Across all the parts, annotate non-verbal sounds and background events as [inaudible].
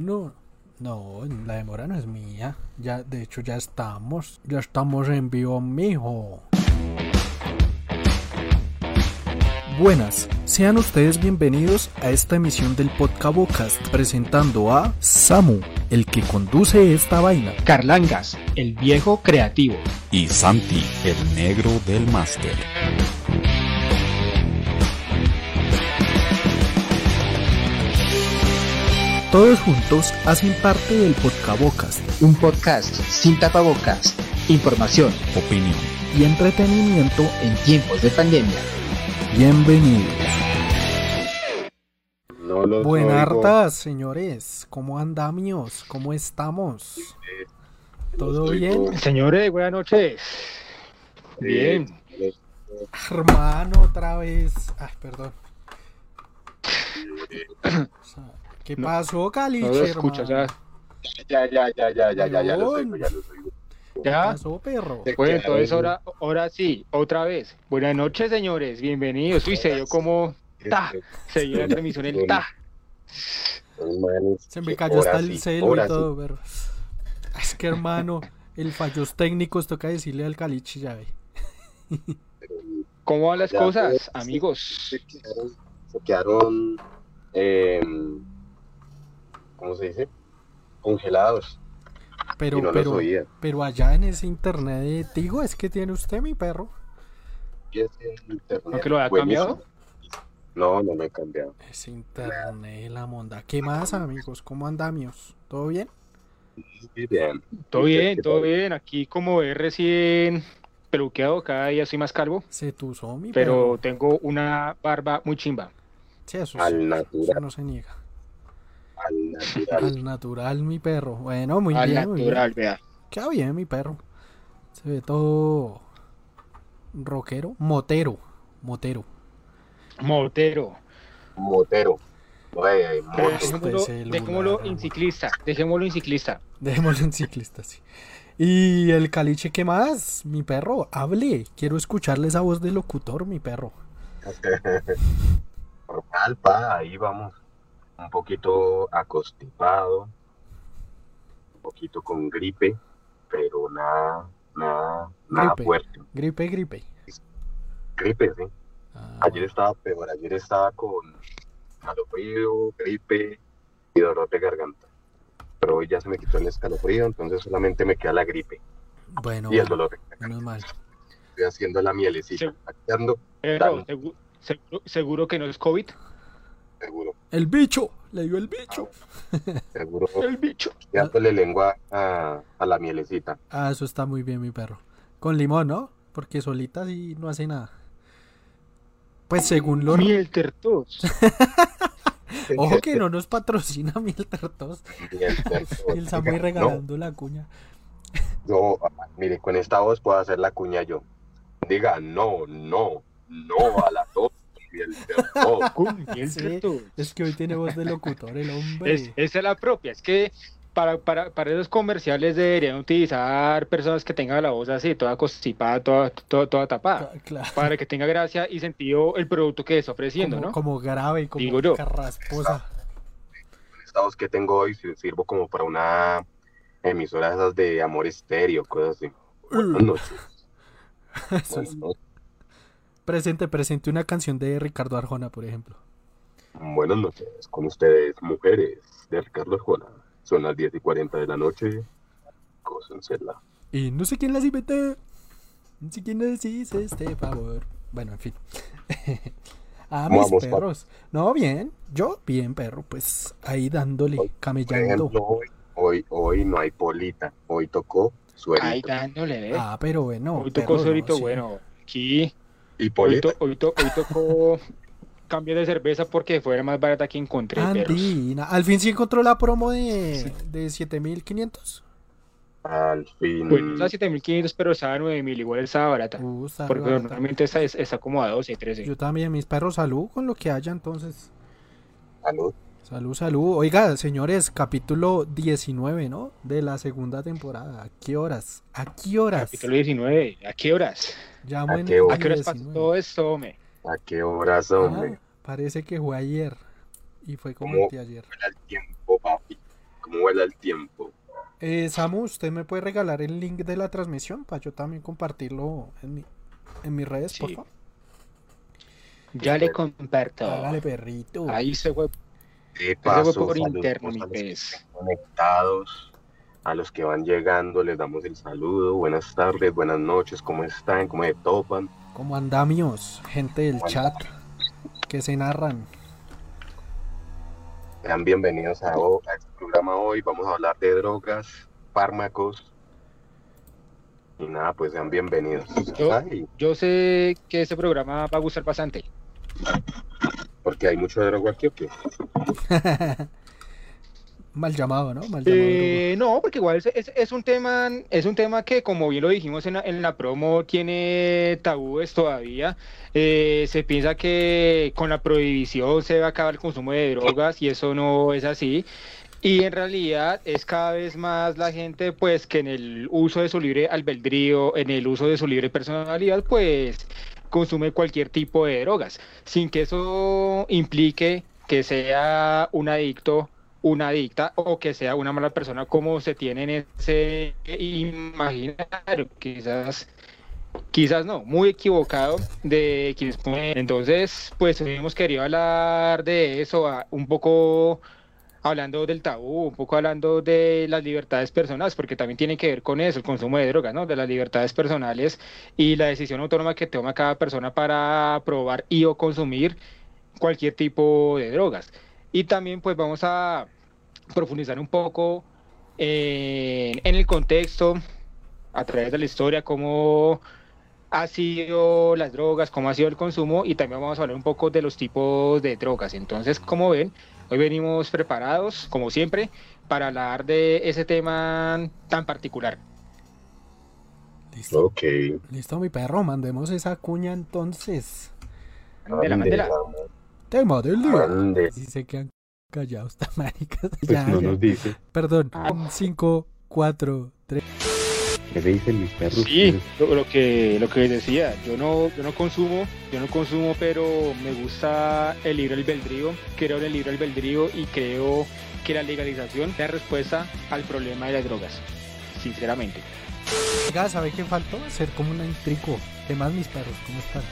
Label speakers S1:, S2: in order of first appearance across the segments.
S1: bueno. No, la demora no es mía. Ya, de hecho, ya estamos. Ya estamos en vivo, mijo. Buenas, sean ustedes bienvenidos a esta emisión del Podcabocast presentando a Samu, el que conduce esta vaina.
S2: Carlangas, el viejo creativo.
S3: Y Santi, el negro del máster.
S1: Todos juntos hacen parte del Podcabocast
S2: Un podcast sin tapabocas. Información
S3: Opinión.
S1: y entretenimiento.
S2: en tiempos de pandemia.
S1: Bienvenidos.
S4: No los
S1: Buenas tardes, señores. ¿Cómo andamos? ¿Cómo estamos? ¿Todo bien?
S2: Señores, buenas noches. Bien.
S4: Los-
S1: Hermano, otra vez. Ay, perdón. ¿Qué
S2: No,
S1: pasó, Caliche,
S2: No lo escucho, ya.
S4: Ya, ya, ya, ya, ya, ya, ya
S1: Huevón.
S4: oigo, ya los oigo.
S1: ¿Qué
S2: ¿Ya?
S1: pasó, perro?
S2: Bueno,
S4: quedaron-
S2: entonces ahora, ahora sí, otra vez. Buenas noches, señores. Bienvenidos. Uy, se dio como ta. Se dio la transmisión el ta.
S1: Se me cayó hasta el celo y todo, perro. Es que, hermano, el fallos técnicos toca decirle al Caliche, ya ve.
S2: ¿Cómo van las
S4: Ya,
S2: cosas,
S4: pues,
S2: amigos?
S4: Se quedaron, se quedaron em, ¿cómo se dice? Congelados.
S1: Pero,
S4: no
S1: pero, pero allá en ese internet de Tigo es que tiene usted, mi perro.
S4: Y ese internet
S2: ¿No que lo
S4: buenísimo.
S2: cambiado?
S4: No, no me he cambiado.
S1: Ese internet, la monda. ¿Qué más, amigos? ¿Cómo andamios? ¿Todo bien?
S4: Muy bien.
S2: Todo
S4: ¿Y usted
S2: bien, todo bien. Aquí como es recién peluqueado, cada día soy más calvo,
S1: Se tuzó, mi
S2: pero
S1: perro.
S2: tengo una barba muy chimba.
S1: Sí, eso,
S4: Al
S1: sí,
S4: natural.
S1: eso no se niega.
S4: Al natural.
S1: Al natural, mi perro. Bueno, muy
S2: Al
S1: bien, muy bien.
S2: natural, vea.
S1: Queda bien, mi perro. Se ve todo rockero, motero, motero.
S2: Motero.
S4: Motero. Oye.
S1: Este
S2: Dejémoslo, dejémoslo en ciclista. Dejémoslo en ciclista.
S1: Dejémoslo en ciclista, sí. Y el caliche, ¿qué más? Mi perro, hable. Quiero escucharle esa voz de locutor, mi perro. [laughs]
S4: Normal, pa, ahí vamos. Un poquito acostipado, un poquito con gripe, pero nada, nada, nada
S1: Gripe.
S4: fuerte.
S1: Gripe, gripe.
S4: Gripe, sí.
S1: Ah,
S4: Ayer
S1: bueno.
S4: estaba peor, ayer estaba con escalofrío, gripe y dolor de garganta. Pero hoy ya se me quitó el escalofrío, entonces solamente me queda la gripe
S1: Bueno,
S4: y el dolor de garganta.
S1: menos mal.
S4: Estoy haciendo la mielecita, ando,
S2: Pero, seguro que no es COVID.
S4: Seguro,
S1: El bicho, le dio el bicho. [laughs]
S4: seguro,
S2: El bicho.
S4: dándole lengua a, a la mielecita.
S1: Ah, eso está muy bien, mi perro. Con limón, ¿no? Porque solita sí no hace nada. Pues según lo...
S2: Miel tertos. [laughs]
S1: Ojo que no nos patrocina Miel Tartos.
S4: Miel tertos.
S1: Y [laughs] el Samuel regalando la cuña.
S4: Yo, mire, con esta voz puedo hacer la cuña yo. Diga, no, no, no a la tos.
S1: Sí. Es que hoy tiene voz de locutor el hombre.
S2: Es, esa es la propia. Es que para, para, para esos comerciales deberían utilizar personas que tengan la voz así, toda constipada, toda, toda, toda tapada.
S1: Claro.
S2: Para que tenga gracia y sentido el producto que está ofreciendo,
S1: como,
S2: ¿no?
S1: como grave, como
S2: Digo yo.
S1: carrasposa.
S4: esta voz que tengo hoy si- sirvo como para una emisora de esas de amor estéreo, cosas así. Buenas noches. [laughs]
S1: Eso
S4: buenas
S1: es.
S4: noches.
S1: Presente, presente una canción de Ricardo Arjona, por ejemplo.
S4: Buenas noches. Con ustedes, mujeres de Ricardo Arjona. Son las 10 y 40 de la noche. Cósensela.
S1: Y no sé quién las inventó. No sé quién les hizo este favor. Bueno, en fin. [laughs] ah,
S4: ¿Cómo
S1: mis
S4: vamos, pa?
S1: perros. No, bien. Yo, bien, perro. Pues ahí dándole,
S4: Hoy,
S1: camellando.
S4: ejemplo, hoy, hoy, hoy no hay polita. Hoy tocó suelito.
S2: Ahí dándole, ¿ves?
S1: Ah, pero bueno.
S2: hoy
S1: perro,
S2: tocó
S1: no, sí.
S2: bueno. Aquí,
S4: Y
S2: hoy, to- hoy, to- hoy tocó cambio de cerveza porque fue la más barata que encontré.
S1: Andina. Al fin sí encontró la promo de, de 7500.
S4: Al fin.
S2: Bueno, estaba 7500, pero estaba a 9000, igual estaba barata.
S1: Uh, está
S2: Porque
S1: barata.
S2: normalmente está, está como a 12, 13.
S1: Yo también, mis perros, salud con lo que haya entonces.
S4: Salud.
S1: Salud, salud. Oiga, señores, capítulo 19, ¿no? De la segunda temporada. ¿A qué horas? ¿A qué horas?
S2: Capítulo 19. ¿A qué horas?
S1: Llamo
S4: ¿A qué hora?
S2: ¿A qué horas pasó
S1: 19.
S2: todo esto, hombre?
S4: ¿A qué horas,
S1: Ah,
S4: hombre?
S1: parece que fue ayer. Y fue como
S4: ¿Cómo?
S1: de ayer.
S4: Fuera el tiempo, papi. vuela el tiempo.
S1: Eh, Samu, ¿usted me puede regalar el link de la transmisión para yo también compartirlo en, mi, en mis redes, por favor?
S2: Ya le comparto.
S1: Hágale, perrito.
S2: Ahí se fue,
S4: De
S2: se fue
S4: paso,
S2: por interno,
S4: a
S2: mi pez.
S4: conectados, a los que van llegando, les damos el saludo. Buenas tardes, buenas noches, ¿cómo están? ¿Cómo se topan?
S1: Como andamios, gente del chat que se narran.
S4: Sean bienvenidos a, este programa hoy. Vamos a hablar de drogas, fármacos. Y nada, pues sean bienvenidos.
S2: Yo- Yo sé que este programa va a gustar bastante.
S4: Porque hay mucho de droga aquí o qué?
S1: Mal llamado, ¿no? Mal llamado.
S2: Eh, no, porque igual es, es- es un tema, es un tema que, como bien lo dijimos en la, en la promo, tiene tabúes todavía. Eh, se piensa que con la prohibición se va a acabar el consumo de drogas y eso no es así. Y en realidad es cada vez más la gente, pues, que en el uso de su libre albedrío, en el uso de su libre personalidad, pues, consume cualquier tipo de drogas, sin que eso implique que sea un adicto una adicta o que sea una mala persona como se tiene en ese imaginario, quizás quizás no, muy equivocado de quienes. Entonces, pues hemos querido hablar de eso, un poco hablando del tabú, un poco hablando de las libertades personales, porque también tiene que ver con eso, el consumo de drogas, ¿no? De las libertades personales y la decisión autónoma que toma cada persona para probar y o consumir cualquier tipo de drogas. Y también pues vamos a profundizar un poco en, en el contexto, a través de la historia, cómo ha sido las drogas, cómo ha sido el consumo y también vamos a hablar un poco de los tipos de drogas. Entonces, como ven, hoy venimos preparados, como siempre, para hablar de ese tema tan particular.
S1: Listo,
S4: Ok.
S1: listo, mi perro. Mandemos esa cuña entonces.
S2: Mandela, Mandela.
S1: Tema del día. Y se quedan callados, [laughs] tan maricas.
S5: Pues
S1: Ya,
S5: no
S1: ya.
S5: nos dice.
S1: Perdón.
S2: Ah.
S1: 5, 4, 3.
S5: ¿Qué se dicen mis perros?
S2: Sí, lo, lo que lo que les decía, yo no yo no consumo, yo no consumo, pero me gusta el libre albedrío, creo en el libre albedrío y creo que la legalización es la respuesta al problema de las drogas, sinceramente.
S1: Oiga, ¿sabe qué faltó? Hacer como una intrico. ¿Qué más, mis perros? ¿Cómo están?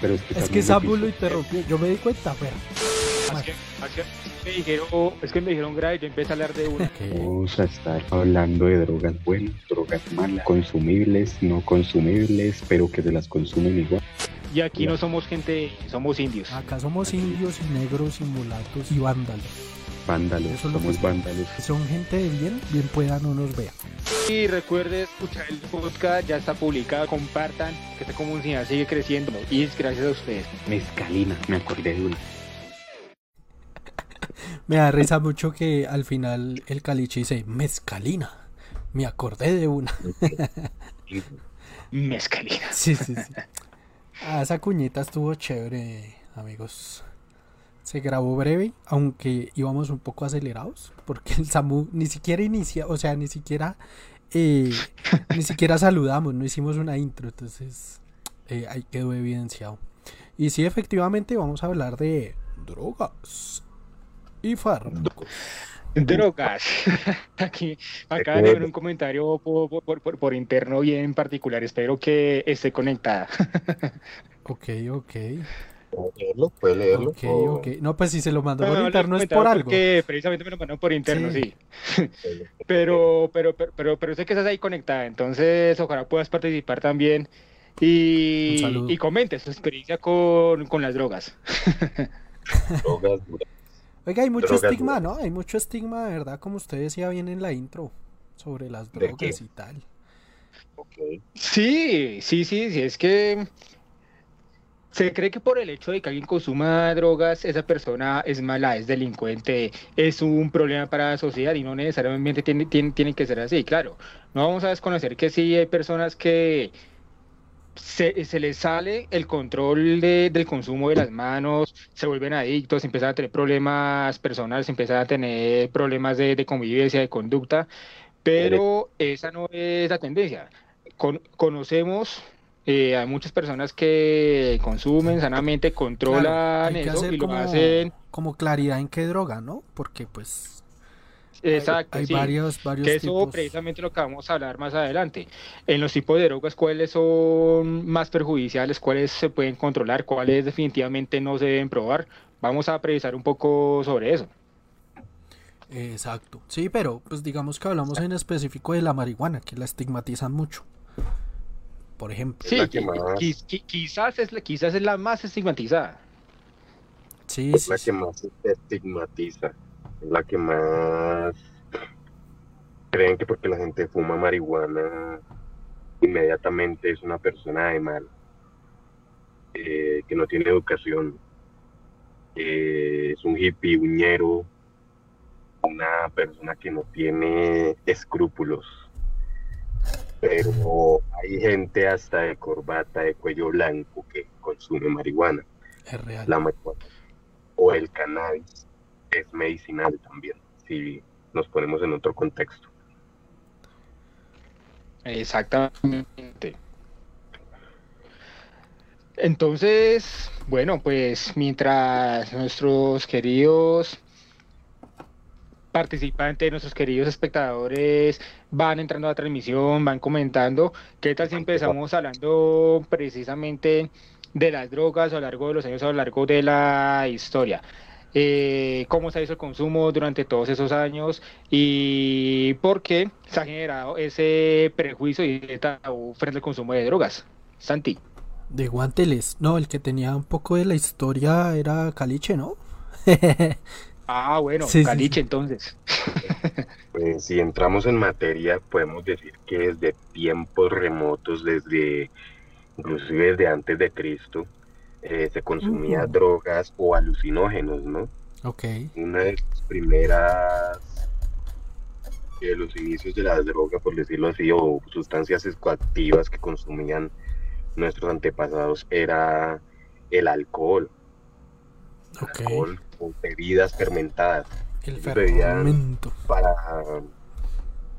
S5: Pero es
S1: Es
S5: que,
S1: que
S5: también
S1: Samu lo
S5: piso.
S1: interrumpió. Yo me di cuenta, pero.
S2: Es que, me dijeron, es que me dijeron grave, yo empecé a hablar de una.
S1: que-
S5: Vamos a estar hablando de drogas buenas, drogas malas, consumibles, no consumibles, pero que se las consumen igual.
S2: Y aquí no somos gente, somos indios.
S1: Acá somos indios y negros y mulatos y vándalos.
S5: Vándalos,
S1: Eso
S5: somos vándalos.
S1: Son gente de bien, bien pueda no nos vea.
S2: Y recuerden escuchar el podcast, ya está publicado, compartan, que esta comunidad sigue creciendo y es gracias a ustedes.
S5: Mezcalina, me acordé de una.
S1: Me da risa mucho que al final el caliche dice mezcalina. Me acordé de una. [laughs]
S2: Mezcalina.
S1: Sí, sí, sí. Ah, esa cuñita estuvo chévere, amigos. Se grabó breve, aunque íbamos un poco acelerados, porque el Samu ni siquiera inicia, o sea, ni siquiera, eh, ni siquiera saludamos, no hicimos una intro, entonces eh, ahí quedó evidenciado. Y sí, efectivamente, vamos a hablar de drogas y fármacos.
S2: Drogas. [laughs] Aquí acaba de ver un comentario por, por- por- por interno bien particular. Espero que esté conectada. [laughs]
S1: Ok, ok,
S4: ¿Puede leerlo? ¿Puede leerlo?
S1: ok,
S4: O-
S1: ok. No, pues si se lo mandó por
S2: No, no,
S1: interno es por algo.
S2: Precisamente me lo mandaron por interno,
S1: Sí.
S2: sí. [laughs] Pero, pero, pero, pero, pero sé que estás ahí conectada. Entonces, ojalá puedas participar también. Y, y comentes tu experiencia con, con las drogas.
S4: Drogas duras.
S1: Oiga, hay mucho
S4: Drogas
S1: estigma,
S4: duras.
S1: ¿no? Hay mucho estigma, de verdad, como usted decía bien en la intro, sobre las
S4: ¿De
S1: drogas y tal.
S2: Sí, sí, sí, sí, es que se cree que por el hecho de que alguien consuma drogas, esa persona es mala, es delincuente, es un problema para la sociedad y no necesariamente tiene, tiene, tiene que ser así, claro. No vamos a desconocer que sí hay personas que se, se les sale el control de- del consumo de las manos, se vuelven adictos, empiezan a tener problemas personales, empiezan a tener problemas de, de convivencia, de conducta, pero esa no es la tendencia. Con- conocemos eh, a muchas personas que consumen sanamente, controlan
S1: Claro, hay que
S2: eso
S1: hacer
S2: y lo
S1: como,
S2: hacen.
S1: como claridad en qué droga, ¿no? Porque pues
S2: Exacto,
S1: Hay
S2: sí.
S1: varios, varios
S2: Que eso
S1: tipos.
S2: precisamente lo que vamos a hablar más adelante. En los tipos de drogas, cuáles son más perjudiciales, cuáles se pueden controlar, cuáles definitivamente no se deben probar. Vamos a precisar un poco sobre eso.
S1: Exacto. Sí, pero pues digamos que hablamos en específico de la marihuana, que la estigmatizan mucho. Por ejemplo.
S2: Sí, quizás, es la, quizás es la más estigmatizada.
S1: Sí,
S4: Es
S1: sí,
S4: la que más se estigmatiza, es la que más creen que porque la gente fuma marihuana inmediatamente es una persona de mal, eh, que no tiene educación, es un hippie, uñero, una persona que no tiene escrúpulos. Pero hay gente hasta de corbata, de cuello blanco que consume marihuana
S1: Es real.
S4: la marihuana o el cannabis es medicinal también, si nos ponemos en otro contexto.
S2: Exactamente. Entonces, bueno, pues mientras nuestros queridos participantes, nuestros queridos espectadores van entrando a la transmisión, van comentando, ¿qué tal si empezamos hablando precisamente de las drogas a lo largo de los años, a lo largo de la historia? Eh, cómo se ha hecho el consumo durante todos esos años y por qué se ha generado ese prejuicio y tabú frente al consumo de drogas. Santi.
S1: De guanteles. No, el que tenía un poco de la historia era Caliche, ¿no? [laughs]
S2: Ah, bueno,
S1: Sí, sí,
S2: caliche
S1: sí.
S2: entonces. [laughs]
S4: Pues, si entramos en materia, podemos decir que desde tiempos remotos, desde inclusive desde antes de Cristo, eh, se consumía drogas o alucinógenos, ¿no?
S1: ok.
S4: Una de las primeras de los inicios de la droga, por decirlo así, o sustancias psicoactivas que consumían nuestros antepasados era el alcohol,
S1: Ok.
S4: alcohol o bebidas fermentadas
S1: El fermento.
S4: para,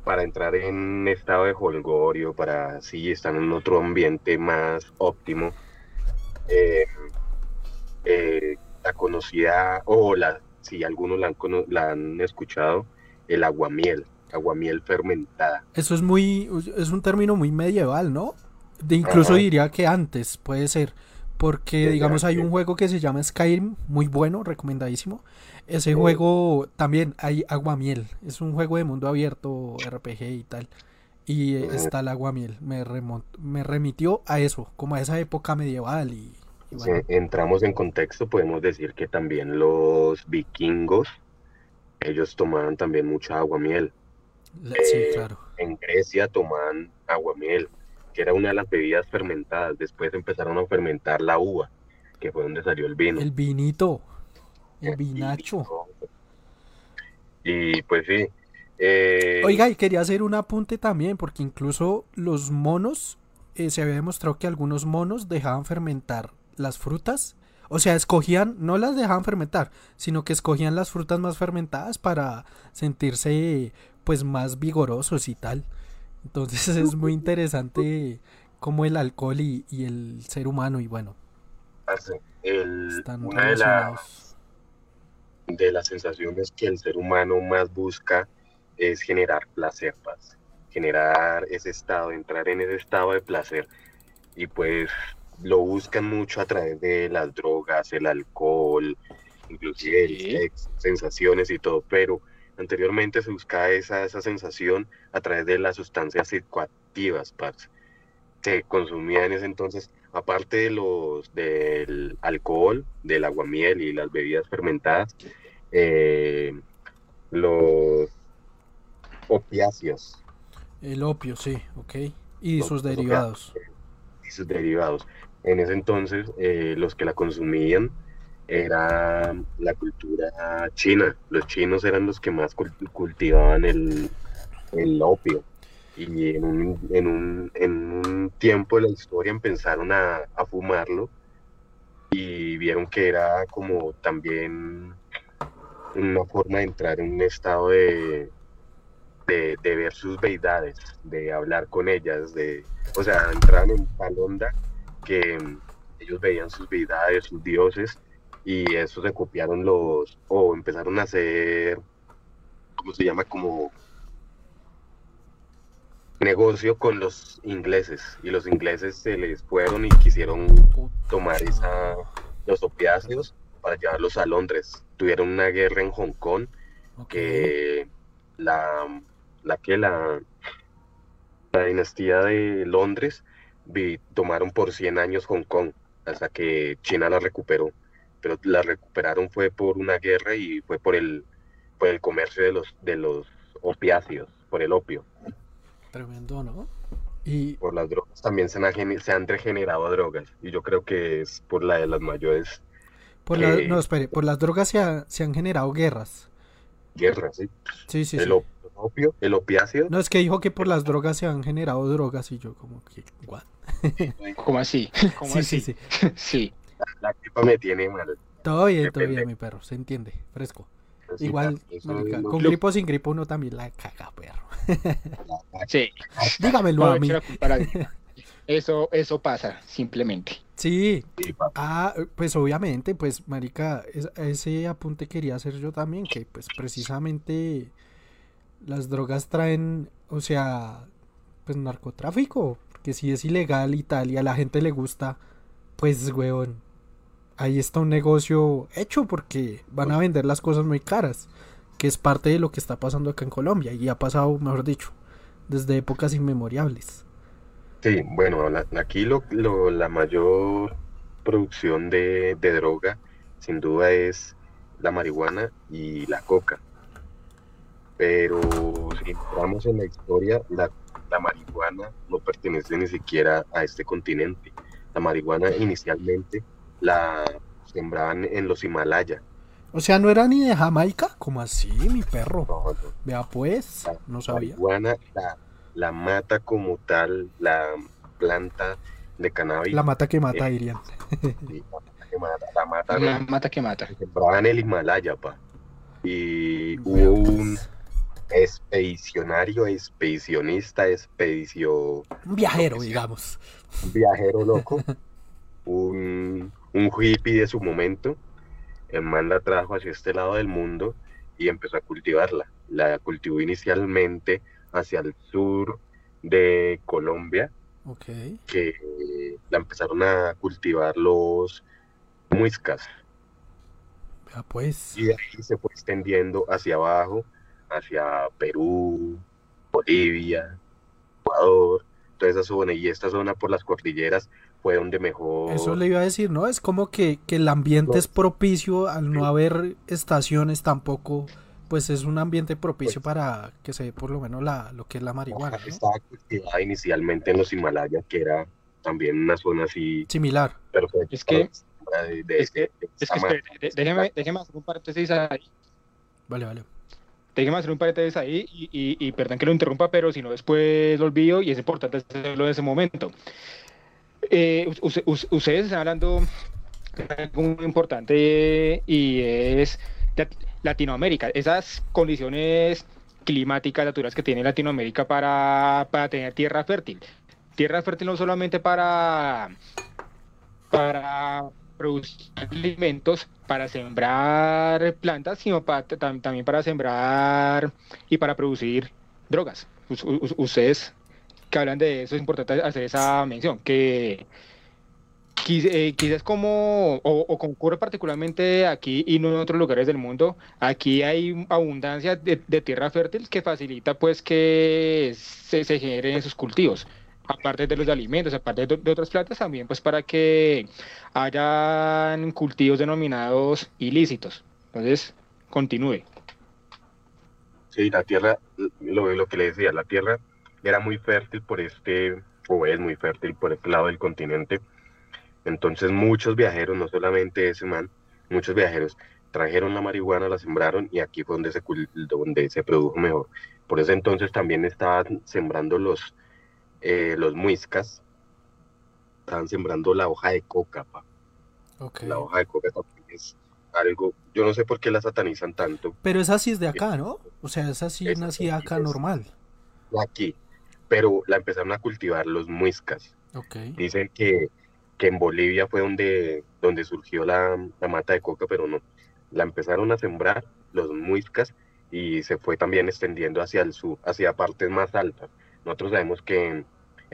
S4: para entrar en estado de holgorio, para así estar en otro ambiente más óptimo. Eh, eh, la conocida, o la, si algunos la han, cono- la han escuchado, el aguamiel, aguamiel fermentada.
S1: Eso es muy, es un término muy medieval, ¿no? De incluso
S4: Ajá.
S1: diría que antes, puede ser. Porque, digamos, hay un juego que se llama Skyrim, muy bueno, recomendadísimo. Ese juego también hay aguamiel. Es un juego de mundo abierto, RPG y tal. Y está el aguamiel. Me, me remitió a eso, como a esa época medieval. Y, y
S4: Si
S1: bueno,
S4: entramos en contexto, podemos decir que también los vikingos, ellos tomaban también mucha aguamiel.
S1: sí,
S4: eh,
S1: claro.
S4: en Grecia tomaban aguamiel, que era una de las bebidas fermentadas. Después empezaron a fermentar la uva, que fue donde salió el vino.
S1: El vinito, el
S4: El
S1: vinacho.
S4: Y pues sí. Eh,
S1: Oiga, y quería hacer un apunte también, porque incluso los monos, eh, se había demostrado que algunos monos dejaban fermentar las frutas. O sea, escogían, no las dejaban fermentar, sino que escogían las frutas más fermentadas para sentirse pues más vigorosos y tal. Entonces [laughs] es muy interesante como el alcohol y, y el ser humano y bueno,
S4: el-
S1: están
S4: una de, las de las sensaciones que el ser humano más busca es generar placer, paz. generar ese estado, entrar en ese estado de placer. Y pues lo buscan mucho a través de las drogas, el alcohol, inclusive el
S2: Sí.
S4: sexo, sensaciones y todo, pero anteriormente se buscaba esa, esa sensación a través de las sustancias psicoactivas, parce. Se consumía en ese entonces, aparte de los del alcohol, del aguamiel y las bebidas fermentadas, eh, los opiáceos
S1: El opio, sí, ok. Y sus derivados.
S4: y sus derivados. En ese entonces, eh, los que la consumían era la cultura china. Los chinos eran los que más cul- cultivaban el, el opio. Y en un, en, un, en un tiempo de la historia empezaron a, a fumarlo y vieron que era como también una forma de entrar en un estado de, de, de ver sus deidades, de hablar con ellas, de, o sea, entraron en tal onda que mm, ellos veían sus deidades, sus dioses, y eso se copiaron los, o empezaron a hacer ¿cómo se llama? Como negocio con los ingleses y los ingleses se les fueron y quisieron tomar esa, los opiáceos para llevarlos a Londres. Tuvieron una guerra en Hong Kong que la, la que la, la dinastía de Londres vi- tomaron por 100 años Hong Kong hasta que China la recuperó. Pero la recuperaron fue por una guerra y fue por el, por el comercio de los, de los opiáceos, por el opio.
S1: Tremendo, ¿no? Y
S4: Por las drogas también se han, se han regenerado drogas y yo creo que es por la de las mayores
S1: por la- no, espere, por las drogas se, ha- se han generado guerras.
S4: guerras, ¿sí?
S1: Sí, sí,
S4: el
S1: sí.
S4: op- opio, el opiáceo,
S1: No, es que dijo que por las drogas se han generado drogas y yo como que, what? [laughs]
S2: ¿Cómo así? ¿Cómo
S1: Sí,
S2: así?
S1: sí, sí. [laughs]
S2: Sí.
S4: la gripa me tiene mal.
S1: Todo bien, todo bien, mi perro, se entiende, fresco.
S4: Sí,
S1: Igual, marica,
S4: es lo-
S1: con gripo o sin gripo uno también la caga, perro. [laughs]
S2: Sí.
S1: Dígamelo
S2: No
S1: a mí.
S2: Eso, eso pasa, simplemente.
S1: Sí, ah, pues obviamente, pues marica, es- ese apunte quería hacer yo también, que pues precisamente las drogas traen, o sea, pues narcotráfico, porque si es ilegal y tal y a la gente le gusta, pues weón, ahí está un negocio hecho porque van a vender las cosas muy caras, que es parte de lo que está pasando acá en Colombia y ha pasado, mejor dicho, desde épocas inmemoriales.
S4: Sí, bueno, la- aquí lo, lo- la mayor producción de, de droga, sin duda, es la marihuana y la coca. Pero si entramos en la historia, la, la marihuana no pertenece ni siquiera a este continente. La marihuana inicialmente la sembraban en los Himalaya.
S1: O sea, no era ni de Jamaica, como así, mi perro.
S4: No, no,
S1: Vea pues, no sabía.
S4: marihuana, la, la mata como tal, la planta de cannabis.
S1: La mata que mata, dirían.
S4: Sí, la mata que mata, la mata
S2: La mata que mata.
S4: se sembraba en el Himalaya, pa. Y
S1: Vea,
S4: hubo un
S1: pues.
S4: Expedicionario, expedicionista, expedicio,
S1: Un viajero, digamos.
S4: un viajero loco, un, un hippie de su momento. El man la trajo hacia este lado del mundo y empezó a cultivarla. La cultivó inicialmente hacia el sur de Colombia,
S1: Ok.
S4: que la empezaron a cultivar los muiscas.
S1: Vea pues.
S4: Y de ahí se fue extendiendo hacia abajo, hacia Perú, Bolivia, Ecuador, toda esa zona. Y esta zona por las cordilleras fue donde mejor...
S1: Eso le iba a decir, ¿no? Es como que, que el ambiente es propicio al no haber estaciones tampoco. Pues es un ambiente propicio
S4: Pues-
S1: para que se dé por lo menos la, lo que es la marihuana, ¿no?
S4: Estaba cultivada inicialmente en los Himalayas, que era también una zona así
S1: Similar.
S4: perfecta.
S2: Es que-
S4: de- de
S2: es que-
S4: de
S2: Es que espere, déjeme, déjeme hacer un paréntesis ahí.
S1: Vale, vale.
S2: Déjeme hacer un paréntesis ahí y, y, y perdón que lo interrumpa, pero si no después lo olvido y es importante hacerlo en ese momento. Eh, us- us- ustedes están hablando de algo muy importante y es Lat- Latinoamérica, esas condiciones climáticas naturales que tiene Latinoamérica para, para tener tierra fértil. Tierra fértil no solamente para, para producir alimentos, para sembrar plantas, sino para, tam- también para sembrar y para producir drogas. Us- us- ustedes que hablan de eso, es importante hacer esa mención, que eh, quizás como, o, ocurre particularmente aquí y no en otros lugares del mundo, aquí hay abundancia de, de tierra fértil que facilita pues que se, se generen esos cultivos. Aparte de los alimentos, aparte de, de otras plantas, también pues para que hayan cultivos denominados ilícitos. Entonces, continúe.
S4: Sí, la tierra, lo, lo que le decía, la tierra era muy fértil por este, o es muy fértil por este lado del continente. Entonces muchos viajeros, no solamente ese man, muchos viajeros trajeron la marihuana, la sembraron y aquí fue donde se, donde se produjo mejor. Por ese entonces también estaban sembrando los, eh, los muiscas, estaban sembrando la hoja de coca, pa. La hoja de coca también es algo, yo no sé por qué la satanizan tanto,
S1: Pero esa sí es de acá, ¿no? O sea, esa sí
S4: Esa
S1: nacía acá
S4: es-
S1: normal.
S4: aquí, pero la empezaron a cultivar los muiscas.
S1: Ok.
S4: Dicen que, que en Bolivia fue donde, donde surgió la, la mata de coca, pero no. La empezaron a sembrar los muiscas y se fue también extendiendo hacia el sur, hacia partes más altas. Nosotros sabemos que en,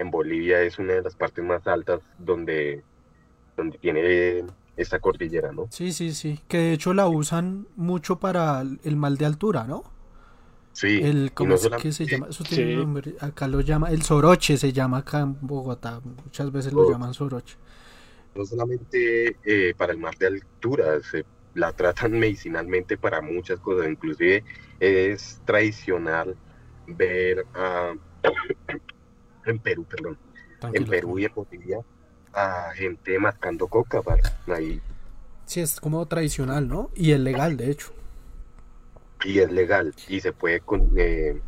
S4: en Bolivia es una de las partes más altas donde, donde tiene esta cordillera, ¿no?
S1: Sí, sí, sí. Que de hecho la usan mucho para el mal de altura, ¿no?
S4: Sí,
S1: El, ¿cómo
S4: no
S1: es que se llama? Eso tiene
S2: Sí.
S1: un nombre. Acá lo llama, el soroche se llama acá en Bogotá. Muchas veces lo llaman soroche.
S4: no solamente eh, para el mar de altura, se la tratan [laughs] medicinalmente para muchas cosas, inclusive es tradicional ver a, en Perú, perdón, en. Perú y en Bolivia a gente mascando coca, para ahí,
S1: Sí, es como tradicional, ¿no? Y es legal, de hecho.
S4: y es legal, y se puede con- eh,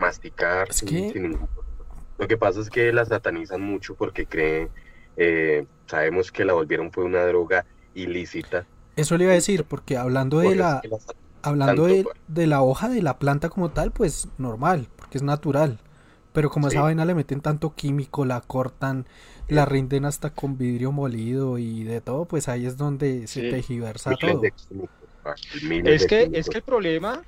S4: masticar
S1: Es
S4: sin,
S1: que-
S4: sin ningún problema. Lo que pasa es que la satanizan mucho porque creen, eh, sabemos que la volvieron fue una droga ilícita.
S1: Eso le iba a decir, porque hablando de la, hablando de,
S4: pues.
S1: de la hoja de la planta como tal, pues normal, porque es natural. Pero como a esa
S4: Sí.
S1: vaina le meten tanto químico, la cortan, la rinden hasta con vidrio molido y de todo, pues ahí es donde se
S2: Sí.
S1: tejiversa todo.
S4: de miles
S2: Es que, es que el problema,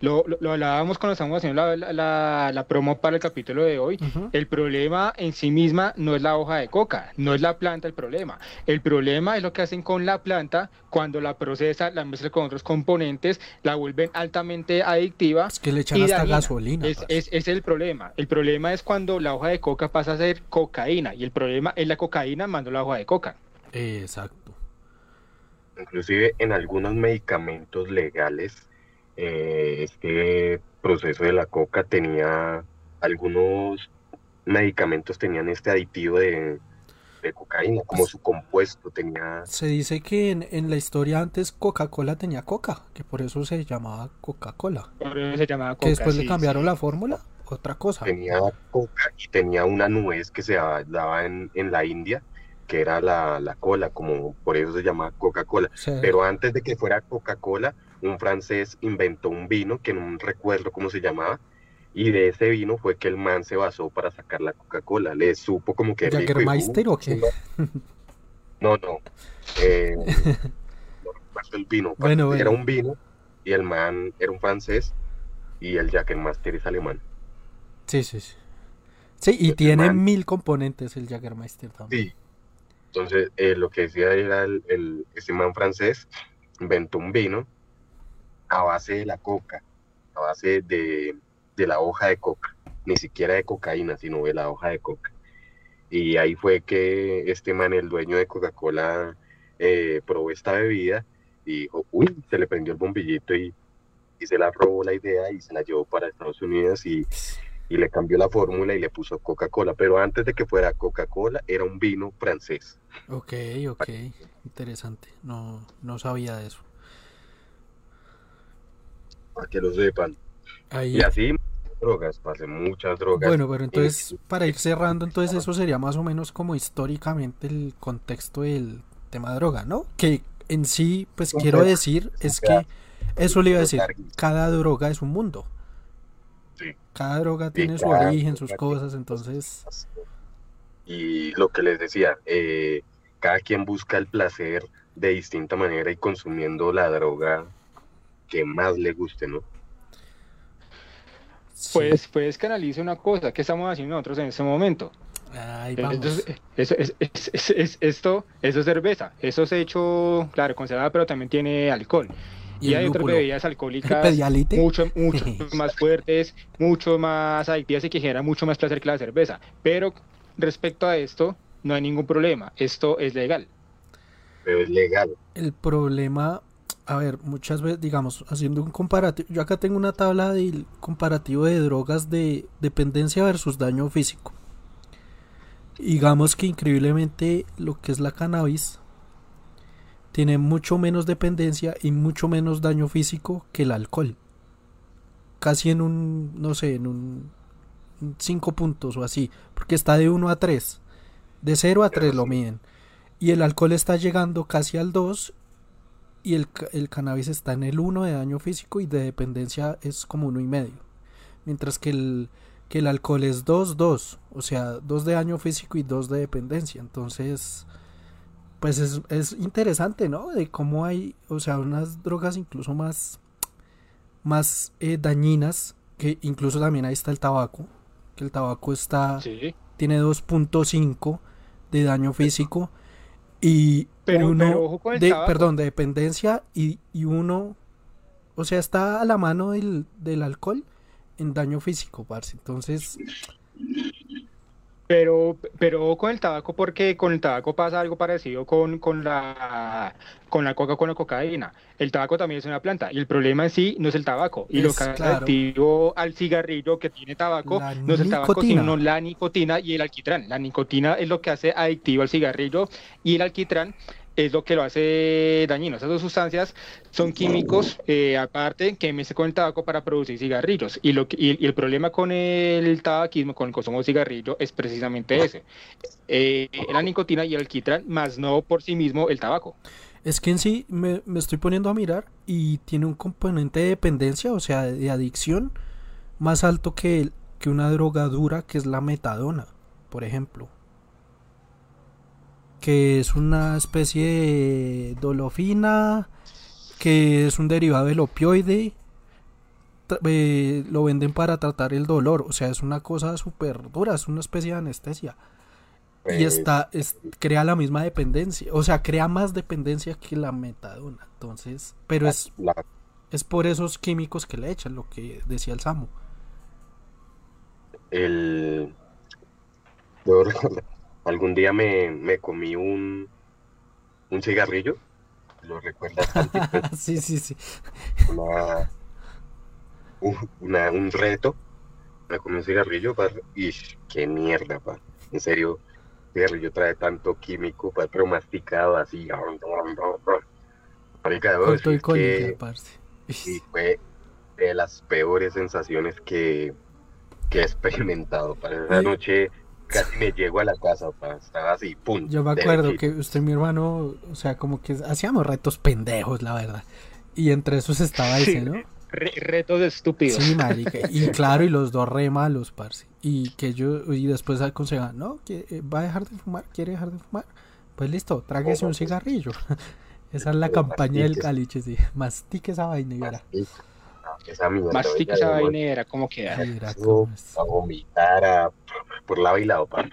S2: lo, lo, lo hablábamos cuando estábamos haciendo la, la, la- la promo para el capítulo de hoy, el problema en sí misma no es la hoja de coca, no es la planta el problema. El problema es lo que hacen con la planta cuando la procesa, la mezcla con otros componentes, la vuelven altamente adictiva.
S1: Es que le echan
S2: y
S1: hasta
S2: dañina.
S1: gasolina.
S2: Es,
S1: parce.
S2: es, es el problema. El problema es cuando la hoja de coca pasa a ser cocaína y el problema es la cocaína mando la hoja de coca.
S1: Exacto.
S4: Inclusive en algunos medicamentos legales, eh, este proceso de la coca tenía, algunos medicamentos tenían este aditivo de, de cocaína, como su compuesto tenía,
S1: Se dice que en, en la historia antes Coca-Cola tenía coca, que por eso se llamaba Coca-Cola.
S2: Se llamaba
S1: Que después le cambiaron
S2: sí.
S1: la fórmula, otra cosa.
S4: tenía coca y tenía una nuez que se daba, en, en la India, que era la, la cola, como por eso se llama Coca-Cola. Pero antes de que fuera Coca-Cola, un francés inventó un vino que no recuerdo cómo se llamaba, y de ese vino fue que el man se basó para sacar la Coca-Cola. Le supo como que rico y dijo,
S1: ¿Jägermeister
S4: "Uh,
S1: o qué?
S4: chimba". No, no. Eh, [laughs] no recuerdo el vino.
S1: Bueno,
S4: Era
S1: bueno.
S4: un vino y el man era un francés y el Jägermeister es alemán.
S1: Sí, sí, sí. Sí, y tiene
S4: man-
S1: mil componentes el Jägermeister también.
S4: Sí. Entonces, eh, lo que decía era el, el- ese man francés inventó un vino a base de la coca, a base de, de la hoja de coca, ni siquiera de cocaína, sino de la hoja de coca. Y ahí fue que este man, el dueño de Coca-Cola, eh, probó esta bebida y dijo, uy, se le prendió el bombillito y, se la robó la idea y se la llevó para Estados Unidos y, y le cambió la fórmula y le puso Coca-Cola. Pero antes de que fuera Coca-Cola, era un vino francés.
S1: Ok, ok. Interesante. No, no sabía de eso.
S4: Para que lo sepan.
S1: Ahí.
S4: Y así, drogas, pasé muchas drogas.
S1: Bueno, pero entonces, para ir cerrando, entonces eso sería más o menos como históricamente el contexto del tema droga, ¿no? Que en sí, pues quiero decir, es que eso le iba a decir, cada droga es un mundo. Cada droga tiene su origen, sus cosas, entonces,
S4: Y lo que les decía, eh, cada quien busca el placer de distinta manera y consumiendo la droga que más le guste, ¿no?
S2: Pues, pues que analice una cosa, ¿qué estamos haciendo nosotros en este momento?
S1: Ahí vamos.
S2: Entonces, eso, es, es- es- es- esto, eso es cerveza, eso es hecho, claro, conservada, pero también tiene alcohol.
S1: Y
S2: hay otras bebidas alcohólicas mucho, mucho [laughs] [laughs] más fuertes, mucho más adictivas y que generan mucho más placer que la cerveza. Pero respecto a esto, no hay ningún problema, esto es legal.
S4: Pero es legal.
S1: El problema, a ver, muchas veces, digamos, haciendo un comparativo, yo acá tengo una tabla del comparativo de drogas de dependencia versus daño físico. Digamos que increíblemente lo que es la cannabis tiene mucho menos dependencia y mucho menos daño físico que el alcohol. Casi en un, no sé, en un 5 puntos o así, porque está de 1 a 3. De 0 a 3 lo miden. Y el alcohol está llegando casi al 2 y el, el cannabis está en el 1 de daño físico y de dependencia es como uno y medio. Mientras que el, que el alcohol es 2, 2. O sea, 2 de daño físico y 2 de dependencia. Entonces, pues es, es interesante, ¿no? De cómo hay, o sea, unas drogas incluso más, más eh, dañinas, que incluso también ahí está el tabaco, que el tabaco está
S2: Sí.
S1: tiene 2.5 de daño físico y
S2: Pero-
S1: uno
S2: pero ojo con el
S1: de,
S2: tabaco.
S1: perdón, de dependencia y, y uno, o sea, está a la mano del, del alcohol en daño físico, parce. Entonces,
S2: Pero, pero con el tabaco porque con el tabaco pasa algo parecido con, con la con la coca con la cocaína. El tabaco también es una planta y el problema en sí no es el tabaco. Y lo que hace
S1: claro.
S2: adictivo al cigarrillo que tiene tabaco
S1: La
S2: no es el tabaco, sino la nicotina y el alquitrán. La nicotina es lo que hace adictivo al cigarrillo y el alquitrán es lo que lo hace dañino. Esas dos sustancias son químicos, eh, aparte, que mezclan con el tabaco para producir cigarrillos. Y, lo que- y, el problema con el tabaquismo, con el consumo de cigarrillo, es precisamente ese. Eh, la nicotina y el alquitrán, más no por sí mismo el tabaco.
S1: es que en sí me, me estoy poniendo a mirar y tiene un componente de dependencia, o sea, de, adicción, más alto que, que una droga dura, que es la metadona, por ejemplo. Que es una especie de dolofina, que es un derivado del opioide. eh, lo venden para tratar el dolor, o sea, es una cosa súper dura, es una especie de anestesia. Y
S4: Pues,
S1: está, es, crea la misma dependencia, o sea, crea más dependencia que la metadona. Entonces, pero es,
S4: la-
S1: es por esos químicos que le echan, lo que decía el Samu.
S4: el [laughs] algún día me, me comí un un cigarrillo lo recuerdas? Pues, [laughs]
S1: sí, sí, sí.
S4: una, un- una- un reto me comí un cigarrillo pa, y qué mierda pa. en serio el cigarrillo trae tanto químico pa, pero masticado así Marica,
S1: colilla,
S4: que- y fue de las peores sensaciones que, que he experimentado. Para esa noche casi me llego a la casa, pa, estaba así, pum.
S1: Yo me acuerdo
S4: derechito.
S1: que usted y mi hermano, o sea, como que hacíamos retos pendejos, la verdad. Y entre esos estaba ese, ¿no?
S2: Re- retos estúpidos.
S1: Sí, marica. [laughs] Y claro, y los dos re malos, parce. Y que yo, y después aconsejan, ¿no? que eh, ¿Va a dejar de fumar? ¿Quiere dejar de fumar? Pues listo, tráguese un cigarrillo. [laughs] Esa es la campaña del
S4: mastiques.
S1: caliche, sí. Mastique esa vaina y verá.
S4: Mastica, Esa mierda.
S2: Esa.
S1: Y verá
S4: eso,
S1: cómo es.
S4: A vomitar a- por lado y lado, pa.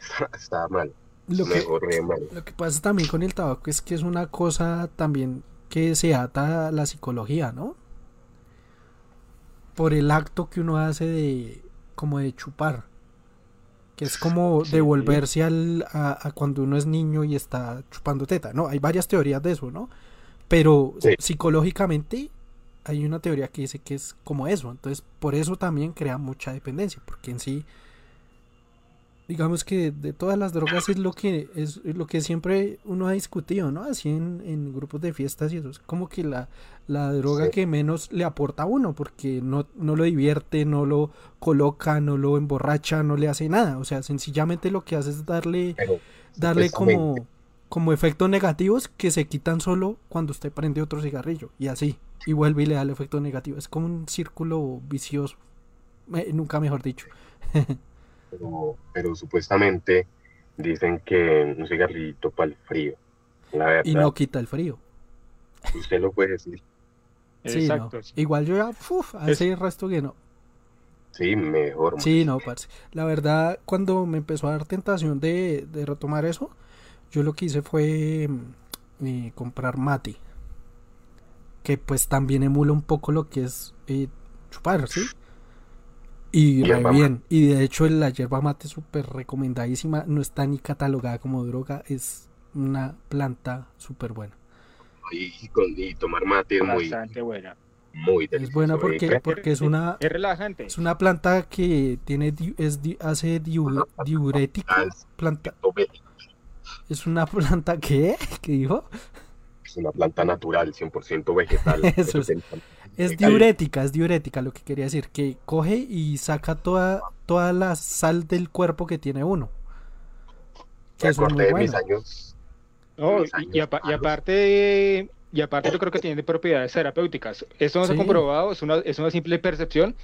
S4: [laughs] Estaba mal.
S1: Lo que,
S4: mal.
S1: lo que pasa también con el tabaco es que es una cosa también que se ata a la psicología, ¿no? Por el acto que uno hace de como de chupar. Que es como
S4: Sí.
S1: devolverse al, a, a cuando uno es niño y está chupando teta, ¿no? Hay varias teorías de eso, ¿no? Pero
S4: Sí.
S1: psicológicamente hay una teoría que dice que es como eso. Entonces, por eso también crea mucha dependencia. Porque en sí, digamos que de todas las drogas es lo que es lo que siempre uno ha discutido, ¿no? Así en, en grupos de fiestas y eso. Es como que la, la droga
S4: Sí.
S1: que menos le aporta a uno, porque no, no lo divierte, no lo coloca, no lo emborracha, no le hace nada. O sea, sencillamente lo que hace es darle,
S4: Pero
S1: darle como, como efectos negativos que se quitan solo cuando usted prende otro cigarrillo. Y así. Y vuelve y le da el efecto negativo. Es como un círculo vicioso. Eh, nunca mejor dicho. [laughs]
S4: pero, pero supuestamente dicen que un cigarrillito para el frío. La verdad,
S1: Y no quita el frío.
S4: usted lo puede decir.
S1: Sí, no.
S2: Exacto.
S1: Igual yo ya, uf, hace resto que no.
S4: Sí, mejor.
S1: Sí, no, parce. La verdad, cuando me empezó a dar tentación de, de retomar eso, yo lo que hice fue mm, eh, comprar mate. Que pues también emula un poco lo que es eh, chupar, ¿sí? Y re bien. Y de hecho la yerba mate es súper recomendadísima. No está ni catalogada como droga. Es una planta súper buena.
S4: Y, con- y tomar mate es muy,
S2: Bastante buena.
S4: muy
S1: Es buena porque, porque es una,
S2: Es relajante.
S1: Es una planta que tiene di- es hace diu- diurético.
S4: Es-
S1: Planta, es una [laughs] planta que ¿Qué dijo?
S4: Es una planta natural, 100% vegetal. [laughs]
S1: Eso es. Diurética, es diurética lo que quería decir, que coge y saca toda toda la sal del cuerpo que tiene uno. Que es muy
S4: de mis
S1: bueno.
S4: años.
S2: No,
S4: mis
S2: y,
S4: años
S2: y apa- y
S4: malos.
S2: aparte, y aparte yo creo que tiene propiedades terapéuticas. Esto no se ha comprobado, es una, es una simple percepción,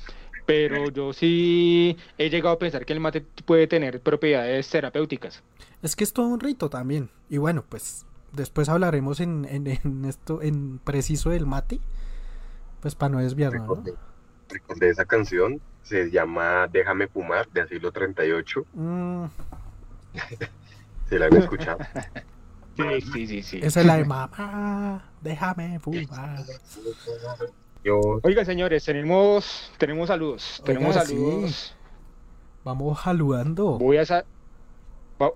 S2: pero yo sí he llegado a pensar que el mate puede tener propiedades terapéuticas.
S1: Es que es todo un rito también. Y bueno, pues después hablaremos en, en, en esto, en preciso del mate. Pues para no desviarnos, ¿no?
S4: Recordé, recordé esa canción, se llama Déjame fumar, de Asilo 38,
S1: Mm, [laughs]
S4: se la han escuchado. [laughs]
S2: Sí, sí, sí, sí.
S1: esa es la de [laughs] mamá, déjame fumar.
S4: Yo,
S2: Oigan, señores, tenemos, tenemos saludos.
S1: Oiga,
S2: Tenemos
S1: sí.
S2: saludos.
S1: Vamos saludando.
S2: Voy a,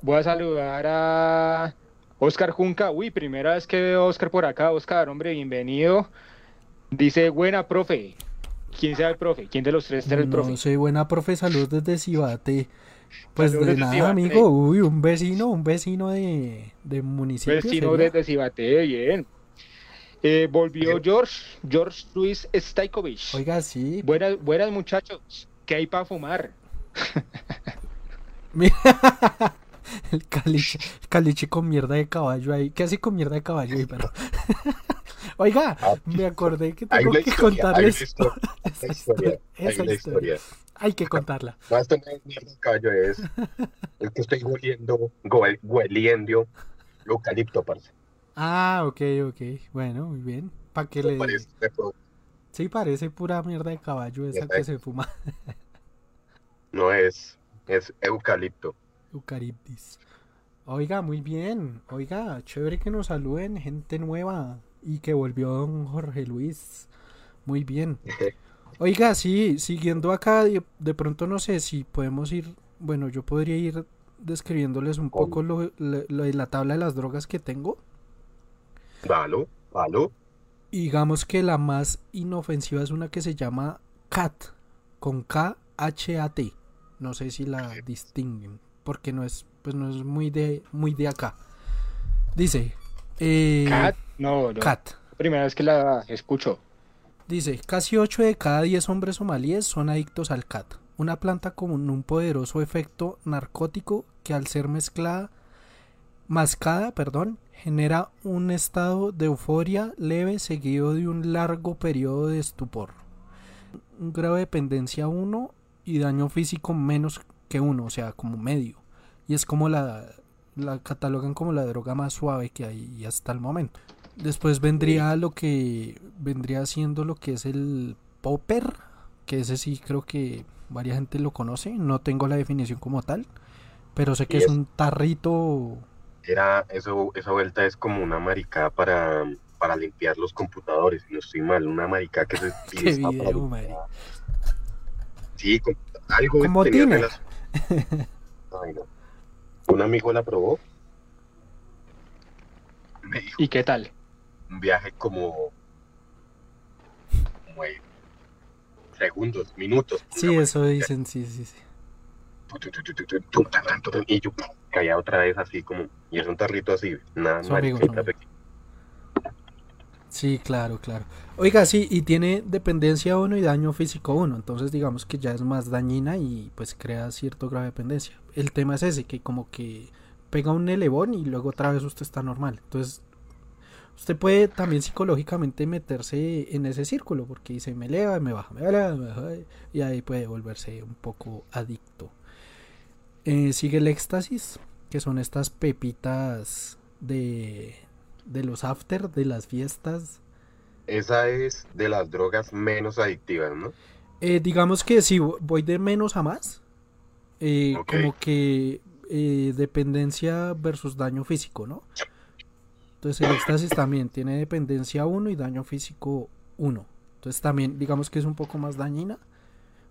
S2: voy a saludar a Oscar Junca. Uy, primera vez que veo a Oscar por acá. Oscar, hombre, bienvenido. Dice, buena, profe. ¿Quién sea el profe? ¿Quién de los tres será el profe?
S1: No soy buena profe, salud desde Cibate. Pues
S2: Saludos
S1: de nada,
S2: Cibate.
S1: amigo. Uy, un vecino, un vecino de, de municipio.
S2: Vecino
S1: sería.
S2: desde Cibate, bien. Eh, volvió George, George Luis Staikovic.
S1: Oiga, sí.
S2: Buenas, buenas muchachos. ¿Qué hay para fumar? [laughs] [laughs] [laughs]
S1: El caliche, el caliche con mierda de caballo ahí. ¿Qué hace con mierda de caballo ahí? Pero... [laughs] Oiga,
S4: Ah,
S1: me acordé que tengo que
S4: historia,
S1: contarles
S4: historia, [laughs]
S1: esa
S4: historia,
S1: esa historia. Hay que contarla.
S4: No, esto no es mierda de caballo, es, es que estoy hueliendo, hue- hueliendo eucalipto, parce.
S1: Ah, ok, ok. Bueno, muy bien. Para
S4: Esto
S1: le...
S4: parece
S1: Sí, parece pura mierda de caballo esa
S4: Mierda
S1: que se fuma.
S4: No es, es eucalipto.
S1: Eucariptis. Oiga, muy bien. Oiga, chévere que nos saluden, gente nueva. Y que volvió don Jorge Luis. Muy bien. [laughs] Oiga, sí, siguiendo acá, de, de pronto no sé si podemos ir. Bueno, yo podría ir describiéndoles un poco lo, lo- lo de la tabla de las drogas que tengo.
S4: Valo, valo.
S1: Digamos que la más inofensiva es una que se llama CAT, con K-H-A-T. No sé si la distinguen, porque no es, pues no es muy de, muy de acá. Dice, eh,
S2: ¿Cat? No, no.
S1: CAT.
S2: Primera vez que la escucho.
S1: Dice, casi 8 de cada 10 hombres somalíes son adictos al CAT, una planta con un poderoso efecto narcótico que al ser mezclada, mascada, perdón, genera un estado de euforia leve seguido de un largo periodo de estupor. Un grado de dependencia 1 y daño físico menos que 1, o sea, como medio. Y es como la, la catalogan como la droga más suave que hay hasta el momento. Después vendría lo que vendría siendo lo que es el popper, que ese sí creo que varias gente lo conoce, no tengo la definición como tal, pero sé que es
S4: es-
S1: un tarrito,
S4: Era, eso, esa vuelta es como una maricada para, para limpiar los computadores, no estoy mal, una maricada que se [laughs]
S1: Qué
S4: para. Sí, algo
S1: Como
S4: tenía relación. [laughs] Ay, no. Un amigo la probó. Me dijo
S2: ¿Y qué tal?
S4: un viaje como, como de segundos, minutos.
S1: Sí, eso dicen, sí, sí, sí.
S4: Y yo caía otra vez así como, y es un tarrito así, una
S1: Su amigo,
S4: mariquita
S1: su amigo.
S4: pequeña.
S1: Sí, claro, claro. Oiga, sí, y tiene dependencia 1 y daño físico 1, entonces digamos que ya es más dañina y pues crea cierto grado de dependencia. El tema es ese, que como que pega un elevón y luego otra vez usted está normal. Entonces, usted puede también psicológicamente meterse en ese círculo, porque dice, me eleva, me baja, me eleva, me baja, y ahí puede volverse un poco adicto. Eh, sigue el éxtasis, que son estas pepitas de, de los after, de las fiestas.
S4: Esa es de las drogas menos adictivas, ¿no?
S1: Eh, digamos que si voy de menos a más, eh, como que eh, dependencia versus daño físico, ¿no? Entonces el éxtasis también tiene dependencia 1 y daño físico 1. Entonces también digamos que es un poco más dañina,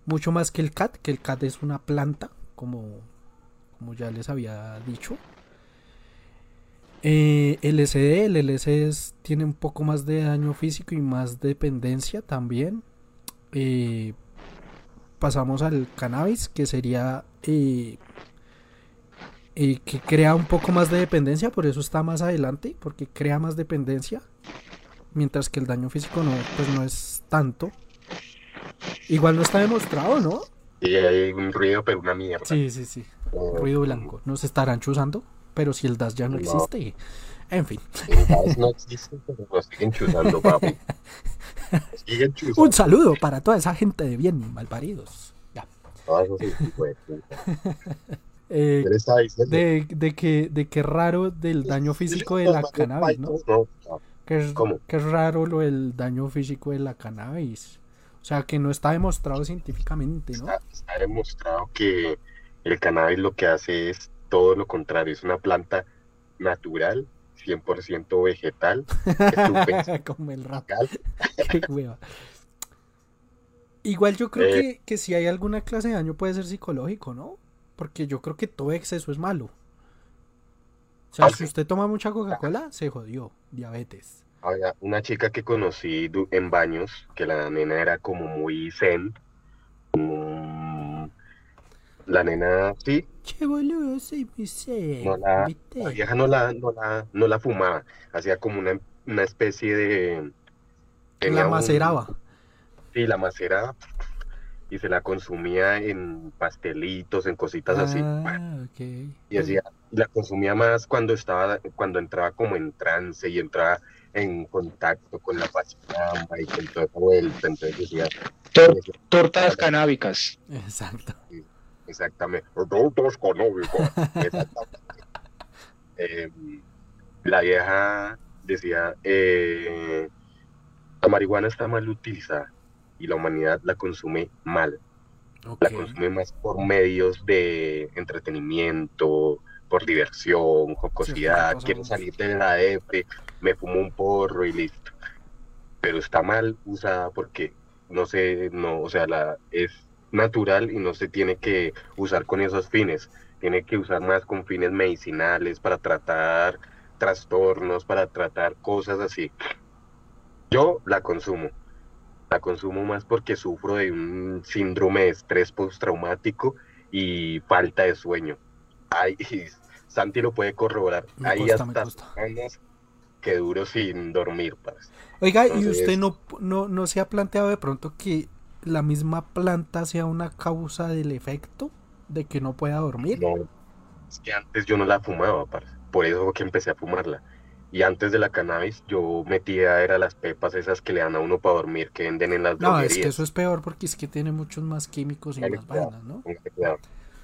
S1: mucho más que el CAT, que el CAT es una planta, como, como ya les había dicho. Eh, LSD, el LSD es- tiene un poco más de daño físico y más dependencia también. Eh, pasamos al cannabis, que sería eh, eh, que crea un poco más de dependencia, por eso está más adelante, porque crea más dependencia, mientras que el daño físico no, pues no es tanto. Igual no está demostrado, ¿no?
S4: Y hay un ruido, pero una mierda.
S1: Sí, sí, sí.
S4: Eh,
S1: Ruido blanco. Nos estarán chuzando, pero si el DAS ya no
S4: No.
S1: existe. En fin.
S4: el gas no existe, pero lo siguen chuzando, papi. Lo Siguen chuzando.
S1: Un saludo para toda esa gente de bien malparidos. Ya.
S4: No, eso sí. [laughs]
S1: Eh, de, de que de que raro del daño físico de la
S4: "Los
S1: cannabis, ¿no? Que es, que es raro lo del daño físico de la cannabis. O sea, que no está demostrado científicamente, ¿no?
S4: Está, está demostrado que el cannabis lo que hace es todo lo contrario, es una planta natural, 100% vegetal, [laughs]
S1: Como el rap.
S4: legal. [laughs]
S1: Qué hueva. Igual yo creo
S4: Eh.
S1: que, que si hay alguna clase de daño puede ser psicológico, ¿no? Porque yo creo que todo exceso es malo. O sea,
S4: Ah,
S1: si
S4: sí.
S1: usted toma mucha Coca-Cola, se jodió. Diabetes.
S4: Había una chica que conocí en baños, que la nena era como muy zen. mm, La nena, sí,
S1: Che boludo, soy
S4: no la, la vieja no la, no la, no la fumaba, hacía como una, una especie de...
S1: La
S4: un-
S1: maceraba.
S4: Sí, la maceraba y se la consumía en pastelitos, en cositas así.
S1: Ah, ok.
S4: Y hacía, y la consumía más cuando estaba, cuando entraba como en trance y entraba en contacto con la pachamba y con toda esa vuelta. Entonces decía,
S2: Tor-
S4: decía,
S2: tortas canábicas.
S1: Exacto.
S4: Exactamente, adultos económicos. [laughs] Exactamente. Eh, la vieja decía, eh, la marihuana está mal utilizada y la humanidad la consume mal. La consume más por medios de entretenimiento, por diversión, jocosidad,
S1: cosa
S4: quiero salir de la depre, me fumo un porro y listo. Pero está mal usada porque no se, no, o sea, la es natural y no se tiene que usar con esos fines. Tiene que usar más con fines medicinales para tratar trastornos, para tratar cosas así. Yo la consumo. La consumo más porque sufro de un síndrome de estrés postraumático y falta de sueño. Ay, [laughs] Santi lo puede corroborar.
S1: Me
S4: Hay
S1: consta, me
S4: hasta semanas que duro sin dormir, parce.
S1: Oiga, ¿y usted no, no, no se ha planteado de pronto que la misma planta sea una causa del efecto de que no pueda dormir?
S4: No, es que antes yo no la fumaba, parce. Por eso fue que empecé a fumarla. Y antes de la cannabis, yo metía era las pepas esas que le dan a uno para dormir, que venden en las
S1: No,
S4: droguerías.
S1: es que eso es peor porque es que tiene muchos más químicos y
S4: Dale,
S1: más vainas, ¿no?
S4: Cuidado.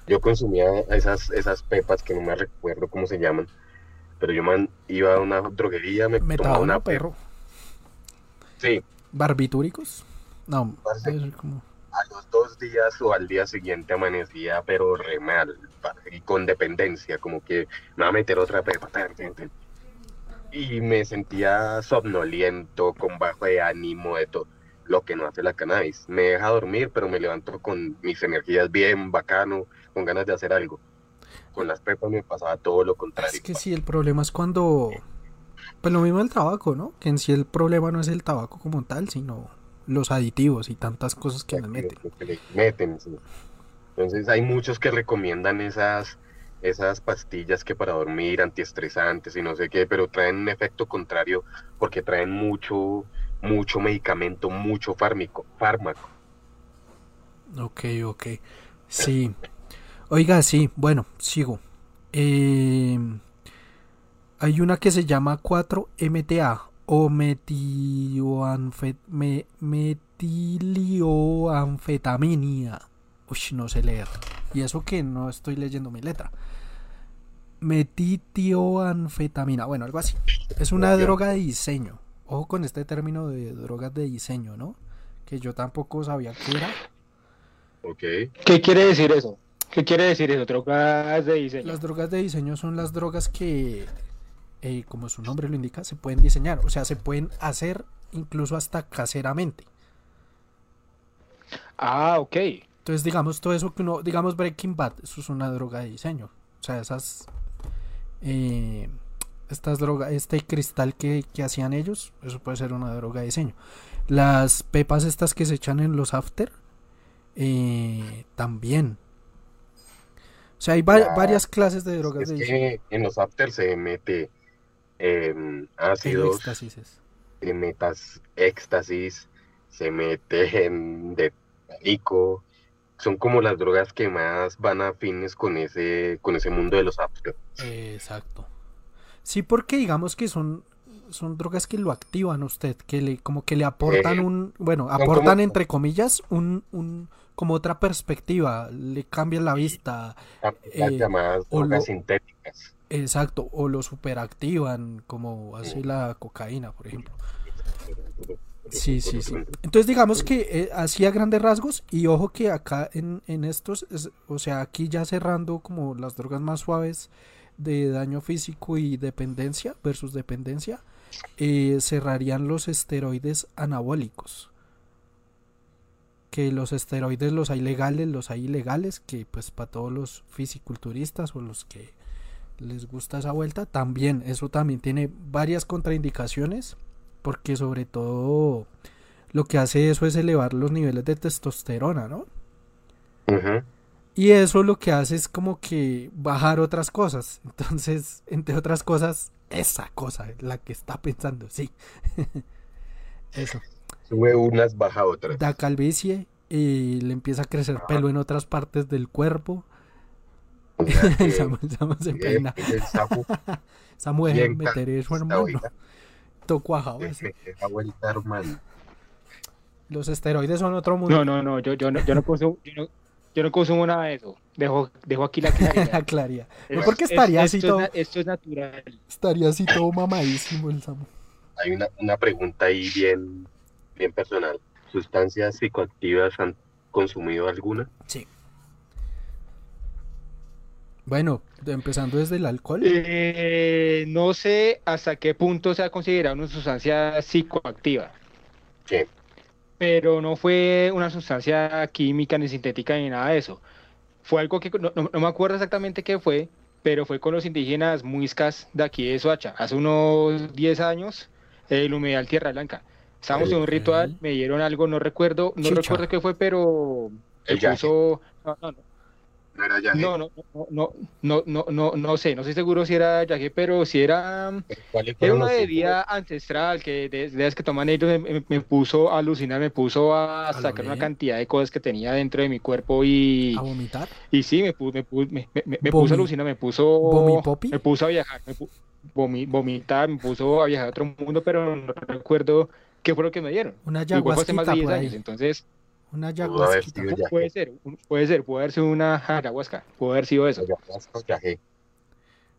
S4: Yo consumía esas, esas pepas que no me recuerdo cómo se llaman, pero yo man, iba a una droguería, me tomaba
S1: Metadona,
S4: una pepa.
S1: perro.
S4: Sí,
S1: ¿Barbitúricos? No, como...
S4: a los dos días o al día siguiente amanecía, pero re mal, y con dependencia, como que me va a meter otra pepa. Y me sentía somnoliento, con bajo de ánimo, de todo lo que no hace la cannabis. Me deja dormir, pero me levanto con mis energías bien, bacano, con ganas de hacer algo. Con las pepas me pasaba todo lo contrario.
S1: Es que sí, el problema es cuando... Pues lo mismo el tabaco, ¿no? Que en sí el problema no es el tabaco como tal, sino los aditivos y tantas cosas que le meten.
S4: Lo que le meten, sí. Entonces hay muchos que recomiendan esas, esas pastillas que para dormir, antiestresantes y no sé qué, pero traen un efecto contrario porque traen mucho, mucho medicamento, mucho fármaco, fármaco.
S1: Ok, ok. Sí. Oiga, sí, bueno, sigo. Eh, hay una que se llama 4-MTA o me- metilioanfetamina. Uy, no sé leer. Y eso que no estoy leyendo mi letra. Metitioanfetamina. Bueno, algo así. Es una droga de diseño. Ojo con este término de drogas de diseño, ¿no? Que yo tampoco sabía qué era.
S4: ¿Ok?
S2: ¿Qué quiere decir eso? ¿Qué quiere decir eso? Drogas de diseño.
S1: Las drogas de diseño son las drogas que, eh, como su nombre lo indica, se pueden diseñar. O sea, se pueden hacer incluso hasta caseramente.
S2: Ah, ok.
S1: Entonces, digamos, todo eso que uno, digamos Breaking Bad, eso es una droga de diseño. O sea, esas, eh, estas drogas, este cristal que, que hacían ellos, eso puede ser una droga de diseño. Las pepas estas que se echan en los after, eh, también. O sea, hay va- varias clases de drogas
S4: Es
S1: de diseño.
S4: que en los after se mete em, ácidos,
S1: éxtasis
S4: se metas éxtasis, se meten de perico. Son como las drogas que más van afines con ese, con ese mundo de los after.
S1: Exacto. Sí, porque digamos que son, son drogas que lo activan a usted, que le, como que le aportan
S4: Eh,
S1: un, bueno, aportan
S4: como-
S1: entre comillas un, un, como otra perspectiva, le cambian la vista.
S4: Las
S1: Eh,
S4: llamadas drogas
S1: lo-
S4: sintéticas.
S1: Exacto, o lo superactivan, como hace la cocaína, por ejemplo. Sí, sí, sí. Entonces digamos que eh, así a grandes rasgos y ojo que acá en, en estos, es- o sea, aquí ya cerrando como las drogas más suaves de daño físico y dependencia versus dependencia, eh, cerrarían los esteroides anabólicos. Que los esteroides los hay legales, los hay ilegales, que pues para todos los fisiculturistas o los que les gusta esa vuelta, también, eso también tiene varias contraindicaciones porque sobre todo lo que hace eso es elevar los niveles de testosterona, ¿no? Y eso lo que hace es como que bajar otras cosas. [laughs] Entonces, entre otras cosas, esa cosa, la que está pensando, sí. [laughs] Eso.
S4: Sube unas, baja otras.
S1: Da calvicie y le empieza a crecer pelo en otras partes del cuerpo.
S4: O sea [laughs] que,
S1: El Samu, el [laughs] Samu se
S4: eh,
S1: peina.
S4: el sapo
S1: Esa mujer
S4: bien
S1: meter eso, hermano. [laughs] ese.
S4: se da vuelta, hermano.
S1: Los esteroides son otro mundo.
S2: No, no, no, yo, yo no, yo no consumo, yo no, yo no consumo nada de eso. Dejo, dejo aquí la
S1: La
S2: claridad.
S1: claridad. No,
S2: Es-
S1: porque
S2: es-
S1: estaría así
S2: esto es
S1: todo.
S2: na- esto es natural.
S1: Estaría así todo mamadísimo el Samu.
S4: Hay una, una pregunta ahí bien, bien personal. ¿Sustancias psicoactivas han consumido alguna?
S1: Sí. Bueno, empezando desde el alcohol.
S2: Eh, no sé hasta qué punto se ha considerado una sustancia psicoactiva,
S4: Sí.
S2: pero no fue una sustancia química ni sintética ni nada de eso. Fue algo que no, no- no me acuerdo exactamente qué fue, pero fue con los indígenas muiscas de aquí de Soacha, hace unos 10 años, el humedal Tierra Blanca. Estábamos en un ritual, me dieron algo, no recuerdo, no
S1: Chicha.
S2: recuerdo qué fue, pero
S4: El
S2: puso, no, no, no,
S4: No era ya.
S2: no, no, no, no, no, no, no, no sé, no estoy seguro si era yaje, pero si era,
S4: ¿Cuáles
S2: era una bebida ancestral que de, de las que toman ellos me, me- me puso a alucinar, me puso a
S1: ¿A lo
S2: sacar una cantidad de cosas que tenía dentro de mi cuerpo y,
S1: A vomitar.
S2: y sí, me, pu- me, pu- me, me, me- puso a alucinar, me puso,
S1: ¿Vomipopi?
S2: me puso a viajar, me pu- vomi- vomitar, me puso a viajar a otro mundo, pero no recuerdo qué fue lo que me dieron.
S1: Una
S2: Igual fue hace más de
S1: ayahuasquita
S2: 10
S1: por
S2: años, entonces
S1: Una
S4: yaje.
S2: puede ser, puede ser, puede haber sido una ayahuasca, puede haber sido eso.
S4: Ayahuasca.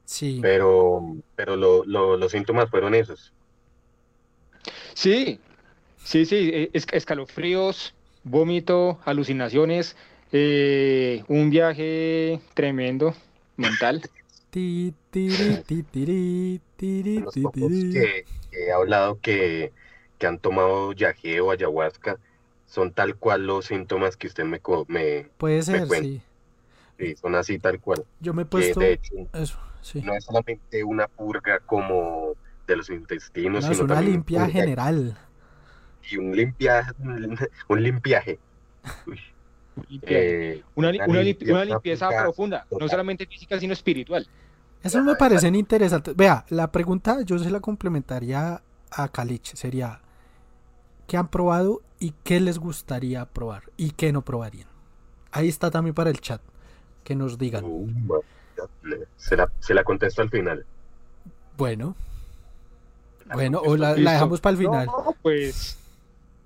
S1: Sí.
S4: Pero, pero lo- lo- los síntomas fueron esos.
S2: Sí, sí, sí, es- escalofríos, vómito, alucinaciones, eh, un viaje tremendo mental. [laughs]
S1: Ti, tiri, ti, tiri, tiri,
S4: Los pocos que, que he hablado que, que han tomado yaje o ayahuasca son tal cual los síntomas que usted me, me
S1: Puede ser,
S4: cuenta.
S1: sí.
S4: sí, son así tal cual.
S1: Yo me he
S4: Que
S1: puesto
S4: de hecho
S1: eso, sí.
S4: no es solamente una purga como de los intestinos,
S1: No, es
S4: sino
S1: una
S4: también
S1: limpia general.
S4: y un limpia, un limpiaje. [laughs] Uy, eh,
S2: Una,
S4: una
S2: una limpi-
S4: limpieza
S2: una limpieza
S4: profunda,
S2: no solamente física, sino espiritual.
S1: Eso me parecen interesantes. Vea, la pregunta yo se la complementaría a Calich. Sería, ¿qué han probado y qué les gustaría probar? ¿Y qué no probarían? Ahí está también para el chat. Que nos digan.
S4: uh, se la, se la contesto al final.
S1: Bueno. Bueno, o la, dejamos para el final.
S2: No, pues,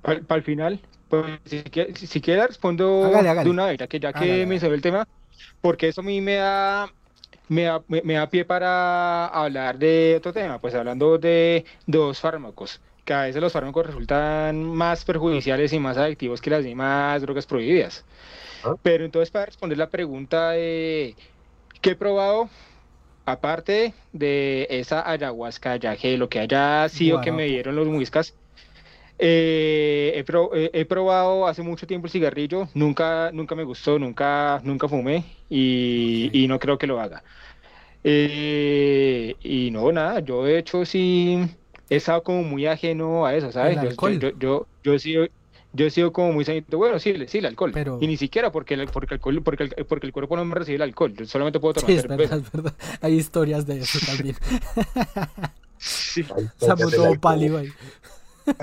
S2: para el final, pues, si, que- si, si quiere respondo
S1: Hágale, hágale.
S2: de una vez, ya que, ya que
S1: Hágale,
S2: mencioné el tema, porque eso a mí me da, me da, me, me da pie para hablar de otro tema, pues hablando de dos fármacos, que a veces los fármacos resultan más perjudiciales y más adictivos que las mismas drogas prohibidas.
S4: Ah.
S2: Pero entonces, para responder la pregunta de qué he probado, aparte de esa ayahuasca, yaje, lo que haya sido que me dieron los muiscas, eh, he, pro- eh, he probado hace mucho tiempo el cigarrillo, nunca, nunca me gustó, nunca, nunca fumé y no creo que lo haga. Eh, y no, nada, yo de hecho sí he estado como muy ajeno a eso, ¿sabes?
S1: El
S2: Yo,
S1: alcohol.
S2: yo, yo, yo he sido, yo he sido como muy sanito, bueno, sí, sí, el alcohol,
S1: Pero-
S2: y ni siquiera porque el, porque el alcohol, porque el, porque el cuerpo no me recibe el alcohol, yo solamente puedo tomar
S1: Sí, es
S2: cerveza.
S1: verdad, es verdad. Hay historias de eso también. [laughs]
S2: Sí.
S1: Estamos todo pálido ahí. [laughs]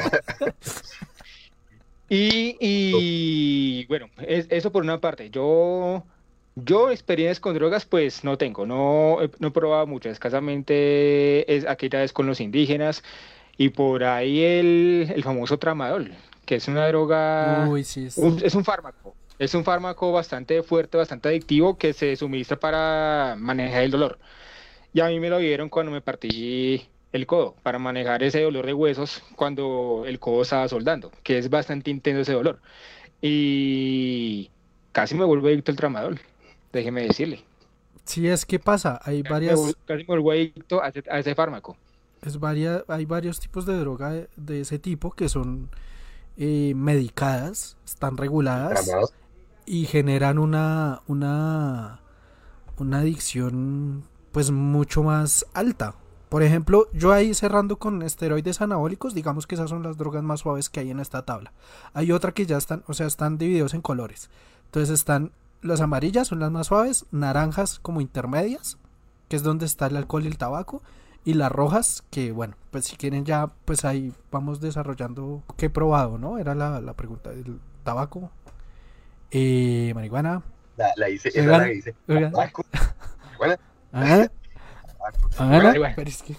S2: Y, y bueno, es- eso por una parte. Yo, yo experiencias con drogas pues no tengo, no, he- no he probado mucho, escasamente es aquella vez con los indígenas y por ahí el, el famoso tramadol, que es una droga,
S1: Uy, sí. es-
S2: un- es un fármaco, es un fármaco bastante fuerte, bastante adictivo que se suministra para manejar el dolor. Y a mí me lo dieron cuando me partí el codo, para manejar ese dolor de huesos cuando el codo estaba soldando, que es bastante intenso ese dolor. Y casi me vuelvo adicto al tramadol, déjeme decirle.
S1: Sí, es que pasa, hay varias,
S2: Casi me a ese, a ese fármaco.
S1: es varia- hay varios tipos de droga de, de ese tipo que son eh, medicadas, están reguladas y generan una, una, una adicción pues mucho más alta. Por ejemplo, yo ahí cerrando con esteroides anabólicos, digamos que esas son las drogas más suaves que hay en esta tabla. Hay otra que ya están, o sea, están divididos en colores. Entonces están las amarillas son las más suaves, naranjas como intermedias, que es donde está el alcohol y el tabaco, y las rojas, que bueno, pues si quieren ya, pues ahí vamos desarrollando qué he probado, ¿no? Era la, la pregunta del tabaco, eh, marihuana,
S4: La, la hice, esa la hice. Tabaco. [laughs] Bueno.
S1: pero es que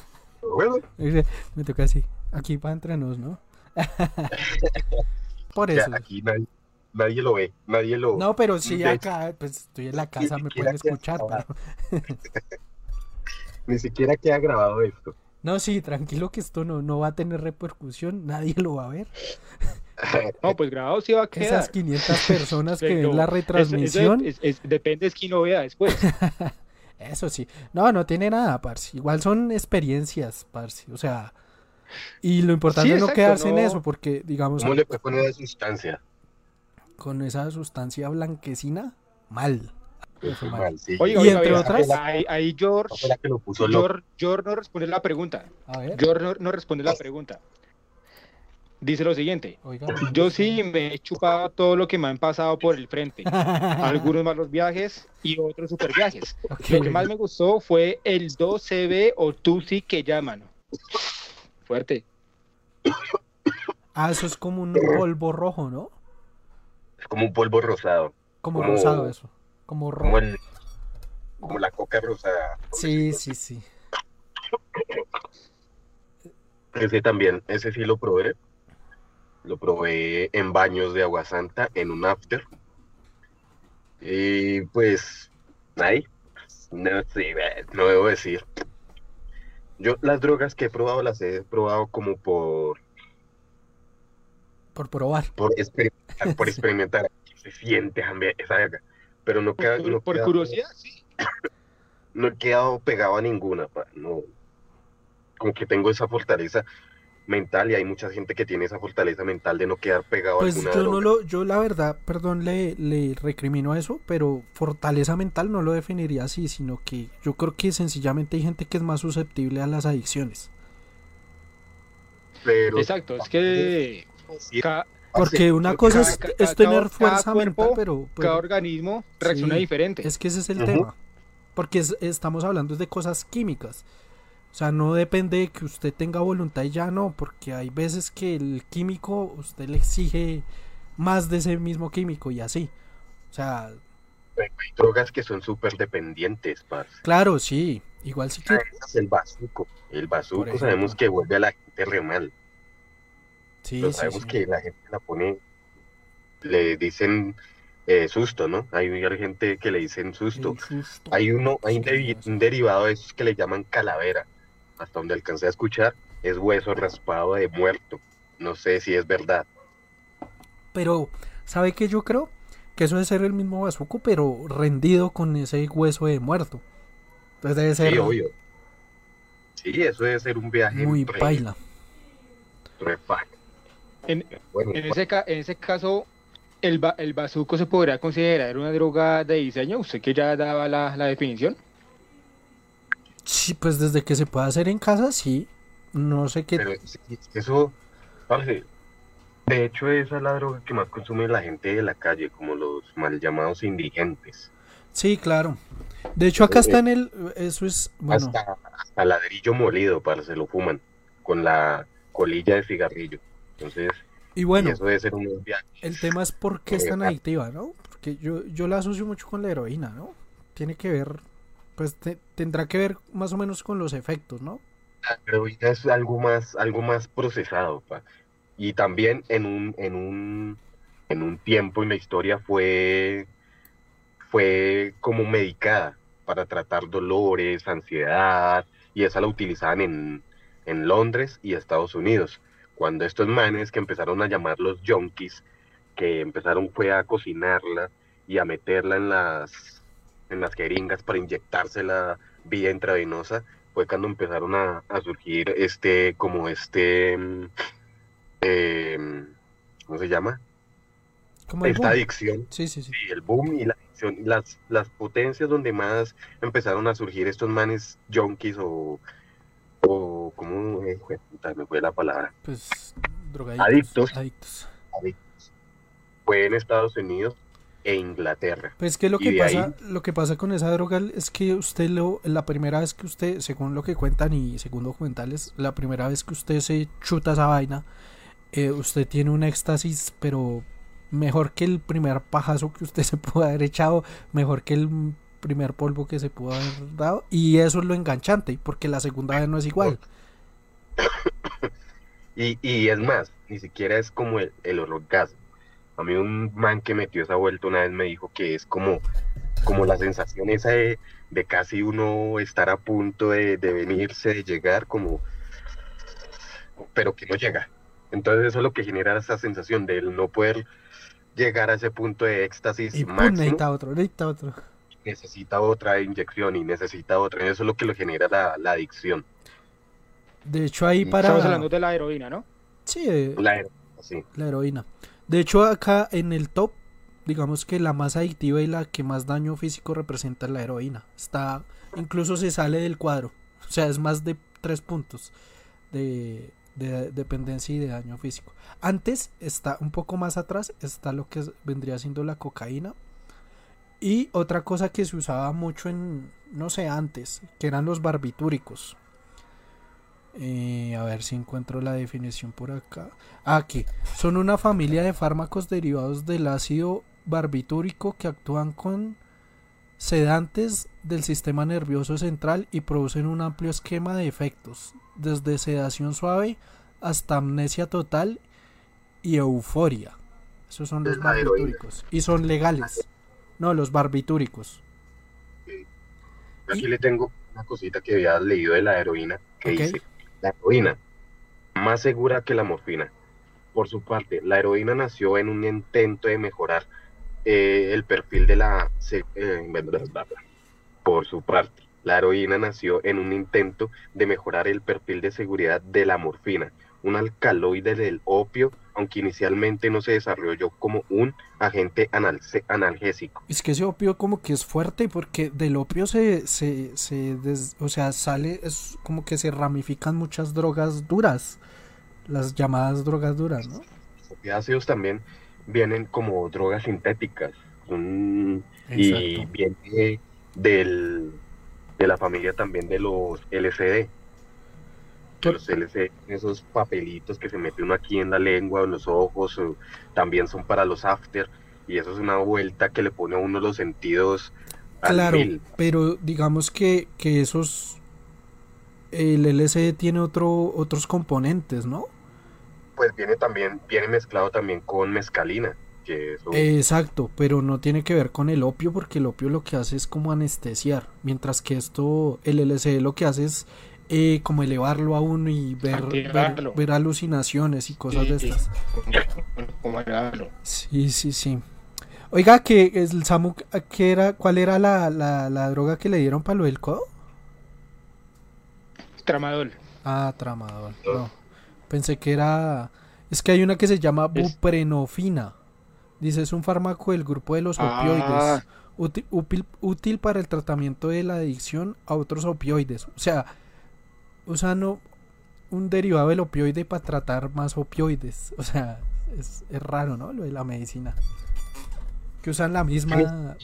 S1: me toca así, aquí para entre nos, ¿no? [laughs] Por eso.
S4: aquí nadie, nadie lo ve, nadie lo
S1: No, pero sí
S4: de hecho,
S1: acá, pues estoy en la casa, me pueden escuchar, pero... [laughs]
S4: ni siquiera queda grabado esto.
S1: No, sí, tranquilo que esto no, no va a tener repercusión, nadie lo va a ver. [laughs]
S2: No, pues grabado sí va a quedar.
S1: Esas 500 personas [laughs] que
S2: Pero
S1: ven la
S2: eso- eso
S1: retransmisión,
S2: es- es- depende de quién lo vea después.
S1: eso sí. No, no tiene nada, parce. Igual son experiencias, parce. O sea, y lo importante
S2: Sí,
S1: es no quedarse en eso, porque, digamos,
S4: ¿Cómo le puede poner la sustancia?
S1: Con esa sustancia blanquecina, mal. Mal.
S4: Sí.
S2: Oye,
S1: Y
S2: oiga,
S1: entre
S2: oiga,
S1: otras-
S2: ahí, ahí George,
S4: la que lo puso.
S2: George, George no responde la pregunta.
S1: A ver,
S2: George no, no responde la pregunta. Dice lo siguiente.
S1: oiga.
S2: Yo sí me he chupado todo lo que me han pasado por el frente. [laughs] Algunos malos viajes y otros super viajes. Lo que más me gustó fue el 2CB o Tusi que llaman. Fuerte.
S1: Ah, eso es como un polvo rojo, ¿no?
S4: Es como un polvo rosado.
S1: Como
S4: Como-
S1: rosado eso. Como rojo.
S4: Como, el, como la coca rosada.
S1: Sí, sí, sí.
S4: Ese también, ese sí lo probé. Lo probé en baños de agua santa, en un after. Y pues, ahí, no sé, no debo decir. Yo las drogas que he probado las he probado como por,
S1: Por probar.
S4: por experimentar, por experimentar. ¿Qué [laughs] se siente esa verga? Pero no, queda,
S2: Por,
S4: no,
S2: por
S4: queda-
S2: curiosidad, sí. [coughs]
S4: no he quedado pegado a ninguna. pa, No, como que tengo esa fortaleza mental y hay mucha gente que tiene esa fortaleza mental de no quedar pegado a
S1: Pues
S4: alguna
S1: yo no
S4: droga.
S1: lo, yo la verdad, perdón, le, le recrimino eso, pero fortaleza mental no lo definiría así, sino que yo creo que sencillamente hay gente que es más susceptible a las adicciones.
S4: Pero
S2: Exacto, es que
S1: Porque una cosa
S2: cada-
S1: es,
S2: cada-
S1: es tener
S2: cada
S1: fuerza
S2: cuerpo,
S1: mental, pero, pero
S2: cada organismo reacciona
S1: Sí,
S2: diferente.
S1: es que ese es el tema. Porque es- estamos hablando de cosas químicas. O sea, no depende de que usted tenga voluntad y ya no, porque hay veces que el químico usted le exige más de ese mismo químico y así. O sea,
S4: hay drogas que son súper dependientes, parce.
S1: claro, sí. Igual sí que
S4: El bazuco. El bazuco sabemos que vuelve a la gente re mal.
S1: Sí,
S4: Pero sabemos
S1: sí.
S4: que la gente la pone, le dicen eh, susto, ¿no? Hay gente que le dicen susto. Hay uno, hay un, derivado de esos que le llaman calavera. Hasta donde alcancé a escuchar, es hueso raspado de muerto. No sé si es verdad.
S1: Pero, ¿sabe qué yo creo? Que eso debe ser el mismo bazuco, pero rendido con ese hueso de muerto. Entonces debe ser
S4: Sí, obvio. Sí, eso debe ser un viaje
S1: muy
S4: re-
S1: paila.
S4: re pack.
S2: En,
S4: Bueno,
S2: en ese, ca- en ese caso, el, ba- el bazuco se podría considerar una droga de diseño. Usted que ya daba la, la definición.
S1: Sí, pues desde que se pueda hacer en casa, sí. No sé qué.
S4: pero eso, parce, de hecho esa es la droga que más consume la gente de la calle, como los mal llamados indigentes.
S1: Sí, claro. De hecho, acá está en el. Eso es. Bueno,
S4: Hasta, hasta ladrillo molido, parce, lo fuman con la colilla de cigarrillo. Entonces,
S1: y
S4: y
S1: bueno,
S4: eso debe ser un viaje.
S1: el tema es por qué es tan adictiva, ¿no? Porque yo, yo la asocio mucho con la heroína, ¿no? Tiene que ver. Pues te- tendrá que ver más o menos con los efectos, ¿no?
S4: La heroína es algo más, algo más procesado, pa. Y también en un, en un, en un tiempo en la historia fue, fue como medicada. para tratar dolores, ansiedad, y esa la utilizaban en, en Londres y Estados Unidos. Cuando estos manes que empezaron a llamar los junkies, que empezaron fue a cocinarla y a meterla en las, en las jeringas para inyectársela vía intravenosa, fue cuando empezaron a, a surgir este, como este, mm, em, ¿cómo se llama?
S1: Como
S4: Esta
S1: boom.
S4: adicción
S1: Sí, sí, sí.
S4: Sí, el boom y la adicción, las, las potencias donde más empezaron a surgir estos manes junkies o, o ¿cómo jue- puta, me fue la palabra?
S1: Pues drogadictos.
S4: Adictos.
S1: Adictos.
S4: Adictos. Fue en Estados Unidos e Inglaterra.
S1: Pues que lo que pasa, lo que pasa con esa droga es que usted lo, la primera vez que usted, según lo que cuentan y según documentales, la primera vez que usted se chuta esa vaina, eh, usted tiene un éxtasis, pero mejor que el primer pajazo que usted [laughs] se pudo haber echado, mejor que el primer polvo que se pudo haber dado, y eso es lo enganchante, porque la segunda vez no es igual. [coughs]
S4: Y, y es más, ni siquiera es como el, el orgasmo. A mí un man que metió esa vuelta una vez me dijo que es como, como la sensación esa de, de casi uno estar a punto de, de venirse, de llegar, como, pero que no llega. Entonces eso es lo que genera esa sensación de no poder llegar a ese punto de éxtasis
S1: Y
S4: máximo,
S1: necesita otro, necesita otro.
S4: Necesita otra inyección y necesita otra. Eso es lo que lo genera la, la adicción.
S1: De hecho, ahí para...
S2: Estamos hablando de la heroína, ¿no?
S1: Sí,
S4: La, sí.
S1: La heroína. De hecho, acá en el top, digamos que la más adictiva y la que más daño físico representa es la heroína. Está, incluso se sale del cuadro. O sea, es más de tres puntos de, de dependencia y de daño físico. Antes está un poco más atrás, está lo que vendría siendo la cocaína. Y otra cosa que se usaba mucho en, no sé, antes, que eran los barbitúricos. Eh, a ver si encuentro la definición por acá. Aquí, son una familia de fármacos derivados del ácido barbitúrico que actúan con sedantes del sistema nervioso central y producen un amplio esquema de efectos, desde sedación suave hasta amnesia total y euforia. Esos son los barbitúricos. Y son legales. No, los barbitúricos.
S4: Aquí le tengo una cosita que había leído de la heroína que dice, la heroína, más segura que la morfina. Por su parte, la heroína nació en un intento de mejorar eh, el perfil de la... eh, por su parte, la heroína nació en un intento de mejorar el perfil de seguridad de la morfina, un alcaloide del opio, aunque inicialmente no se desarrolló como un agente analgésico.
S1: Es que ese opio como que es fuerte porque del opio se, se, se des- o sea, sale, es como que se ramifican muchas drogas duras, las llamadas drogas duras, ¿no?
S4: Los opiáceos también vienen como drogas sintéticas son- y viene del, de la familia también de los LSD. Que los LSD, esos papelitos que se mete uno aquí en la lengua o en los ojos, o también son para los after, y eso es una vuelta que le pone a uno los sentidos al
S1: Claro,
S4: mil.
S1: pero digamos que, que esos, el LSD tiene otro, otros componentes, ¿no?
S4: Pues viene también, viene mezclado también con mezcalina, que eso
S1: Exacto, pero no tiene que ver con el opio porque el opio lo que hace es como anestesiar, mientras que esto, el LSD lo que hace es eh, como elevarlo a uno y ver, ver, alucinaciones y cosas de estas. [laughs]
S2: Como.
S1: Sí, sí, sí. Oiga, que el Samu, ¿qué era, ¿cuál era la, la, la droga que le dieron para lo del codo?
S2: Tramadol.
S1: Ah, tramadol. No. Pensé que era. Es que hay una que se llama buprenorfina. Dice, es un fármaco del grupo de los
S2: Ah.
S1: opioides. Útil, útil- útil para el tratamiento de la adicción a otros opioides. O sea, usan o- un derivado del opioide para tratar más opioides. [laughs] O sea, es, es raro, ¿no? Lo de la medicina. Que usan la misma.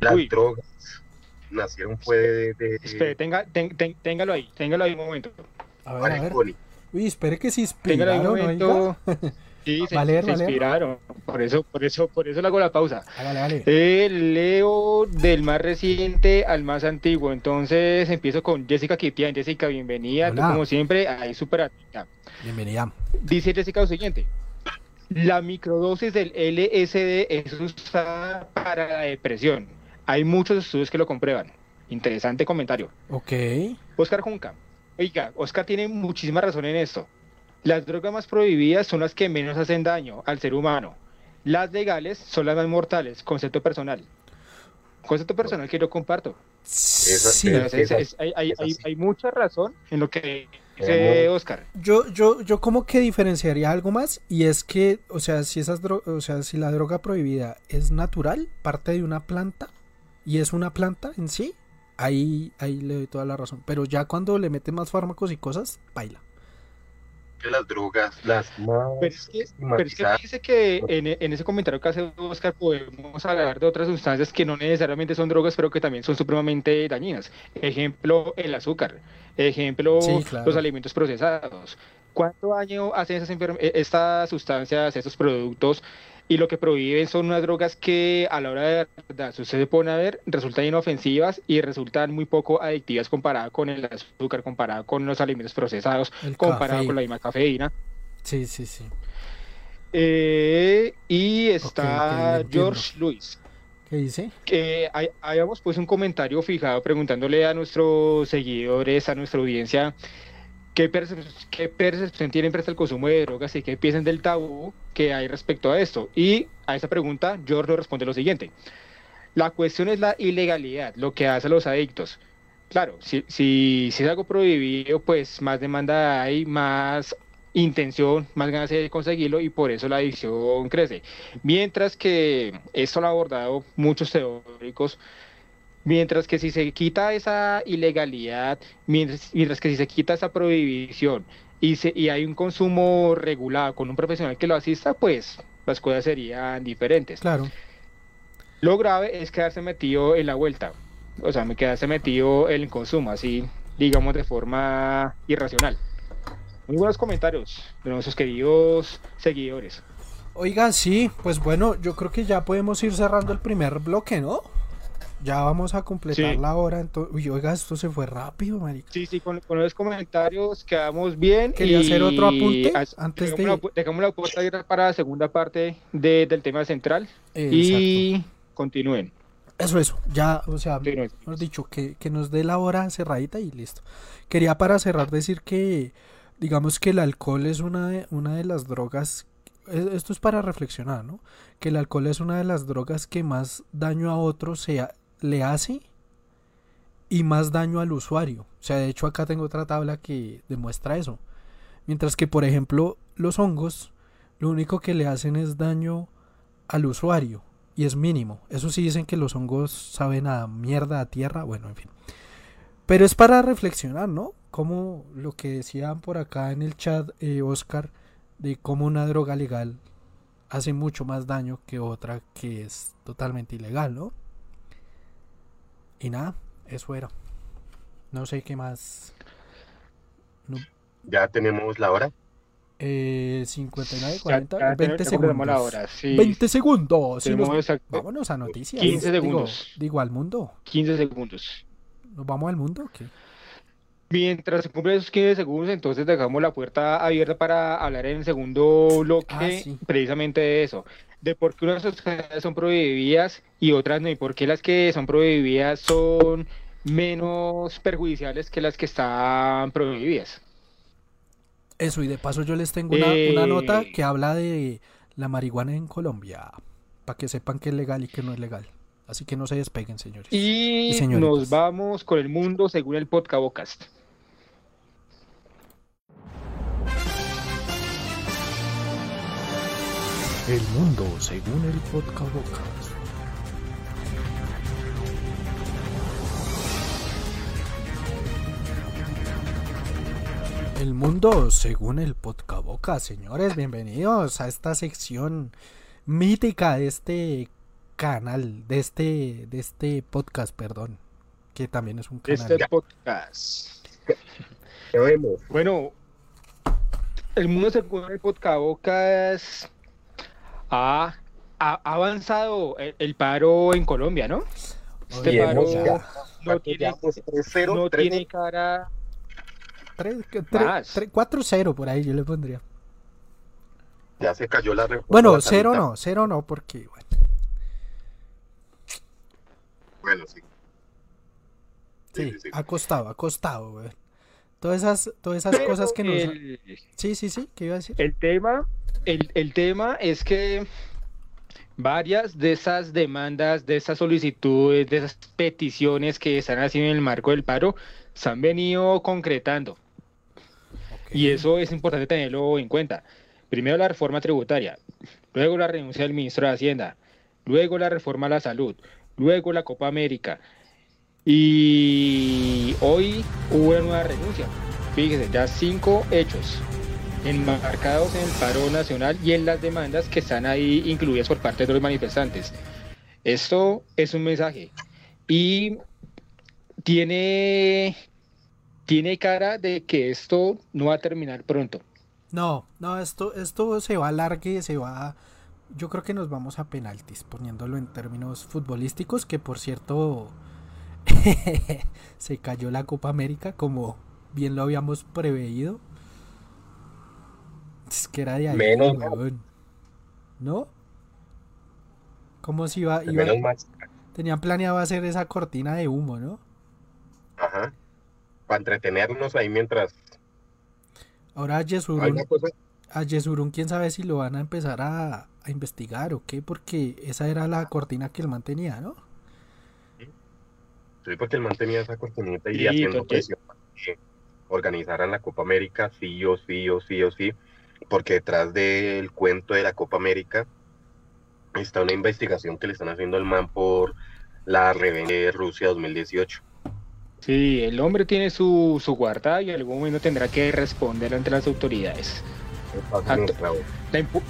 S4: las
S2: Uy.
S4: drogas nacieron fue de, de-
S2: Espere, tenga, ten- ten- téngalo ahí, téngalo ahí un momento.
S1: A ver, a ver. Uy, espere que se
S2: Téngalo ahí un
S1: inspiraron, oiga. [laughs]
S2: Sí, se, inspiraron. Por eso, por eso, por eso le hago la pausa. Eh, leo del más reciente al más antiguo. Entonces empiezo con Jessica Kitian. Jessica, bienvenida. Tú, como siempre, ahí súper atenta.
S1: Bienvenida.
S2: Dice Jessica lo siguiente. La microdosis del LSD es usada para la depresión. Hay muchos estudios que lo comprueban. Interesante comentario.
S1: Ok.
S2: Oscar Junca. Oiga, Oscar tiene muchísima razón en esto. Las drogas más prohibidas son las que menos hacen daño al ser humano. Las legales son las más mortales. Concepto personal. Concepto personal que yo comparto.
S1: Sí.
S2: Es- es- es- hay, hay-
S4: es
S2: hay-
S4: así.
S2: hay mucha razón en lo que dice Oscar.
S1: Yo, yo, yo como que diferenciaría algo más y es que, o sea, si esas dro- o sea, si la droga prohibida es natural, parte de una planta y es una planta en sí, ahí, ahí le doy toda la razón. Pero ya cuando le meten más fármacos y cosas, baila.
S4: Que las drogas, las más
S2: Pero es que, pero es que fíjese que en, en ese comentario que hace Oscar podemos hablar de otras sustancias que no necesariamente son drogas, pero que también son supremamente dañinas. Ejemplo, el azúcar. Ejemplo,
S1: Sí, claro.
S2: los alimentos procesados. ¿Cuánto daño hacen esas eh, estas sustancias, estos productos? Y lo que prohíben son unas drogas que a la hora de verdad, si usted se pone a ver, resultan inofensivas y resultan muy poco adictivas comparada con el azúcar, comparada con los alimentos procesados, comparada con la misma cafeína.
S1: Sí, sí, sí.
S2: Eh, y está. George Luis.
S1: ¿Qué dice?
S2: Que hay- habíamos pues un comentario fijado preguntándole a nuestros seguidores, a nuestra audiencia, qué, percep- qué percepción tienen frente al consumo de drogas y qué piensan del tabú que hay respecto a esto. Y a esa pregunta, George nos responde lo siguiente. La cuestión es la ilegalidad, lo que hace a los adictos. Claro, si, si, si es algo prohibido, pues más demanda hay, más intención, más ganas de conseguirlo y por eso la adicción crece. Mientras que esto lo han abordado muchos teóricos, mientras que si se quita esa ilegalidad, mientras, mientras que si se quita esa prohibición y, se, y hay un consumo regulado con un profesional que lo asista, pues las cosas serían diferentes.
S1: Claro.
S2: Lo grave es quedarse metido en la vuelta, o sea, me quedarse metido en el consumo, así digamos de forma irracional. Muy buenos comentarios de nuestros queridos seguidores.
S1: Oiga, sí, pues bueno, yo creo que ya podemos ir cerrando el primer bloque, ¿no? Ya vamos a completar
S2: Sí.
S1: la hora. Entonces, uy, oiga, esto se fue rápido, marica.
S2: Sí, sí, con, con los comentarios quedamos bien.
S1: Quería hacer otro apunte
S2: as-
S1: antes
S2: dejamos
S1: de-
S2: La, dejamos la puerta abierta para la segunda parte de- del tema central y continúen.
S1: Eso, eso. Ya, o sea, hemos dicho que, que nos dé la hora cerradita y listo. Quería para cerrar decir que, digamos que el alcohol es una de, una de las drogas, e- esto es para reflexionar, ¿no? Que el alcohol es una de las drogas que más daño a otros se le hace y más daño al usuario. O sea, de hecho acá tengo otra tabla que demuestra eso. Mientras que, por ejemplo, los hongos, lo único que le hacen es daño al usuario y es mínimo. Eso sí dicen que los hongos saben a mierda, a tierra, bueno, en fin. Pero es para reflexionar, ¿no? Como lo que decían por acá en el chat, eh, Oscar, de cómo una droga legal hace mucho más daño que otra que es totalmente ilegal, ¿no? Y nada, eso era. No sé qué más. No,
S4: ya tenemos la hora.
S1: eh, 59,
S2: Ya-
S1: 40,
S2: ya
S1: 20
S2: tenemos- tenemos la
S1: segundos.
S2: hora, sí.
S1: 20 segundos. sí,
S2: Tenemos
S1: nos- Vámonos a noticias.
S2: 15
S1: Digo-
S2: segundos.
S1: Digo, al mundo.
S2: 15 segundos.
S1: ¿Nos vamos al mundo o qué?
S2: Mientras se cumplen esos 15 segundos, entonces dejamos la puerta abierta para hablar en el segundo bloque
S1: Ah, sí.
S2: precisamente de eso, de por qué unas sustancias son prohibidas y otras no, y por qué las que son prohibidas son menos perjudiciales que las que están prohibidas.
S1: Eso, y de paso yo les tengo una, una
S2: Eh.
S1: nota que habla de la marihuana en Colombia. Para que sepan que es legal y que no es legal. Así que no se despeguen, señores.
S2: Y
S1: Y
S2: nos vamos con el mundo según el podcast.
S1: El mundo según el podcast. El mundo según el podcast, señores, bienvenidos a esta sección mítica de este canal, de este, de este podcast, perdón, que también es un canal.
S2: Este podcast. Bueno, el mundo según el podcast ha, ha avanzado el, el paro en Colombia, ¿no? Este
S1: Oye,
S2: paro
S4: ya-
S2: no tiene,
S4: Vamos 3-0,
S2: no
S4: 3
S2: tiene cara.
S1: Tres- que- tre-
S2: Más.
S1: tre- 4-0 por ahí yo le pondría.
S4: ya se cayó la reforma.
S1: Bueno,
S4: la
S1: cero
S4: carita.
S1: no, cero no, porque bueno.
S4: Bueno, sí.
S1: Sí,
S4: sí, sí.
S1: ha costado, ha costado, weón. Todas esas, todas esas
S2: Pero
S1: cosas que nos...
S2: el-
S1: Sí, sí, sí, ¿qué iba a decir?
S2: El tema, el, el tema es que varias de esas demandas, de esas solicitudes, de esas peticiones que están haciendo en el marco del paro, se han venido concretando. Y eso es importante tenerlo en cuenta. Primero la reforma tributaria, luego la renuncia del ministro de Hacienda, luego la reforma a la salud, luego la Copa América. Y hoy hubo una nueva renuncia. Fíjese, ya cinco hechos enmarcados en el paro nacional y en las demandas que están ahí incluidas por parte de los manifestantes. Esto es un mensaje y tiene, tiene cara de que esto no va a terminar pronto.
S1: No, no, esto, esto se va a largue, se va... Yo creo que nos vamos a penaltis, poniéndolo en términos futbolísticos, que por cierto [laughs] se cayó la Copa América como bien lo habíamos preveído. Es que era de ahí,
S4: Menos
S1: weón. ¿No? ¿Cómo se iba, iba-
S4: Menos mal.
S1: Tenían planeado hacer esa cortina de humo, ¿no?
S4: Ajá. Para entretenernos ahí mientras.
S1: Ahora a
S4: cosa.
S1: a Yesurún, quién sabe si lo van a empezar a, a investigar o qué, porque esa era la cortina que él mantenía, ¿no?
S4: Sí, porque el man tenía esa cortinita y
S2: Sí,
S4: haciendo presión para que organizaran la Copa América, sí o sí o sí o sí, porque detrás del cuento de la Copa América está una investigación que le están haciendo al man por la rebelión de Rusia 2018.
S2: Sí, el hombre tiene su, su guarda y en algún momento tendrá que responder ante las autoridades. La, impu-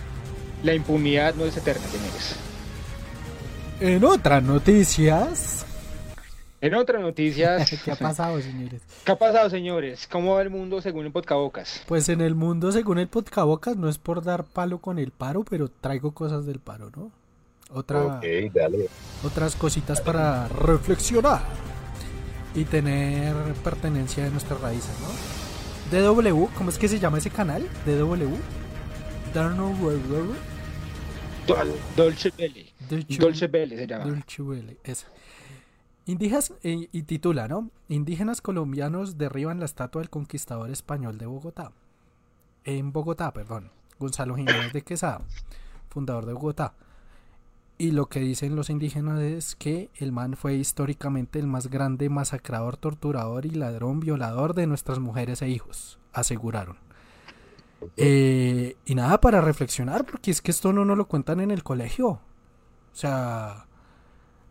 S2: la impunidad no es eterna, señores.
S1: En otras noticias.
S2: En otras noticias, [laughs]
S1: ¿Qué ha pasado, señores?
S2: ¿qué ha pasado, señores? ¿Cómo va el mundo según el podcabocas?
S1: Pues en el mundo, según el podcabocas, no es por dar palo con el paro, pero traigo cosas del paro, ¿no? Otra,
S4: Ok, dale.
S1: Otras cositas para reflexionar y tener pertenencia de nuestras raíces, ¿no? DW, ¿cómo es que se llama ese canal? DW.
S2: Dolce Belly.
S1: Deutsche-
S2: Dolce Belly se llama.
S1: Deutsche Welle, esa. Indígenas, eh, y titula, ¿no? Indígenas colombianos derriban la estatua del conquistador español de Bogotá. En Bogotá, perdón. Gonzalo Jiménez de Quesada, fundador de Bogotá. Y lo que dicen los indígenas es que el man fue históricamente el más grande masacrador, torturador y ladrón violador de nuestras mujeres e hijos, aseguraron. Eh, y nada para reflexionar, porque es que esto no nos lo cuentan en el colegio. O sea,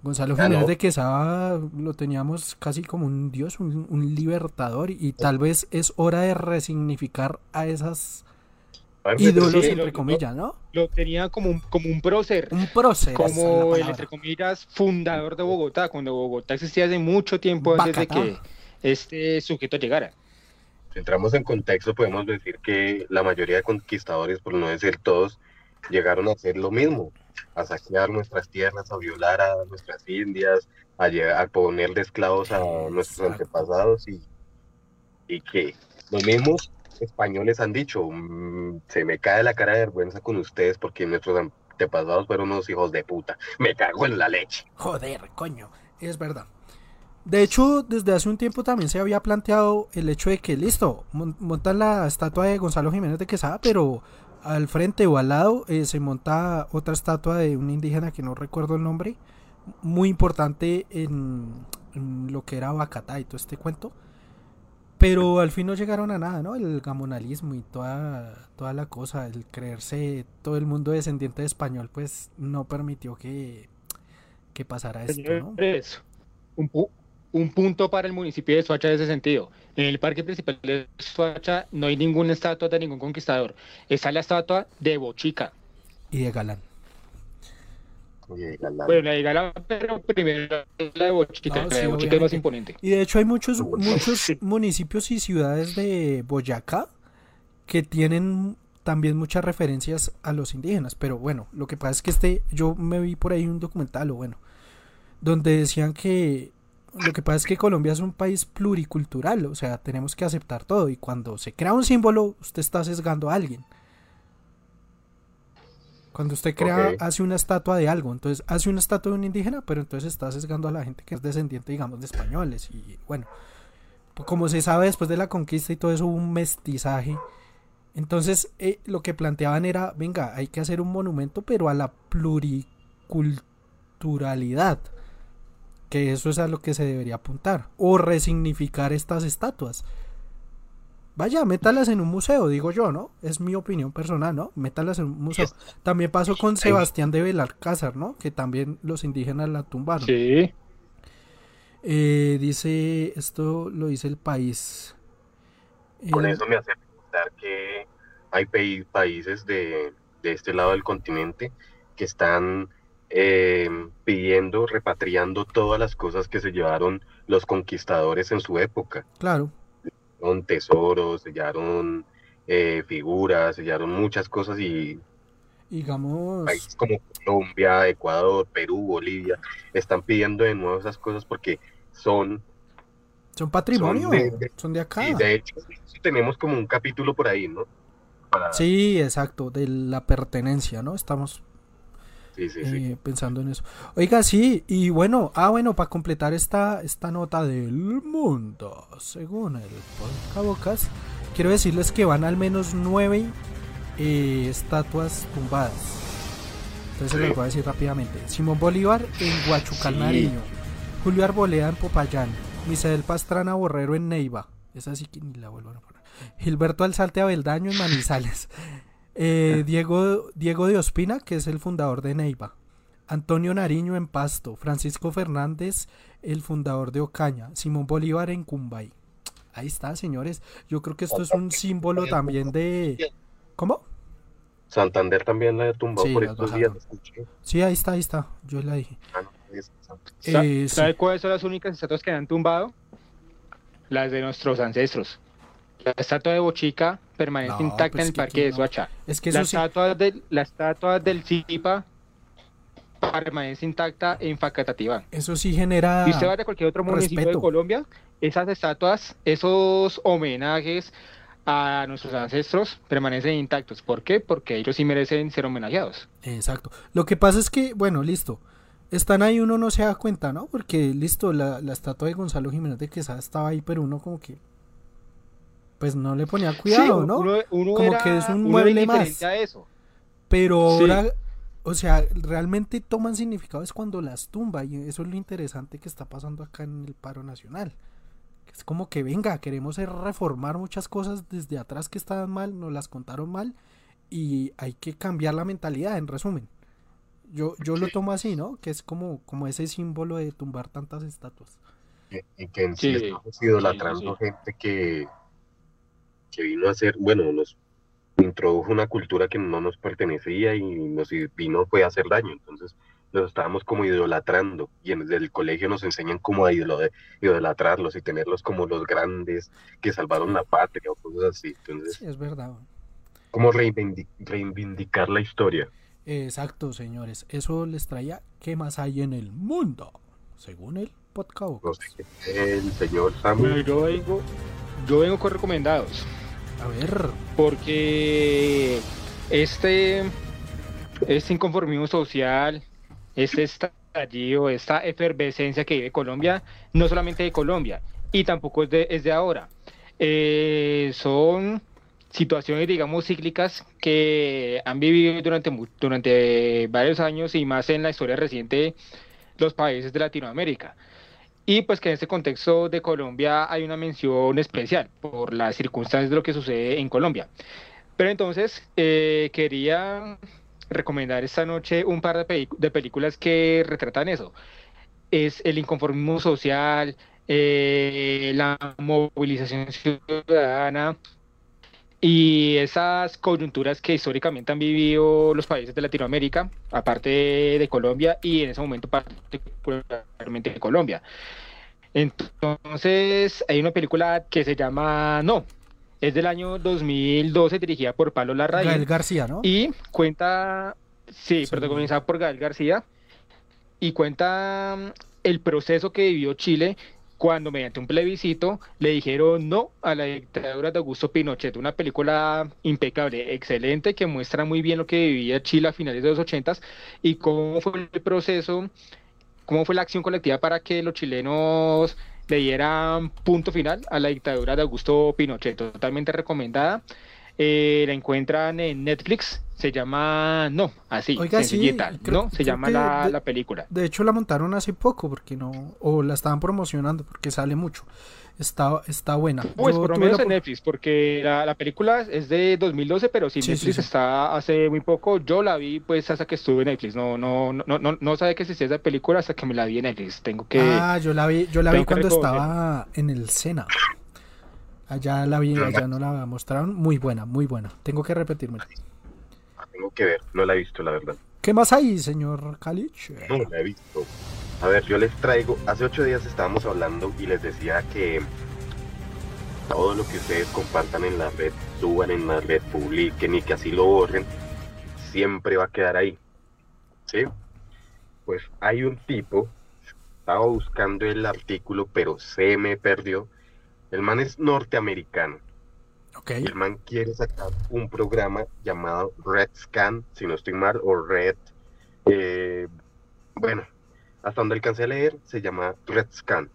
S1: Gonzalo Jiménez de Quesada lo teníamos casi como un dios, un, un libertador, y tal vez es hora de resignificar a esas ídolos,
S2: sí,
S1: entre
S2: lo-
S1: comillas, ¿no?
S2: Lo tenía como un, como un prócer.
S1: Un prócer.
S2: como el, entre comillas, fundador de Bogotá, cuando Bogotá existía hace mucho tiempo antes de que este sujeto llegara.
S4: Si entramos en contexto, podemos decir que la mayoría de conquistadores, por no decir todos, llegaron a hacer lo mismo, a saquear nuestras tierras, a violar a nuestras indias, a, a poner de esclavos a nuestros
S1: Exacto.
S4: antepasados y, y que los mismos españoles han dicho, "Mm, se me cae la cara de vergüenza con ustedes porque nuestros antepasados fueron unos hijos de puta, me cago en la leche.
S1: Joder, coño, es verdad. De hecho, desde hace un tiempo también se había planteado el hecho de que, listo, mon- montan la estatua de Gonzalo Jiménez de Quesada, pero al frente o al lado eh, se monta otra estatua de un indígena que no recuerdo el nombre, muy importante en, en lo que era Bacatá y todo este cuento. Pero al fin no llegaron a nada, ¿no? El gamonalismo y toda, toda la cosa, el creerse todo el mundo descendiente de español, pues no permitió que, que pasara esto, ¿no?
S2: Señores, un, un punto para el municipio de Soacha en ese sentido. En el parque principal de Soacha no hay ninguna estatua de ningún conquistador. Está la estatua de Bochica.
S1: Y de Galán.
S2: Bueno, la de Galán, pero primero la de Bochica.
S1: No,
S2: la
S1: sí,
S2: de Bochica es más imponente.
S1: Y de hecho hay muchos, muchos
S2: sí.
S1: municipios y ciudades de Boyacá que tienen también muchas referencias a los indígenas. Pero bueno, lo que pasa es que este, yo me vi por ahí un documental, o bueno, donde decían que lo que pasa es que Colombia es un país pluricultural, o sea, tenemos que aceptar todo. Y cuando se crea un símbolo, usted está sesgando a alguien. Cuando usted crea, hace una estatua de algo, entonces hace una estatua de un indígena, pero entonces está sesgando a la gente que es descendiente, digamos, de españoles. Y bueno, pues como se sabe después de la conquista y todo eso, hubo un mestizaje. Entonces, eh, lo que planteaban era, venga, hay que hacer un monumento, pero a la pluriculturalidad. Que eso es a lo que se debería apuntar. O resignificar estas estatuas. Vaya, métalas en un museo, digo yo, ¿no? Es mi opinión personal, ¿no? Métalas en un museo. También pasó con Sebastián de Belalcázar, ¿no? Que también los indígenas la tumbaron.
S2: Sí.
S1: Eh, dice, esto lo dice el país.
S4: Con
S1: Eh,
S4: eso me hace pensar que hay países de, de este lado del continente que están eh, pidiendo, repatriando todas las cosas que se llevaron los conquistadores en su época.
S1: Claro,
S4: Sellaron tesoros, sellaron eh, figuras, sellaron muchas cosas y
S1: digamos,
S4: países como Colombia, Ecuador, Perú, Bolivia están pidiendo de nuevo esas cosas porque son,
S1: son patrimonio,
S4: de- de-
S1: son de acá.
S4: y de hecho tenemos como un capítulo por ahí, ¿no? Para-
S1: Sí, exacto, de la pertenencia, ¿no? Estamos
S4: sí, sí, sí.
S1: eh, pensando en eso. Oiga, sí, y bueno, ah, bueno, para completar esta, esta nota del mundo, según el Bocas, quiero decirles que van al menos nueve eh, estatuas tumbadas. Entonces se las voy a decir rápidamente. Simón Bolívar en Huachucal. Nariño. Julio Arboleda en Popayán. Misael Pastrana Borrero en Neiva. Esa sí que ni la vuelvo a poner. Gilberto Alzate Abeldaño en Manizales. Eh, Diego, Diego de Ospina, que es el fundador de Neiva. Antonio Nariño en Pasto. Francisco Fernández, el fundador de Ocaña. Simón Bolívar en Cumbay. Ahí está, señores. Yo creo que esto es un símbolo también de... ¿Cómo?
S4: Santander también la ha tumbado
S1: Sí,
S4: por estos días.
S1: Sí, ahí está, ahí está. Yo la dije.
S4: Ah, no,
S1: Eh, sí.
S2: ¿Sabe cuáles son las únicas estatuas que han tumbado? Las de nuestros ancestros. La estatua de Bochica permanece
S1: No,
S2: intacta
S1: pues
S2: en el
S1: que
S2: parque de
S1: no.
S2: Soacha.
S1: Es que
S2: La
S1: sí.
S2: estatua, del, la estatua del Zipa permanece intacta en Facatativá.
S1: Eso sí genera.
S2: Si usted va a cualquier otro municipio
S1: respeto.
S2: de Colombia, esas estatuas, esos homenajes a nuestros ancestros permanecen intactos. ¿Por qué? Porque ellos sí merecen ser homenajeados.
S1: Exacto. Lo que pasa es que, bueno, listo. Están ahí, uno no se da cuenta, ¿no? Porque, listo, la, la estatua de Gonzalo Jiménez de Quesada estaba ahí, pero uno como que. Pues no le ponía cuidado,
S2: Sí,
S1: ¿no?
S2: Uno, uno
S1: Como
S2: era-
S1: que es un mueble más.
S2: a eso.
S1: Pero
S2: Sí.
S1: ahora, o sea, realmente toman significado es cuando las tumba y eso es lo interesante que está pasando acá en el paro nacional. Que Es como que venga, queremos reformar muchas cosas desde atrás que estaban mal, nos las contaron mal y hay que cambiar la mentalidad, en resumen. Yo, yo lo tomo así, ¿no? Que es como, como ese símbolo de tumbar tantas estatuas.
S4: Y- Y que en sí,
S2: Sí,
S4: estamos idolatrando
S2: sí,
S4: gente que, que vino a hacer, bueno, nos introdujo una cultura que no nos pertenecía y nos vino fue a hacer daño. Entonces los estábamos como idolatrando y en, desde el colegio nos enseñan cómo a idolatrarlos y tenerlos como los grandes que salvaron la patria o cosas así. Entonces,
S1: Sí, es verdad.
S4: como reivindic- reivindicar la historia.
S1: Exacto, señores. Eso les traía qué más hay en el mundo, según el podcast.
S4: No sé, el señor Samu,
S2: Bueno, yo vengo, yo vengo con recomendados.
S1: A ver,
S2: Porque este, este inconformismo social, este estallido, esta efervescencia que vive Colombia, no solamente de Colombia, y tampoco es de, es de ahora. Eh, son situaciones, digamos, cíclicas que han vivido durante, durante varios años y más en la historia reciente los países de Latinoamérica. Y pues que en este contexto de Colombia hay una mención especial por las circunstancias de lo que sucede en Colombia. Pero entonces eh, quería recomendar esta noche un par de, películas que retratan eso. Es el inconformismo social, eh, la movilización ciudadana y esas coyunturas que históricamente han vivido los países de Latinoamérica, aparte de, Colombia y en ese momento particularmente de Colombia. Entonces, hay una película que se llama No, es del año 2012, dirigida por Pablo Larraín.
S1: Gael García, ¿no?
S2: Y cuenta, sí,
S1: Sí.
S2: protagonizada por Gael García, y cuenta el proceso que vivió Chile cuando mediante un plebiscito le dijeron no a la dictadura de Augusto Pinochet, una película impecable, excelente, que muestra muy bien lo que vivía Chile a finales de los ochentas y cómo fue el proceso, cómo fue la acción colectiva para que los chilenos le dieran punto final a la dictadura de Augusto Pinochet, totalmente recomendada. Eh, la encuentran en Netflix, se llama No, así,
S1: Oiga, sí,
S2: sencillita,
S1: creo-
S2: ¿no? Se llama la,
S1: de-
S2: la película.
S1: De hecho la montaron hace poco porque no o la estaban promocionando porque sale mucho. Está está buena.
S2: Pues
S1: Yo
S2: por lo menos
S1: la
S2: en Netflix, porque la, la película es de 2012, pero sí,
S1: Sí, sí,
S2: Netflix
S1: sí.
S2: está hace muy poco. Yo la vi pues hasta que estuve en Netflix. No, no, no, no, no, sabía que existía esa película hasta que me la vi en Netflix. Tengo que...
S1: Ah, yo la vi, yo la vi cuando estaba en el Sena. Allá la vi, allá no la mostraron. Muy buena, muy buena. Tengo que repetírmela.
S4: Tengo que ver, no la he visto, la verdad.
S1: ¿Qué más hay, señor Kalich?
S4: No la he visto. A ver, yo les traigo, hace ocho días estábamos hablando y les decía que todo lo que ustedes compartan en la red, suban en la red, publiquen y que así lo borren, siempre va a quedar ahí. ¿Sí? Pues hay un tipo, estaba buscando el artículo, pero se me perdió. El man es norteamericano. El man quiere sacar un programa llamado Red Scan, si no estoy mal, o Red. eh, bueno, hasta donde alcancé a leer, se llama Red Scan.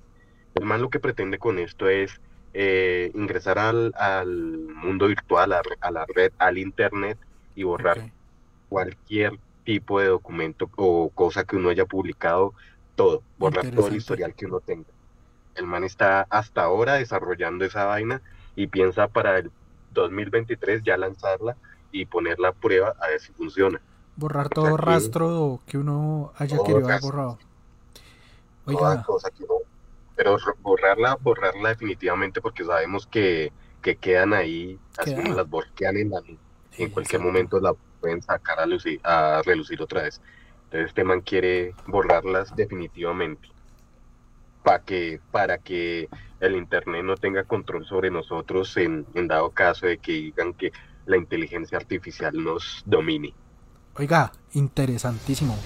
S4: El man lo que pretende con esto es eh, ingresar al, al mundo virtual, a, a la red, al internet y borrar cualquier tipo de documento o cosa que uno haya publicado, todo, borrar todo el historial que uno tenga. El man está hasta ahora desarrollando esa vaina y piensa para el 2023 ya lanzarla y ponerla a prueba a ver si funciona.
S1: Borrar todo rastro que uno haya querido haber borrado.
S4: Toda
S1: Oiga,
S4: cosa que uno- pero ro- borrarla, borrarla definitivamente porque sabemos que, que quedan ahí, así como las bor- quedan en la en
S1: Sí,
S4: cualquier momento la pueden sacar a, lucir, a relucir otra vez. Entonces este man quiere borrarlas definitivamente. Para que, para que el internet no tenga control sobre nosotros en, en dado caso de que digan que la inteligencia artificial nos domine.
S1: Oiga, interesantísimo.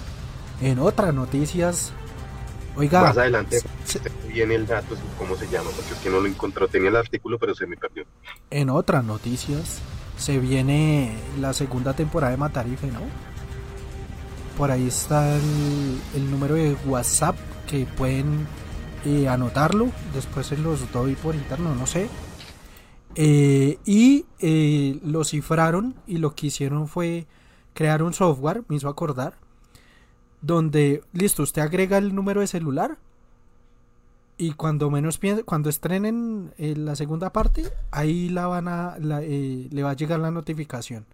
S1: En otras noticias, oiga,
S4: Más adelante
S1: se-
S4: viene el dato, cómo se llama, porque es que no lo encontró. Tenía el artículo, pero se me perdió.
S1: en otras noticias se viene la segunda temporada de Matarife, ¿no? Por ahí está el, el número de WhatsApp que pueden eh, anotarlo. Después se los doy por interno, no sé. Eh, y eh, lo cifraron y lo que hicieron fue crear un software, me hizo acordar, donde, listo, usted agrega el número de celular y cuando menos piense, cuando estrenen la segunda parte, ahí la van a, la, le va a llegar la notificación.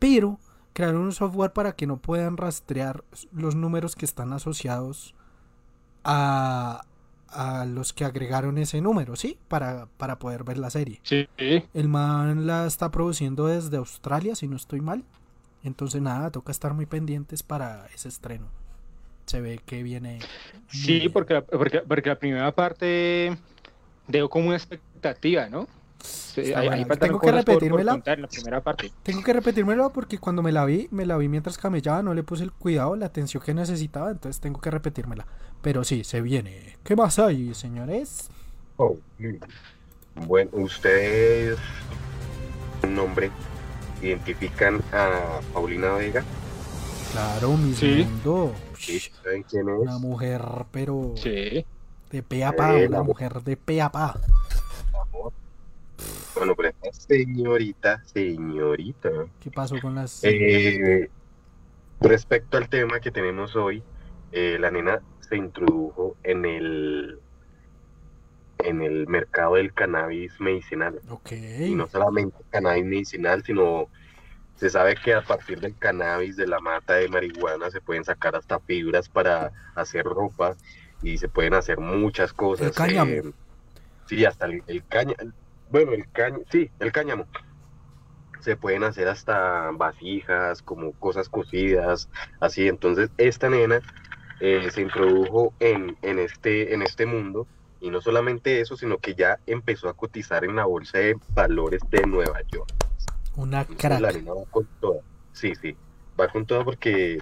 S1: Pero crearon un software para que no puedan rastrear los números que están asociados a, a los que agregaron ese número, ¿sí? Para, para poder ver la serie.
S2: Sí,
S1: El man la está produciendo desde Australia, si no estoy mal. Entonces nada, toca estar muy pendientes para ese estreno. Se ve que viene...
S2: sí, porque la, porque, porque la primera parte dejó como una expectativa, ¿no? Sí,
S1: Tengo que
S2: cosas por- por
S1: repetírmela.
S2: contar en la primera parte. [laughs]
S1: Tengo que repetírmelo porque cuando me la vi, me la vi mientras camellaba, no le puse el cuidado, la atención que necesitaba, entonces tengo que repetírmela. Pero sí, se viene. ¿Qué más hay, señores?
S4: Oh, mm. Bueno, ustedes, un nombre, identifican a Paulina Vega.
S1: Claro, mi
S2: Sí.
S1: mundo.
S4: ¿Sí? ¿Saben quién es?
S1: Una mujer, pero
S2: Sí.
S1: de pe a pa,
S4: Eh,
S1: una
S4: la-
S1: mujer de pe a pa.
S4: Bueno, pero esta señorita, señorita.
S1: ¿Qué pasó con las...
S4: Eh, respecto al tema que tenemos hoy, eh, la nena se introdujo en el en el mercado del cannabis medicinal.
S1: Ok.
S4: Y no solamente cannabis medicinal, sino se sabe que a partir del cannabis, de la mata de marihuana, se pueden sacar hasta fibras para hacer ropa y se pueden hacer muchas cosas.
S1: El cáñamo.
S4: eh, sí, hasta el, el caña, bueno, el caña, sí, el cáñamo. Se pueden hacer hasta vasijas, como cosas cocidas, así. Entonces, esta nena eh, se introdujo en, en, este, en este mundo y no solamente eso, sino que ya empezó a cotizar en la bolsa de valores de Nueva York.
S1: Una
S4: Entonces, la
S1: crack.
S4: nena va con toda. Sí, sí, va con toda porque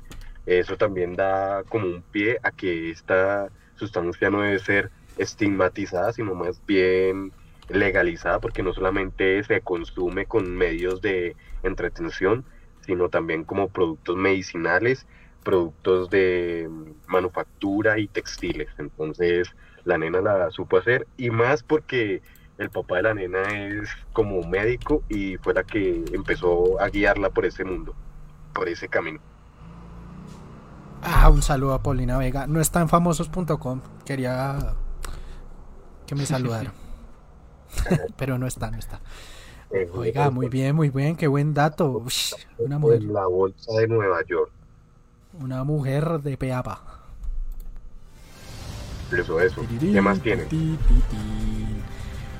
S4: eso también da como un pie a que esta sustancia no debe ser estigmatizada, sino más bien legalizada, porque no solamente se consume con medios de entretención, sino también como productos medicinales, productos de manufactura y textiles. Entonces, la nena la supo hacer y más porque el papá de la nena es como médico y fue la que empezó a guiarla por ese mundo, por ese camino.
S1: Ah, un saludo a Paulina Vega. No está en famosos.com. Quería que me saludara. [laughs] Pero no está, no está.
S4: Eh,
S1: Oiga, muy bien, muy bien. Qué buen dato. Ush, una mujer,
S4: En la bolsa de Nueva York.
S1: una mujer de peapa.
S4: Eso, eso. ¿Qué más tienen?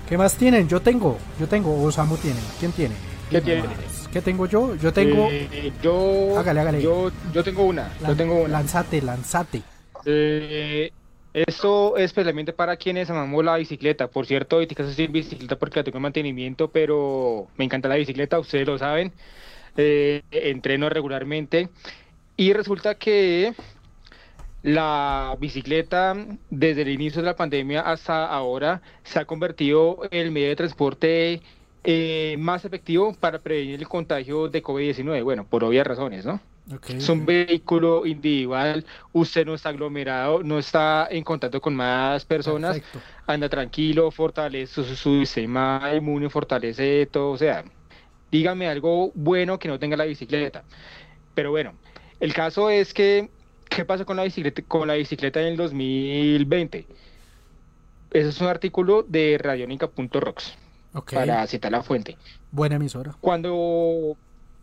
S1: ¿Qué más tienen? Yo tengo, yo tengo, o Samu tiene. ¿Quién tiene?
S2: ¿Qué tiene?
S1: ¿Qué tengo yo? Yo tengo.
S2: Eh, yo,
S1: Hágale, hágale.
S2: yo, yo tengo una, yo tengo una.
S1: Lanzate, lanzate.
S2: Eh, esto es especialmente para quienes amamos la bicicleta. Por cierto, ahorita estoy en bicicleta porque la tengo en mantenimiento, pero me encanta la bicicleta, ustedes lo saben. Eh, entreno regularmente y resulta que la bicicleta desde el inicio de la pandemia hasta ahora se ha convertido en el medio de transporte eh, más efectivo para prevenir el contagio de COVID-19. Bueno, por obvias razones, ¿no? Es un vehículo individual, usted no está aglomerado, no está en contacto con más personas,
S1: perfecto.
S2: anda tranquilo, fortalece su, su sistema inmune, fortalece todo, o sea, dígame algo bueno que no tenga la bicicleta. Pero bueno, el caso es que, ¿qué pasó con la bicicleta, con la bicicleta en el 2020? Ese es un artículo de radionica.rocks,
S1: Ok,
S2: para citar la fuente.
S1: buena emisora.
S2: Cuando,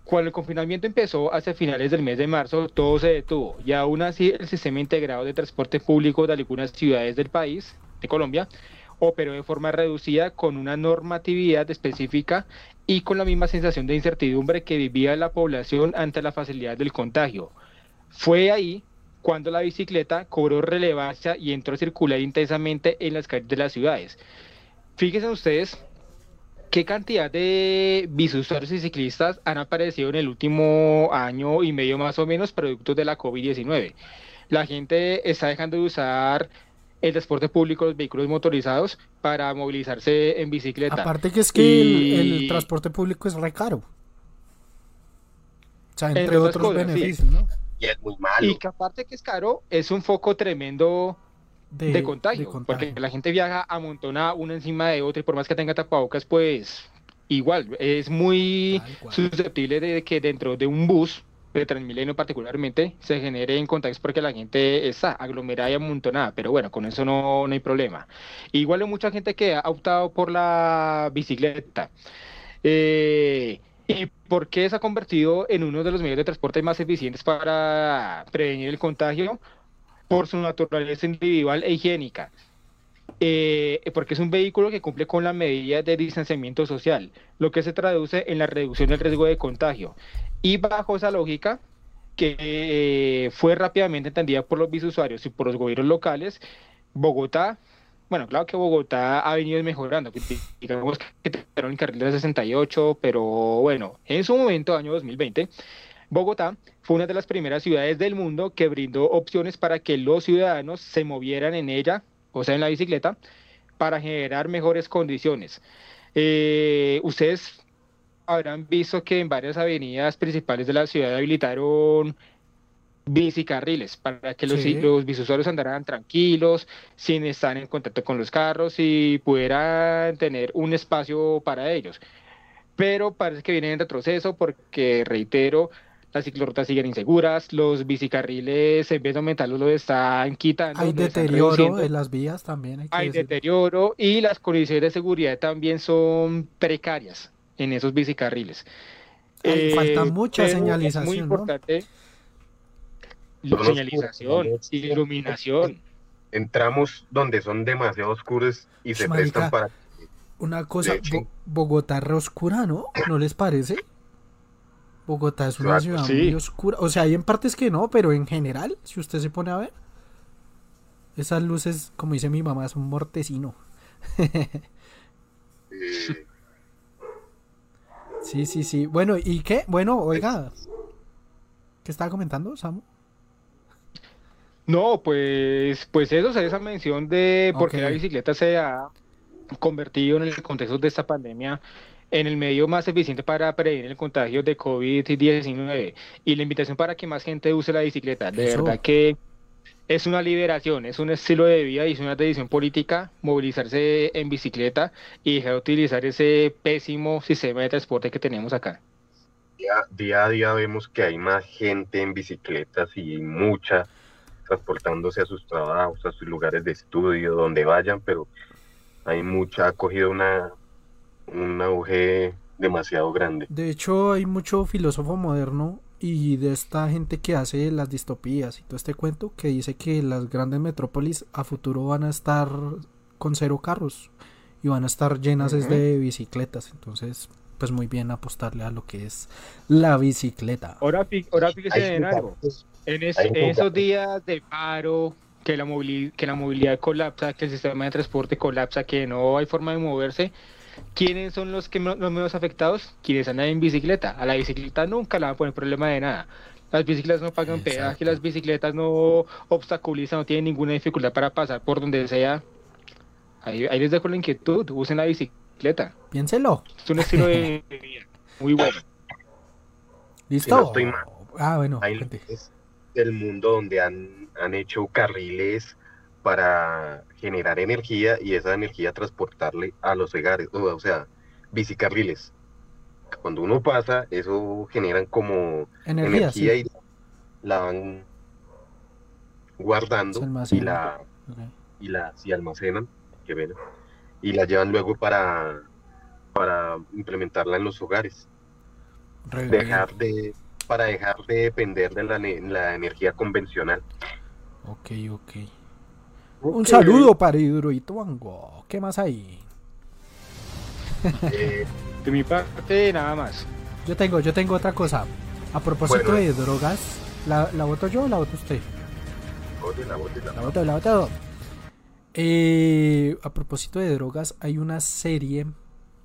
S2: cuando el confinamiento empezó hacia finales del mes de marzo, todo se detuvo y aún así el sistema integrado de transporte público de algunas ciudades del país, de Colombia, operó de forma reducida con una normatividad específica y con la misma sensación de incertidumbre que vivía la población ante la facilidad del contagio. Fue ahí cuando la bicicleta cobró relevancia y entró a circular intensamente en las calles de las ciudades. Fíjense ustedes ¿Qué cantidad de bisusuarios y ciclistas han aparecido en el último año y medio más o menos productos de la COVID-19? La gente está dejando de usar el transporte público, los vehículos motorizados, para movilizarse en bicicleta.
S1: Aparte que es que el, transporte público es re caro. O sea,
S2: Entre
S1: otros
S2: cosas, sí.
S1: beneficios, ¿no?
S4: Y es muy malo.
S2: Y que aparte que es caro, es un foco tremendo de, contagio,
S1: de
S2: porque la gente viaja amontonada una encima de otra y por más que tenga tapabocas, pues igual, es muy susceptible de que dentro de un bus de Transmilenio particularmente se generen contagios porque la gente está aglomerada y amontonada, pero bueno, con eso no, no hay problema. Igual hay mucha gente que ha optado por la bicicleta. Eh, ¿Y por qué se ha convertido en uno de los medios de transporte más eficientes para prevenir el contagio? Por su naturaleza individual e higiénica. Eh, porque es un vehículo que cumple con la medida de distanciamiento social, lo que se traduce en la reducción del riesgo de contagio. Y bajo esa lógica, que eh, fue rápidamente entendida por los bisusuarios y por los gobiernos locales, Bogotá, bueno, claro que Bogotá ha venido mejorando, digamos que terminaron el carril de 68, pero bueno, en su momento, año 2020, Bogotá fue una de las primeras ciudades del mundo que brindó opciones para que los ciudadanos se movieran en ella, o sea, en la bicicleta, para generar mejores condiciones. Eh, ustedes habrán visto que en varias avenidas principales de la ciudad habilitaron bicicarriles para que los,
S1: Sí.
S2: los bisusuarios andaran tranquilos, sin estar en contacto con los carros y pudieran tener un espacio para ellos. Pero parece que viene en retroceso porque, reitero, las ciclorrutas siguen inseguras, los bicicarriles en vez de aumentarlos lo están quitando.
S1: Hay deterioro en las vías también. Hay, que
S2: Hay
S1: decirlo.
S2: deterioro y las condiciones de seguridad también son precarias en esos bicicarriles.
S1: Ahí falta mucha
S2: pero Es
S1: señalización,
S2: muy
S1: ¿no?
S2: importante.
S4: Son oscuros,
S2: Señalización, iluminación.
S4: Entramos donde son demasiado oscuros y se
S1: Marica,
S4: prestan para...
S1: Una cosa. Bo- Bogotá re oscura, ¿no? ¿No les parece? Bogotá es una ciudad
S2: sí.
S1: muy oscura. O sea, hay en partes que no, pero en general, si usted se pone a ver, esas luces, como dice mi mamá, son mortecino.
S4: eh,
S1: Sí, sí, sí. Bueno, ¿y qué? Bueno, oiga. ¿Qué estaba comentando, Samu?
S2: No, pues, pues eso, o sea, esa mención de por qué la bicicleta se ha convertido en el contexto de esta pandemia en el medio más eficiente para prevenir el contagio de COVID-19 y la invitación para que más gente use la bicicleta. De
S1: Eso.
S2: verdad que es una liberación, es un estilo de vida y es una decisión política movilizarse en bicicleta y dejar de utilizar ese pésimo sistema de transporte que tenemos acá.
S4: Día, día a día vemos que hay más gente en bicicletas y mucha transportándose a sus trabajos, a sus lugares de estudio, donde vayan, pero hay mucha, ha cogido una, un auge demasiado grande.
S1: De hecho, hay mucho filósofo moderno y de esta gente que hace las distopías y todo este cuento que dice que las grandes metrópolis a futuro van a estar con cero carros y van a estar llenas es
S2: Ujú.
S1: de bicicletas. Entonces, pues muy bien apostarle a lo que es la bicicleta.
S2: Ahora, ahora fíjese en algo. En, es- en esos días de paro, que la, que la movilidad colapsa, que el sistema de transporte colapsa, que no hay forma de moverse, ¿quiénes son los que me- los menos afectados? Quienes andan en bicicleta. A la bicicleta nunca le van a poner problema de nada. Las bicicletas no pagan
S1: Exacto.
S2: peaje, las bicicletas no obstaculizan, no tienen ninguna dificultad para pasar por donde sea. Ahí, ahí les dejo la inquietud, usen la bicicleta.
S1: Piénselo.
S2: Es un estilo de [laughs] vida muy bueno.
S1: ¿Listo?
S4: no estoy mal.
S1: Ah, bueno.
S4: Hay lugares del mundo donde han, han hecho carriles para generar energía y esa energía transportarle a los hogares, o, sea, bicicarriles. Cuando uno pasa, eso generan como
S1: Energía,
S4: energía
S1: sí.
S4: y la van guardando y la y la si almacenan, que ven, y la llevan luego para para implementarla en los hogares, dejar de para dejar de depender de la, la energía convencional.
S1: Ok, ok. Un saludo para Hidroituango. ¿Qué más hay? [laughs]
S4: eh,
S2: De mi parte, nada más.
S1: Yo tengo, yo tengo otra cosa. A propósito
S4: Bueno.
S1: de drogas, ¿la, ¿la voto yo o la voto usted?
S4: óyela, óyela.
S1: La voto, la voto. Eh, a propósito de drogas, hay una serie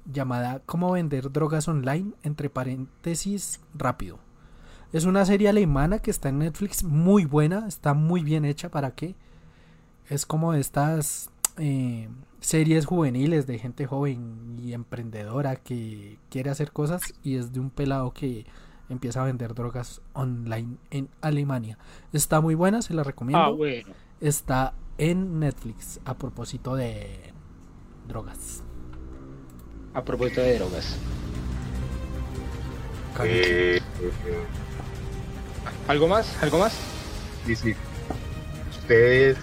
S1: llamada Cómo vender drogas online, entre paréntesis, rápido. Es una serie alemana que está en Netflix, muy buena, está muy bien hecha, ¿para qué? Es como de estas eh, series juveniles de gente joven y emprendedora que quiere hacer cosas y es de un pelado que empieza a vender drogas online en Alemania. Está muy buena, se la recomiendo
S2: Ah, bueno.
S1: está en Netflix a propósito de drogas.
S2: A propósito de drogas.
S4: Eh, eh,
S2: ¿Algo más? ¿Algo más?
S4: sí, sí. Ustedes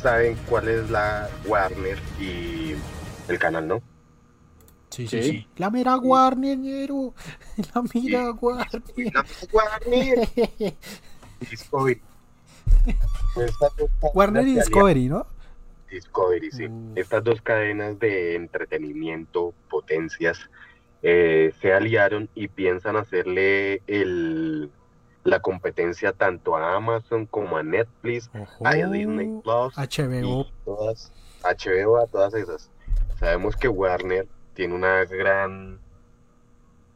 S4: saben cuál es la Warner y el canal, ¿no?
S1: Sí,
S2: sí, sí.
S1: La mera Warner, ñero. La mera Warner.
S4: La Warner [laughs] Discovery.
S1: Warner y Discovery, ¿no?
S4: Discovery, sí.
S1: Uf.
S4: Estas dos cadenas de entretenimiento, potencias, eh, se aliaron y piensan hacerle el, la competencia tanto a Amazon como a Netflix, a Disney Plus
S1: HBO.
S4: y todas, HBO, a todas esas. Sabemos que Warner tiene una gran,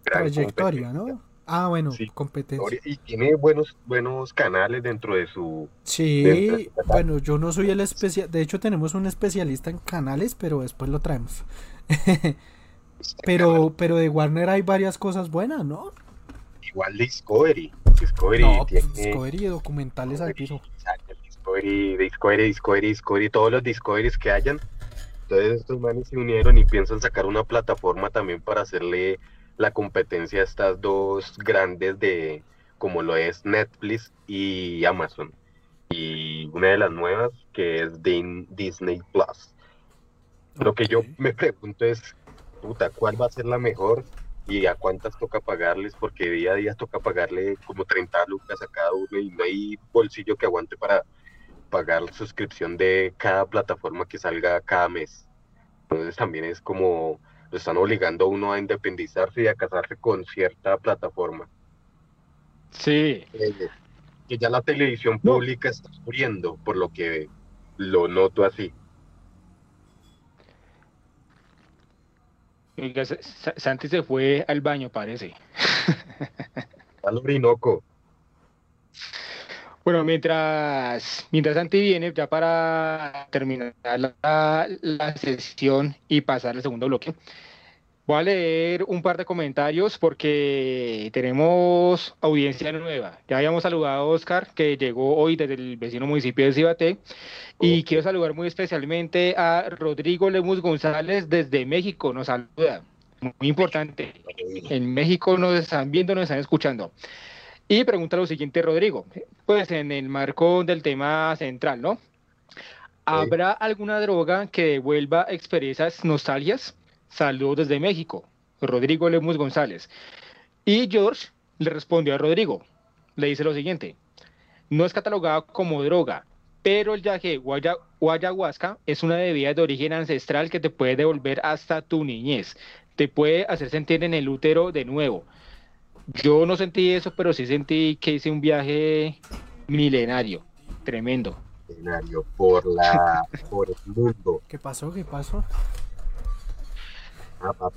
S4: gran
S1: Trayectoria. ¿no? Ah, bueno,
S4: Sí.
S1: competencia.
S4: Y tiene buenos, buenos canales dentro de su
S1: Sí,
S4: de-
S1: bueno, yo no soy el especial. De hecho, tenemos un especialista en canales, pero después lo traemos. [laughs] pero, pero de Warner hay varias cosas buenas, ¿no?
S4: Igual Discovery. Discovery
S1: No,
S4: tiene
S1: pues, Discovery documentales al piso.
S4: Exacto, Discovery, Discovery, Discovery, Discovery, todos los Discoverys que hayan. Entonces estos manes se unieron y piensan sacar una plataforma también para hacerle la competencia a estas dos grandes de como lo es Netflix y Amazon. Y una de las nuevas que es Disney Plus. Lo que yo me pregunto es, puta, ¿cuál va a ser la mejor y a cuántas toca pagarles? Porque día a día toca pagarle como 30 lucas a cada uno y no hay bolsillo que aguante para pagar la suscripción de cada plataforma que salga cada mes. Entonces también es como lo están obligando a uno a independizarse y a casarse con cierta plataforma.
S2: Sí.
S4: Eh, que ya la televisión
S2: No.
S4: pública está muriendo, por lo que lo noto así.
S2: Oiga, Santi se fue al baño, parece. [laughs]
S4: Al Orinoco.
S2: Bueno, mientras, mientras Santi viene, ya para terminar la, la sesión y pasar al segundo bloque, voy a leer un par de comentarios porque tenemos audiencia nueva. Ya habíamos saludado a Oscar, que llegó hoy desde el vecino municipio de Cibaté, y quiero saludar muy especialmente a Rodrigo Lemus González desde México, nos saluda. Muy importante. En México nos están viendo, nos están escuchando. Y pregunta lo siguiente, Rodrigo, pues en el marco del tema central, ¿no? ¿Habrá alguna droga que devuelva experiencias nostalgias? Saludos desde México, Rodrigo Lemus González. Y George le respondió a Rodrigo, le dice lo siguiente, no es catalogado como droga, pero el yaje o ayahuasca es una bebida de origen ancestral que te puede devolver hasta tu niñez, te puede hacer sentir en el útero de nuevo yo no sentí eso, pero sí sentí que hice un viaje milenario, tremendo.
S4: Milenario por la por el mundo.
S1: ¿Qué pasó? ¿Qué pasó?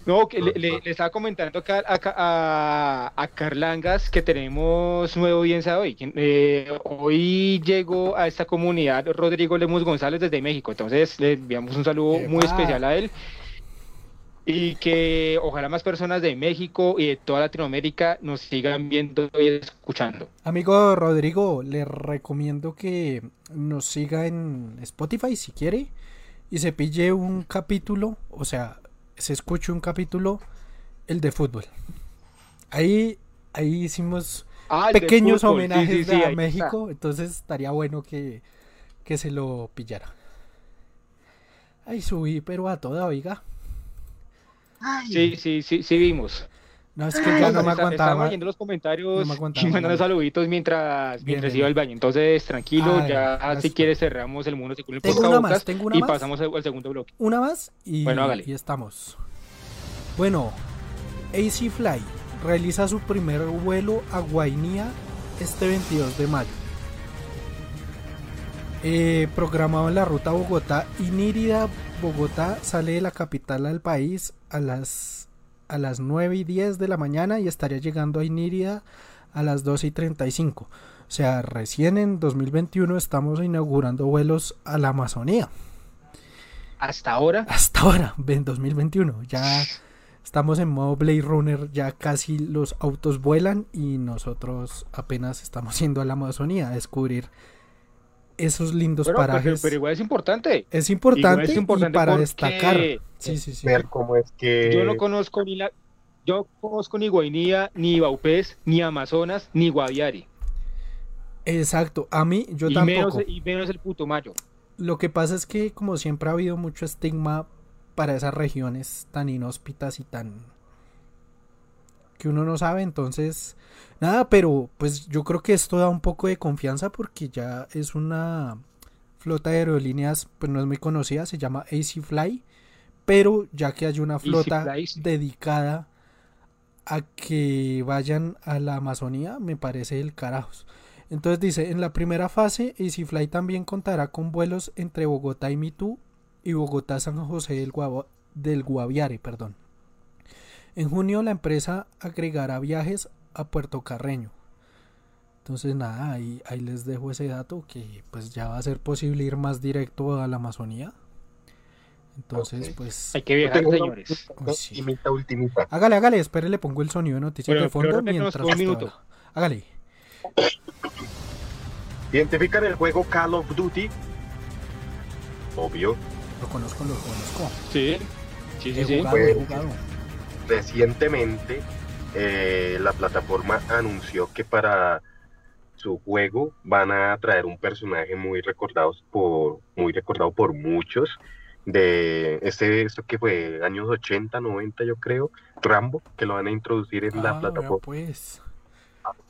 S2: No, que le, le, estaba comentando acá a, a, a, Carlangas que tenemos nueva audiencia hoy. Eh, hoy llegó a esta comunidad Rodrigo Lemus González desde México, entonces le enviamos un saludo muy especial a él y que ojalá más personas de México y de toda Latinoamérica nos sigan viendo y escuchando.
S1: Amigo Rodrigo, le recomiendo que nos siga en Spotify si quiere y se pille un capítulo, o sea, se escuche un capítulo, el de fútbol. Ahí, ahí hicimos ah, pequeños homenajes a México, entonces estaría bueno que, que se lo pillara. Ahí subí, pero a toda, oiga.
S2: Sí, sí, sí, sí vimos.
S1: No, es que ya no me aguantaba.
S2: Estamos leyendo los comentarios y mandando saluditos mientras, mientras iba al baño. Entonces, tranquilo, ya si quieres cerramos el mundo según el
S1: tengo una más, tengo una
S2: y
S1: más.
S2: pasamos al segundo bloque.
S1: Una más y,
S2: bueno, hágale.
S1: y estamos. Bueno, AC Fly realiza su primer vuelo a Guainía este 22 de mayo. Eh, programado en la ruta Bogotá y Nírida Bogotá sale de la capital al país a las, a las 9 y 10 de la mañana y estaría llegando a Inírida a las 12 y 35. O sea, recién en 2021 estamos inaugurando vuelos a la Amazonía.
S2: ¿Hasta ahora?
S1: Hasta ahora, en 2021. Ya estamos en modo Blade Runner, ya casi los autos vuelan y nosotros apenas estamos yendo a la Amazonía a descubrir esos lindos parajes.
S2: Pero, igual es importante.
S1: Es importante, y para destacar. Sí, sí, sí.
S4: Ver cómo es que.
S2: Yo no conozco ni la. Yo conozco ni Guainía, ni Baupés, ni Amazonas, ni Guaviare.
S1: Exacto, a mí yo
S2: y
S1: tampoco.
S2: Menos, y menos el puto mayo.
S1: Lo que pasa es que como siempre ha habido mucho estigma para esas regiones tan inhóspitas y tan que uno no sabe, entonces nada, pero pues yo creo que esto da un poco de confianza porque ya es una flota de aerolíneas, pues no es muy conocida, se llama AC Fly, pero ya que hay una flota dedicada a que vayan a la Amazonía, me parece el carajos. Entonces dice, en la primera fase, Fly también contará con vuelos entre Bogotá y Mitú y Bogotá-San José del, del Guaviare, perdón. En junio la empresa agregará viajes a Puerto Carreño. Entonces nada, ahí, ahí les dejo ese dato que pues ya va a ser posible ir más directo a la Amazonía. Entonces, pues.
S2: Hay que viajar, señores.
S1: Hágale, hágale, espere, le pongo el sonido de noticias de fondo mientras.
S2: Un minuto.
S1: Hágale.
S4: Identifican el juego Call of Duty. Obvio.
S1: Lo conozco, lo conozco.
S2: Sí, sí, sí.
S1: He jugado, he jugado
S4: recientemente eh, la plataforma anunció que para su juego van a traer un personaje muy recordado por muy recordado por muchos de este esto que fue años 80 90 yo creo Rambo que lo van a introducir en la
S1: Ah,
S4: plataforma
S1: pues.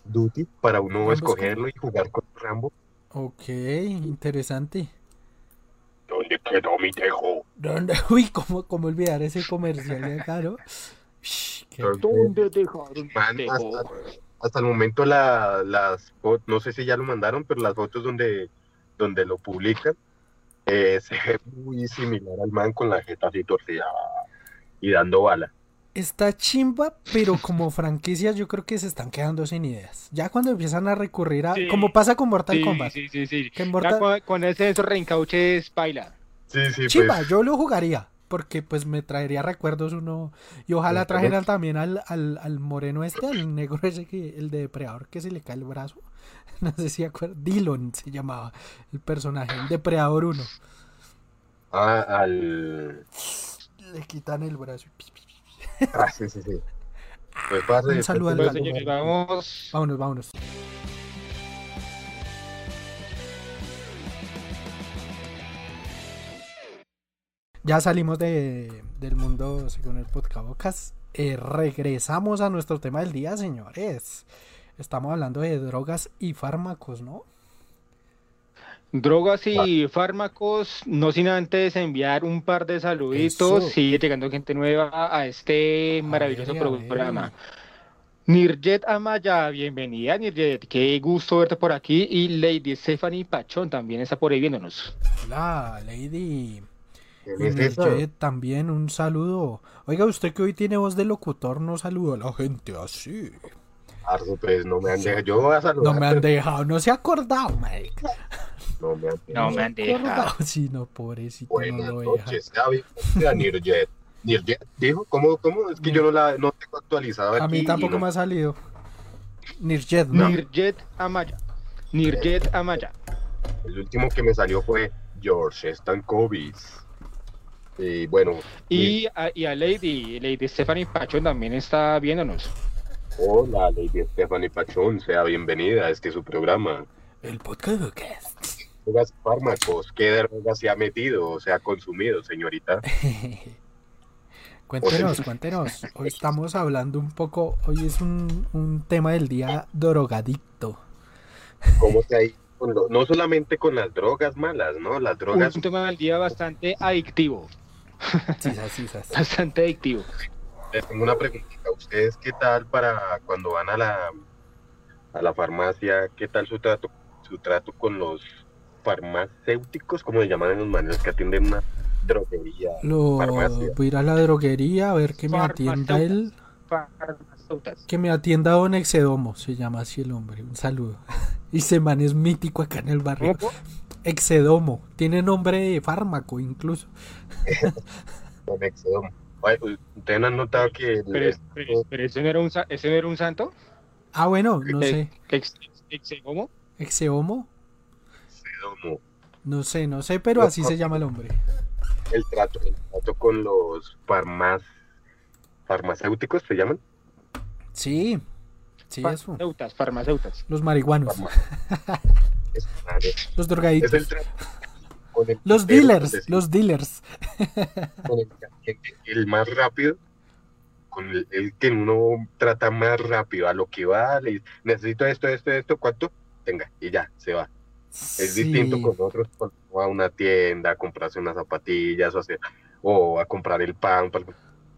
S4: Duty para uno
S1: Rambo es
S4: escogerlo y jugar con Rambo
S1: Ok, interesante.
S4: ¿Dónde quedó mi tejo?
S1: ¿Dónde? [laughs] Uy, ¿cómo, cómo olvidar ese comercial de acá, no? Shh, qué-
S2: ¿Dónde dejaron
S4: Man, hasta, hasta el momento la- las fotos, no sé si ya lo mandaron, pero las fotos donde, donde lo publican eh, se ve muy similar al man con la jeta así torcida y dando bala.
S1: Está chimba, pero como franquicias yo creo que se están quedando sin ideas. Ya cuando empiezan a recurrir a...
S2: Sí.
S1: Como pasa con Mortal
S2: Sí,
S1: Kombat.
S2: sí, sí, sí.
S1: Que en
S2: Ya
S1: Mortal...
S2: con, con ese esos reencauches baila.
S4: Sí, sí,
S1: Chimba,
S4: pues.
S1: yo lo jugaría. Porque pues me traería recuerdos uno. Y ojalá trajeran también al, al, al moreno este, al negro ese que, el de depredador que se le cae el brazo. [laughs] No sé si acuerdan. Dillon se llamaba el personaje, el depredador 1.
S4: Ah, al.
S1: Le quitan el brazo.
S4: Ah, sí, sí, sí. Pues pase.
S1: Un saludo al Calvo.
S2: señores, vamos.
S1: Vámonos, vámonos. Ya salimos de, del mundo según el podcast. Eh, regresamos a nuestro tema del día, señores. Estamos hablando de drogas y fármacos, ¿no?
S2: Drogas y fármacos, no sin antes enviar un par de saluditos.
S1: Eso.
S2: Sigue llegando gente nueva a este maravilloso
S1: ver, a ver.
S2: programa. Nirjet Amaya, bienvenida Nirjet, qué gusto verte por aquí. Y Lady Stephanie Pachón también está por ahí viéndonos.
S1: Hola, Lady.
S4: ¿Quién
S1: Y
S4: es esa?
S1: Mirjet, también un saludo. Oiga, usted que hoy tiene voz de locutor, no saluda a la gente así.
S4: Pues no me han dejado. Yo voy a saludar.
S1: No me han
S4: pero
S1: dejado, no se ha acordado, marica.
S4: No me han
S2: No
S4: dejado.
S2: me han dejado. [laughs]
S1: Sí, no, pobrecito,
S4: Buenas
S1: no lo
S4: noches, Gaby. Mira, Nirjet. Nirjet, dijo, ¿cómo, cómo? Es que yo no la no tengo actualizada.
S1: A mí tampoco
S4: no-
S1: me ha salido. Nirjet, ¿no?
S2: Nirjet Amaya. Nirjet Amaya.
S4: El último que me salió fue George Stankovic. Y bueno,
S2: Y a, y a Lady, Lady Stephanie Pachón también está viéndonos.
S4: hola, Lady Stephanie Pachón, sea bienvenida a este su programa.
S1: El podcast.
S4: Drogas y fármacos, ¿qué drogas se ha metido o se ha consumido, señorita? [laughs]
S1: cuéntenos, cuéntenos. Hoy estamos hablando un poco, hoy es un, un tema del día drogadicto.
S4: ¿Cómo te ha ido no solamente con las drogas malas, ¿no? Las drogas
S2: Un tema del día bastante adictivo.
S1: Sí, sí, sí, sí.
S2: Bastante adictivo.
S4: Les tengo una preguntita. ¿Ustedes qué tal para cuando van a la a la farmacia? ¿Qué tal su trato su trato con los farmacéuticos, como se llaman en los manes que atienden una droguería?
S1: Lo,
S4: Farmacia.
S1: voy a ir a la droguería a ver que me atienda él. Que me atienda Don Exedomo, se llama así el hombre. Un saludo. [laughs] Y se man es mítico acá en el barrio.
S2: ¿Cómo?
S1: Exedomo. Tiene nombre de fármaco incluso. [laughs]
S4: Con Exedom. Ay, pues, ¿Ustedes no han notado que
S2: Pero,
S4: el-
S2: pero, pero ese, no era un, sa- ese no era un santo?
S1: Ah, bueno, no
S2: Eh,
S1: sé.
S2: Ex, ex- ¿Cómo?
S1: Exeomo.
S4: Exedomo,
S1: No sé, no sé, pero así se llama el hombre.
S4: el trato, el trato con los farmac farmacéuticos se llaman?
S1: Sí. Sí, eso.
S2: Farmacéutas, farmacéutas.
S1: Los marihuanos.
S4: Farma- [laughs] Es,
S1: Los
S4: es
S1: drogaditos.
S4: el
S1: Los dealers.
S4: es
S1: Los dealers.
S4: con el, el más rápido, con el, el que uno trata más rápido, a lo que va, le dice, necesito esto, esto, esto, ¿cuánto? Tenga, y ya, se va. Es
S1: Sí.
S4: distinto con otros a una tienda a comprarse unas zapatillas o, hacer- o a comprar el pan. pa-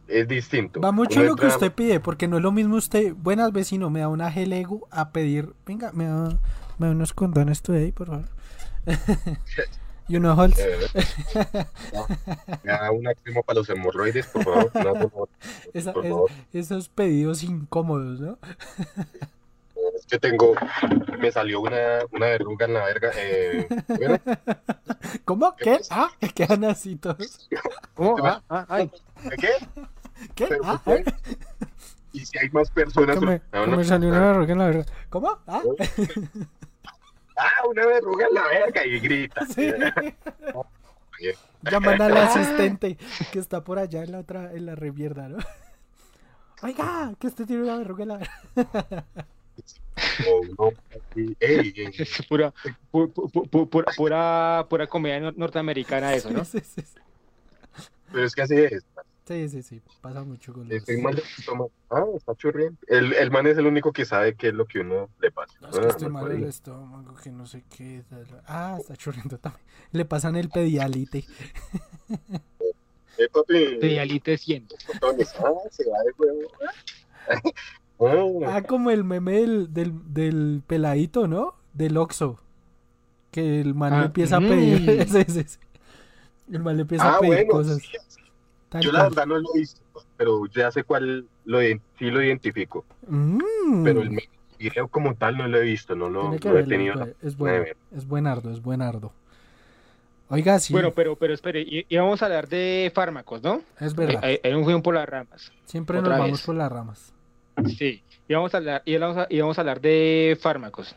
S4: Es distinto.
S1: Va mucho
S4: Uno
S1: lo que
S4: entra-
S1: usted pide, porque no es lo mismo usted, buenas vecino, me da una gelego a pedir, venga, me da, me unos condones today, por favor. y unos.
S4: Eh, no, me da una crema para los hemorroides, por favor. No, por favor,
S1: Esa-
S4: por
S1: es-
S4: favor.
S1: esos pedidos incómodos, ¿no?
S4: Es que tengo, me salió una, una verruga en la verga. Eh, bueno,
S1: ¿Cómo? ¿Qué? Ah, que quedan así todos.
S2: ¿Cómo? Ah, ah, ay.
S4: ¿qué?
S1: ¿Qué?
S4: Pero,
S1: Ah,
S4: ¿por qué? Y si hay más personas.
S1: que me,
S4: No,
S1: que
S4: no.
S1: me salió una verruga en la verga. ¿Cómo? Ah,
S4: Ah, una verruga en la verga y grita.
S1: sí. Llaman al asistente que está por allá en la otra, en la revierda, ¿no? [laughs] Oiga, que usted tiene una verruga en la verga.
S4: o uno así, ey, ey,
S2: Es pura, pu- pu- pu- pu- pura, pura, pura comedia nor- norteamericana eso, ¿no? [laughs]
S1: Sí, sí, sí.
S4: Pero es que así es.
S1: Sí, sí, sí, pasa mucho con los...
S4: Estoy mal de estómago. Ah, está churriendo. El, el man es el único que sabe qué es lo que uno le pasa.
S1: No, es que
S4: Ah,
S1: estoy
S4: no
S1: mal del estómago, que no sé qué. tal. Ah, está chorriendo también. Le pasan el pedialite.
S4: Eh, papi.
S2: Pedialite 100.
S4: botones. Ah, se va de huevo. [laughs] Ah,
S1: Ah, como el meme del, del, del peladito, ¿no? Del Oxxo. Que el man le
S2: Ah,
S1: empieza a
S2: mm.
S1: pedir. [laughs] Sí, sí. El man le empieza
S4: ah,
S1: a pedir
S4: bueno.
S1: cosas.
S4: sí, sí.
S1: Tal
S4: Yo la verdad no lo he visto, pero ya sé cuál lo, sí lo identifico.
S1: Mm.
S4: Pero el video como tal no lo he visto, no lo, he tenido
S1: es
S4: la
S1: bu- es bueno, es buenardo, es buenardo. Oiga, sí,
S2: Bueno, pero, pero espere, y, y vamos a hablar de fármacos, ¿no?
S1: es verdad.
S2: Ahí nos fuimos por las ramas.
S1: Siempre
S2: otra
S1: nos vamos
S2: vez.
S1: por las ramas.
S2: Sí. Y vamos a hablar, y vamos a, y vamos a hablar de fármacos,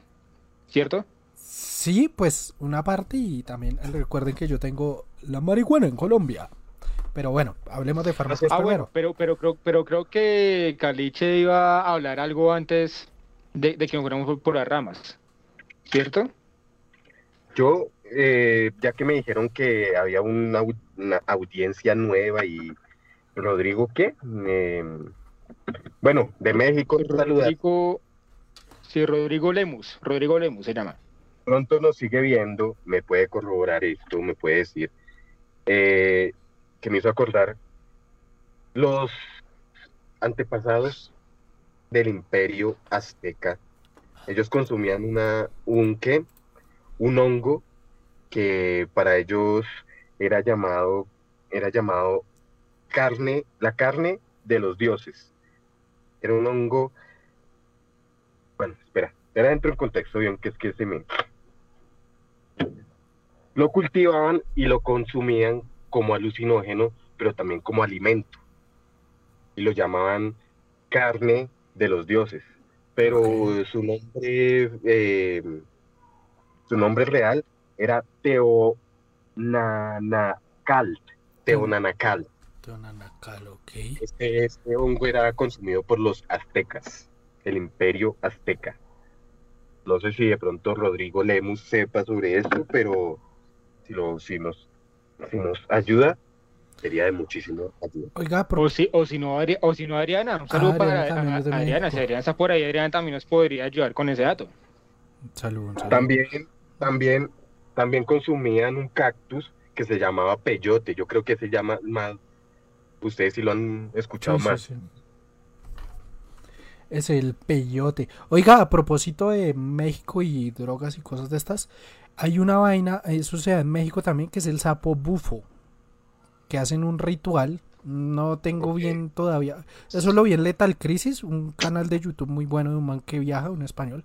S2: ¿cierto?
S1: Sí, pues una parte y también recuerden que yo tengo la marihuana en Colombia. Pero bueno, hablemos de fármacos
S2: Ah,
S1: primero.
S2: bueno, pero, pero, creo, pero creo que Caliche iba a hablar algo antes de, de que nos fuéramos por- las ramas, ¿cierto?
S4: Yo, eh, ya que me dijeron que había una, au- una audiencia nueva y Rodrigo, ¿qué? Eh, bueno, de México, saludar.
S2: Rodrigo, sí, Rodrigo Lemus, Rodrigo Lemus se llama.
S4: Pronto nos sigue viendo, me puede corroborar esto, me puede decir, eh, que me hizo acordar los antepasados del imperio azteca. Ellos consumían una, un qué, un hongo que para ellos era llamado, era llamado carne, la carne de los dioses. Era un hongo, bueno, espera, era dentro del contexto bien que es que se me, lo cultivaban y lo consumían como alucinógeno, pero también como alimento. Y lo llamaban carne de los dioses. Pero su nombre, eh, su nombre real era Teonanacalt. Teonanacalt.
S1: Tonanacal, ok.
S4: Este, este hongo era consumido por los aztecas, el imperio azteca. No sé si de pronto Rodrigo Lemus sepa sobre esto, pero si, lo, si, nos, si nos ayuda, sería de muchísimo ayuda.
S1: Oiga,
S2: O si, o si no, Adri- o si no Adriana, un saludo
S1: Ah,
S2: para
S1: Adriana
S2: Adriana,
S1: México.
S2: si Adriana está por ahí, Adriana también nos podría ayudar con ese dato.
S1: salud, salud.
S4: También, también, también consumían un cactus que se llamaba peyote. Yo creo que se llama más, ustedes sí lo han escuchado
S1: Sí, sí,
S4: más.
S1: sí. Es el peyote. Oiga, a propósito de México y drogas y cosas de estas, hay una vaina, eso se da en México también, que es el sapo bufo. Que hacen un ritual. No tengo bien todavía. Eso lo vi en Lethal Crisis, un canal de YouTube muy bueno de un man que viaja, un español.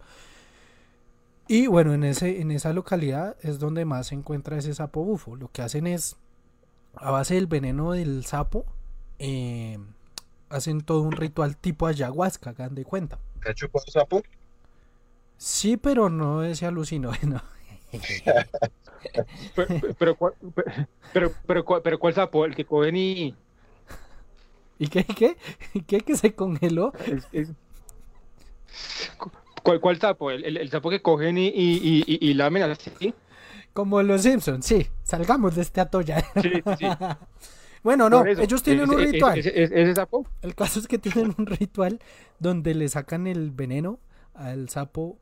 S1: Y bueno, en, ese, en esa localidad es donde más se encuentra ese sapo bufo. Lo que hacen es, a base del veneno del sapo, eh, hacen todo un ritual tipo ayahuasca, hagan de cuenta.
S4: ¿Has chupado sapo?
S1: Sí, pero no ese alucinógeno. [laughs]
S2: Pero, pero, ¿cuál- pero, pero, ¿cuál- pero ¿cuál sapo? El que cogen y...
S1: ¿Y qué? ¿Qué? ¿Y qué? ¿Que se congeló?
S2: es- es- ¿Cuál, cuál sapo? El, el- el sapo que cogen y, y, y, y- lamen así.
S1: Como los Simpsons, sí. Salgamos de este atolladero.
S2: Sí, sí. [laughs]
S1: Bueno, no,
S2: eso,
S1: ellos tienen un ritual.
S2: Ese- ese sapo.
S1: El caso es que tienen un ritual donde le sacan el veneno al sapo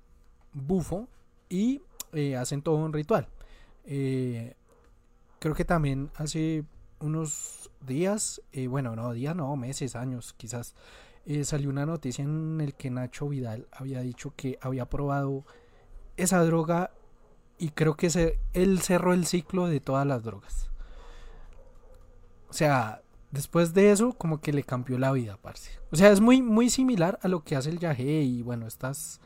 S1: bufo y eh, hacen todo un ritual. Eh, creo que también hace unos días, eh, bueno, no, días no, meses, años quizás, salió una noticia en el que Nacho Vidal había dicho que había probado esa droga y creo que se, él cerró el ciclo de todas las drogas. O sea, después de eso, como que le cambió la vida, parce. O sea, es muy, muy similar a lo que hace el yagé y bueno, estas,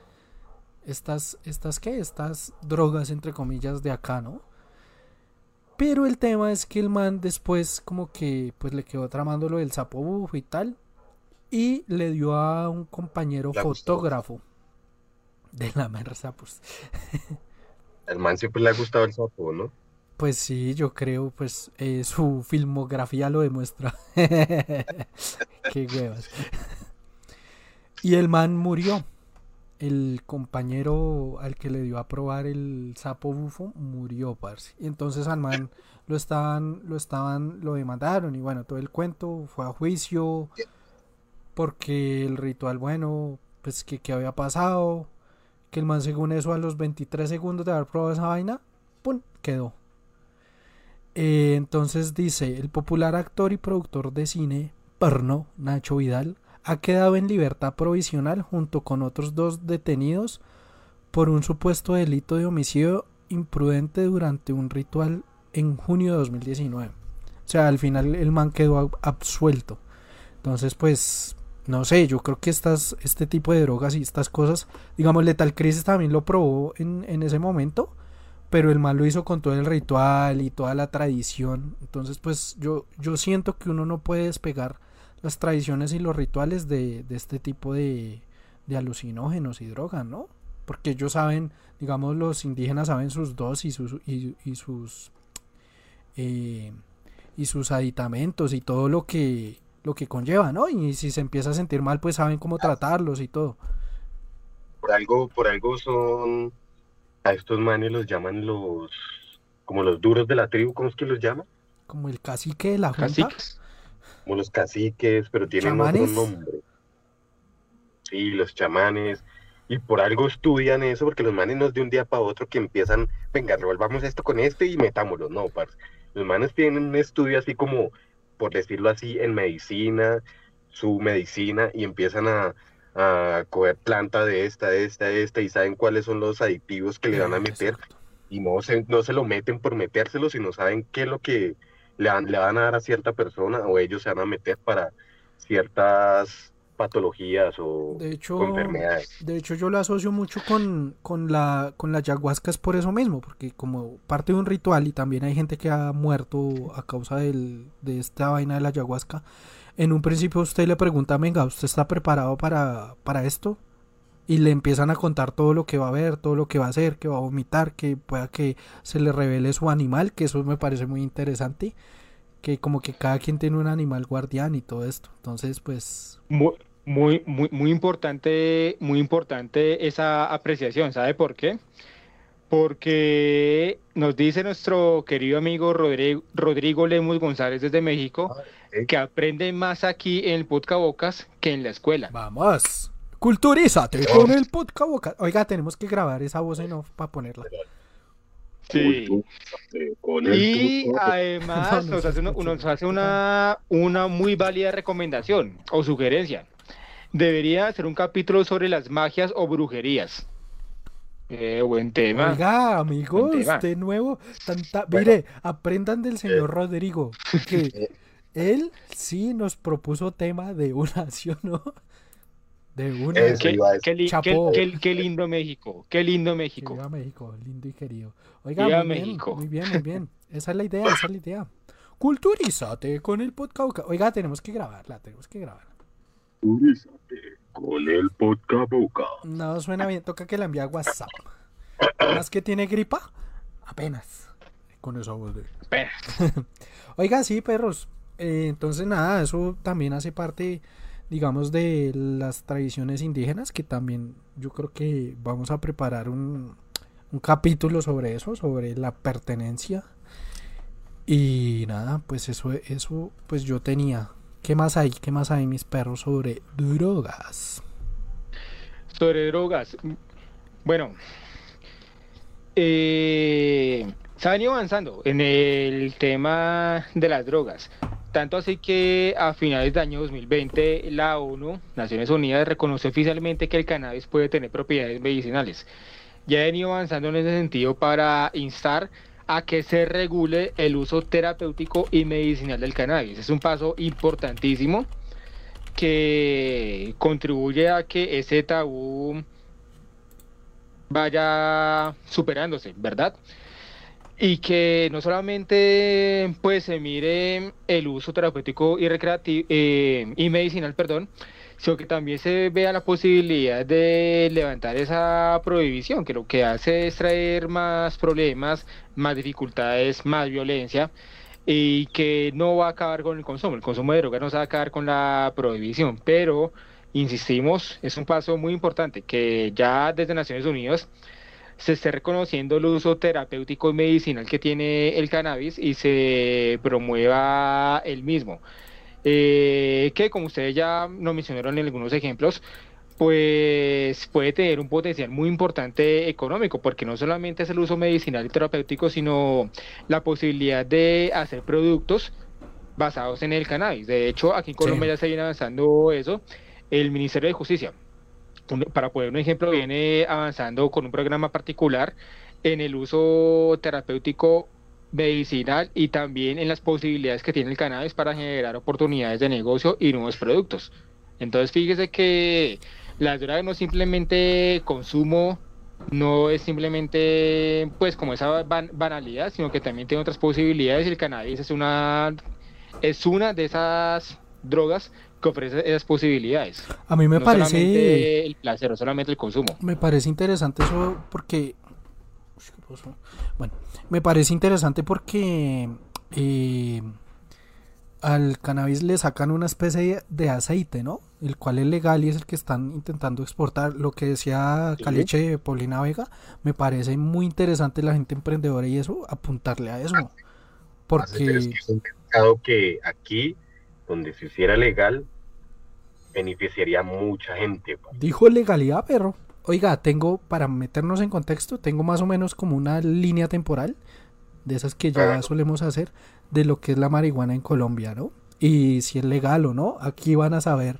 S1: estas, estas, ¿qué? Estas drogas, entre comillas, de acá, ¿no? Pero el tema es que el man después como que pues le quedó tramando lo del sapo bufo y tal. Y le dio a un compañero
S4: gustó.
S1: fotógrafo de la mer sapos. [laughs]
S4: Al man siempre le ha gustado el sapo, ¿no?
S1: Pues sí, yo creo, pues eh, su filmografía lo demuestra. [laughs] Qué huevas. [laughs] Y el man murió. El compañero al que le dio a probar el sapo bufo murió, parce. Y entonces al man lo estaban, lo estaban, lo demandaron y bueno, todo el cuento fue a juicio porque el ritual, bueno, pues que, había pasado, que el man según eso a los 23 segundos de haber probado esa vaina, ¡pum! quedó. Eh, entonces dice, el popular actor y productor de cine porno, Nacho Vidal, ha quedado en libertad provisional junto con otros dos detenidos por un supuesto delito de homicidio imprudente durante un ritual en junio de 2019. O sea, al final el man quedó ab- absuelto. Entonces, pues, no sé, yo creo que estas, este tipo de drogas y estas cosas, digamos, Lethal Crisis también lo probó en, en ese momento, pero el man lo hizo con todo el ritual y toda la tradición. Entonces, pues, yo, yo siento que uno no puede despegar las tradiciones y los rituales de, de este tipo de, de alucinógenos y drogas, ¿no? Porque ellos saben, digamos, los indígenas saben sus dosis y sus, y, y sus eh, y sus aditamentos y todo lo que lo que conlleva, ¿no? Y si se empieza a sentir mal, pues saben cómo tratarlos y todo.
S4: Por algo, por algo son, a estos manes los llaman los, como los duros de la tribu, ¿cómo es que los llaman?
S1: Como el cacique de la junta.
S2: Caciques.
S4: Como los caciques, pero tienen
S1: ¿Chamanes?
S4: otro nombre. Sí, los chamanes. Y por algo estudian eso, porque los manes no es de un día para otro que empiezan, venga, revolvamos esto con este y metámoslo. No, parce. Los manes tienen un estudio así como, por decirlo así, en medicina, su medicina, y empiezan a, a coger planta de esta, de esta, de esta, y saben cuáles son los aditivos que le van a meter, y no se, no se lo meten por metérselo, sino saben qué es lo que le van, le van a dar a cierta persona, o ellos se van a meter para ciertas patologías o,
S1: De hecho,
S4: o enfermedades.
S1: de hecho yo lo asocio mucho con, con la con la ayahuasca es por eso mismo, porque como parte de un ritual y también hay gente que ha muerto a causa del, de esta vaina de la ayahuasca. En un principio usted le pregunta, venga, ¿usted está preparado para, para esto? Y le empiezan a contar todo lo que va a ver, todo lo que va a hacer, que va a vomitar, que pueda que se le revele su animal, que eso me parece muy interesante. Que como que cada quien tiene un animal guardián y todo esto. Entonces, pues,
S2: Muy, muy, muy, muy importante, muy importante esa apreciación. ¿Sabe por qué? Porque nos dice nuestro querido amigo Rodrigo, Rodrigo Lemus González desde México
S4: ¿eh?
S2: que aprende más aquí en el podcast Bocas que en la escuela.
S1: Vamos. Culturízate con el podcast boca. Oiga, tenemos que grabar esa voz en off para ponerla.
S2: Sí.
S4: Cultúrate con el
S2: Y además [laughs]
S1: No, no
S2: nos hace, una,
S1: escucha.
S2: nos hace una, una muy válida recomendación o sugerencia. Debería hacer un capítulo sobre las magias o brujerías. Eh, buen tema.
S1: Oiga, amigos,
S2: tema.
S1: de nuevo, tanta...
S4: Bueno.
S1: mire, aprendan del señor Rodrigo, [laughs] que
S4: Eh.
S1: él sí nos propuso tema de una, [laughs] ¿sí o no? De una.
S4: Eso.
S2: Qué,
S4: iba a decir.
S2: qué qué- qué- qué lindo México, qué lindo México.
S1: Viva México, lindo y querido. Oiga,
S2: Viva
S1: muy bien,
S2: México.
S1: muy bien, muy bien. Esa es la idea, esa es la idea. Culturízate con el podcast. Oiga, tenemos que grabarla, tenemos que grabar.
S4: Culturízate con el podcast boca.
S1: No suena bien, toca que la envíe a WhatsApp. ¿Más que tiene gripa? Apenas. Con esa voz de. [laughs] Oiga, sí, perros. Eh, entonces, nada, eso también hace parte, digamos, de las tradiciones indígenas, que también yo creo que vamos a preparar un, un capítulo sobre eso, sobre la pertenencia. Y nada, pues eso, eso, pues yo tenía. ¿Qué más hay? ¿Qué más hay, mis perros, sobre drogas?
S2: Sobre drogas. Bueno, eh, se ha venido avanzando en el tema de las drogas. Tanto así que a finales del año 2020 la ONU, Naciones Unidas, reconoció oficialmente que el cannabis puede tener propiedades medicinales. Ya ha venido avanzando en ese sentido para instar a que se regule el uso terapéutico y medicinal del cannabis. Es un paso importantísimo que contribuye a que ese tabú vaya superándose, ¿verdad? Y que no solamente pues se mire el uso terapéutico y recreativo y medicinal, perdón, sino que también se vea la posibilidad de levantar esa prohibición, que lo que hace es traer más problemas, más dificultades, más violencia y que no va a acabar con el consumo. El consumo de drogas no se va a acabar con la prohibición, pero insistimos, es un paso muy importante que ya desde Naciones Unidas se esté reconociendo el uso terapéutico y medicinal que tiene el cannabis y se promueva el mismo. Eh, que como ustedes ya nos mencionaron en algunos ejemplos, pues puede tener un potencial muy importante económico, porque no solamente es el uso medicinal y terapéutico, sino la posibilidad de hacer productos basados en el cannabis. De hecho, aquí en Colombia
S1: Sí.
S2: ya se viene avanzando eso. El Ministerio de Justicia, para poner un ejemplo, viene avanzando con un programa particular en el uso terapéutico medicinal y también en las posibilidades que tiene el cannabis para generar oportunidades de negocio y nuevos productos. Entonces fíjese que la droga no es simplemente consumo, no es simplemente pues como esa ban- banalidad, sino que también tiene otras posibilidades y el cannabis es una es una de esas drogas que ofrece esas posibilidades.
S1: A mí me
S2: no
S1: parece...
S2: solamente el placer, no solamente el consumo.
S1: Me parece interesante eso porque... Bueno, me parece interesante porque eh, al cannabis le sacan una especie de aceite, ¿no? El cual es legal y es el que están intentando exportar. Lo que decía. Caliche de Paulina Vega, me parece muy interesante la gente emprendedora y eso, apuntarle a eso. Porque...
S4: que es un mercado que aquí, donde se hiciera legal, beneficiaría a mucha gente. pa.
S1: Dijo legalidad, perro. Oiga, tengo, para meternos en contexto, tengo más o menos como una línea temporal de esas que ya
S4: Ah.
S1: solemos hacer de lo que es la marihuana en Colombia, ¿no? Y si es legal o no. Aquí van a saber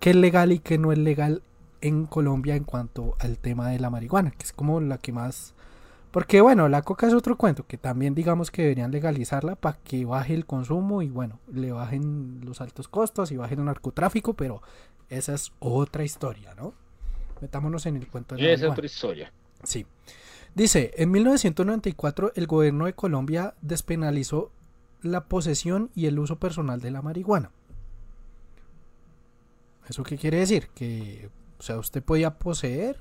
S1: qué es legal y qué no es legal en Colombia en cuanto al tema de la marihuana, que es como la que más... Porque bueno, la coca es otro cuento, que también digamos que deberían legalizarla para que baje el consumo y bueno, le bajen los altos costos y bajen el narcotráfico, pero esa es otra historia, ¿no? Metámonos en el cuento de la
S2: Esa es otra historia.
S1: Sí. Dice, en 1994 el gobierno de Colombia despenalizó la posesión y el uso personal de la marihuana. ¿Eso qué quiere decir? Que, o sea, usted podía poseer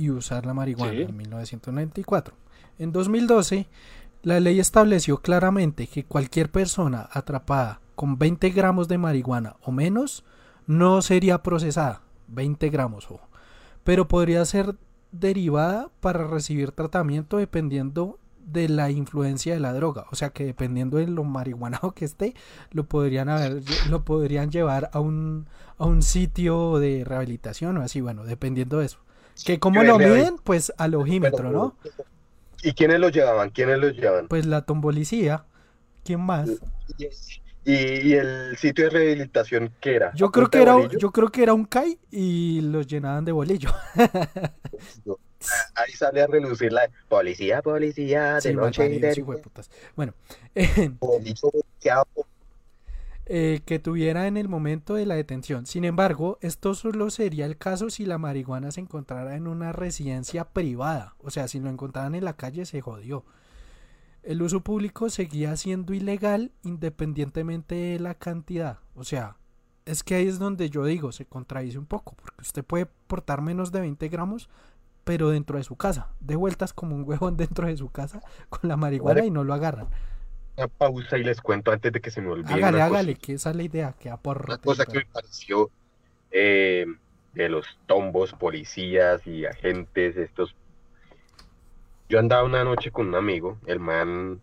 S1: y usar la marihuana
S2: Sí.
S1: en 1994. En 2012, la ley estableció claramente que cualquier persona atrapada con 20 gramos de marihuana o menos no sería procesada. 20 gramos, ojo. Pero podría ser derivada para recibir tratamiento dependiendo de la influencia de la droga. O sea que dependiendo de lo marihuanado que esté, lo podrían haber, lo podrían llevar a un, a un sitio de rehabilitación o así, bueno, dependiendo de eso. Que como lo miden, pues al ojímetro, ¿no?
S4: ¿Y quiénes los llevaban? ¿Quiénes los llevaban?
S1: Pues la tombolicía. ¿Quién más?
S4: ¿Y, y el sitio de rehabilitación qué era?
S1: Yo
S4: ¿A
S1: creo que era,
S4: bolillo?
S1: yo creo que era un CAI y los llenaban de bolillo.
S4: No. Ahí sale a relucir la policía, policía, de
S1: Sí,
S4: noche y de.
S1: Bueno, [laughs] eh,
S4: bolillo.
S1: Eh, que tuviera en el momento de la detención. Sin embargo, esto solo sería el caso si la marihuana se encontrara en una residencia privada. O sea, si lo encontraran en la calle se jodió. El uso público seguía siendo ilegal independientemente de la cantidad. O sea, es que ahí es donde yo digo, se contradice un poco, porque usted puede portar menos de 20 gramos, pero dentro de su casa, de vueltas como un huevón [laughs] dentro de su casa con la marihuana y no lo agarran.
S4: Pausa y les cuento antes de que se me olvide.
S1: Hágale,
S4: una
S1: hágale,
S4: cosa.
S1: que esa es la idea, que aporra.
S4: Una cosa que me pareció eh, de los tombos, policías y agentes, estos. Yo andaba una noche con un amigo, el man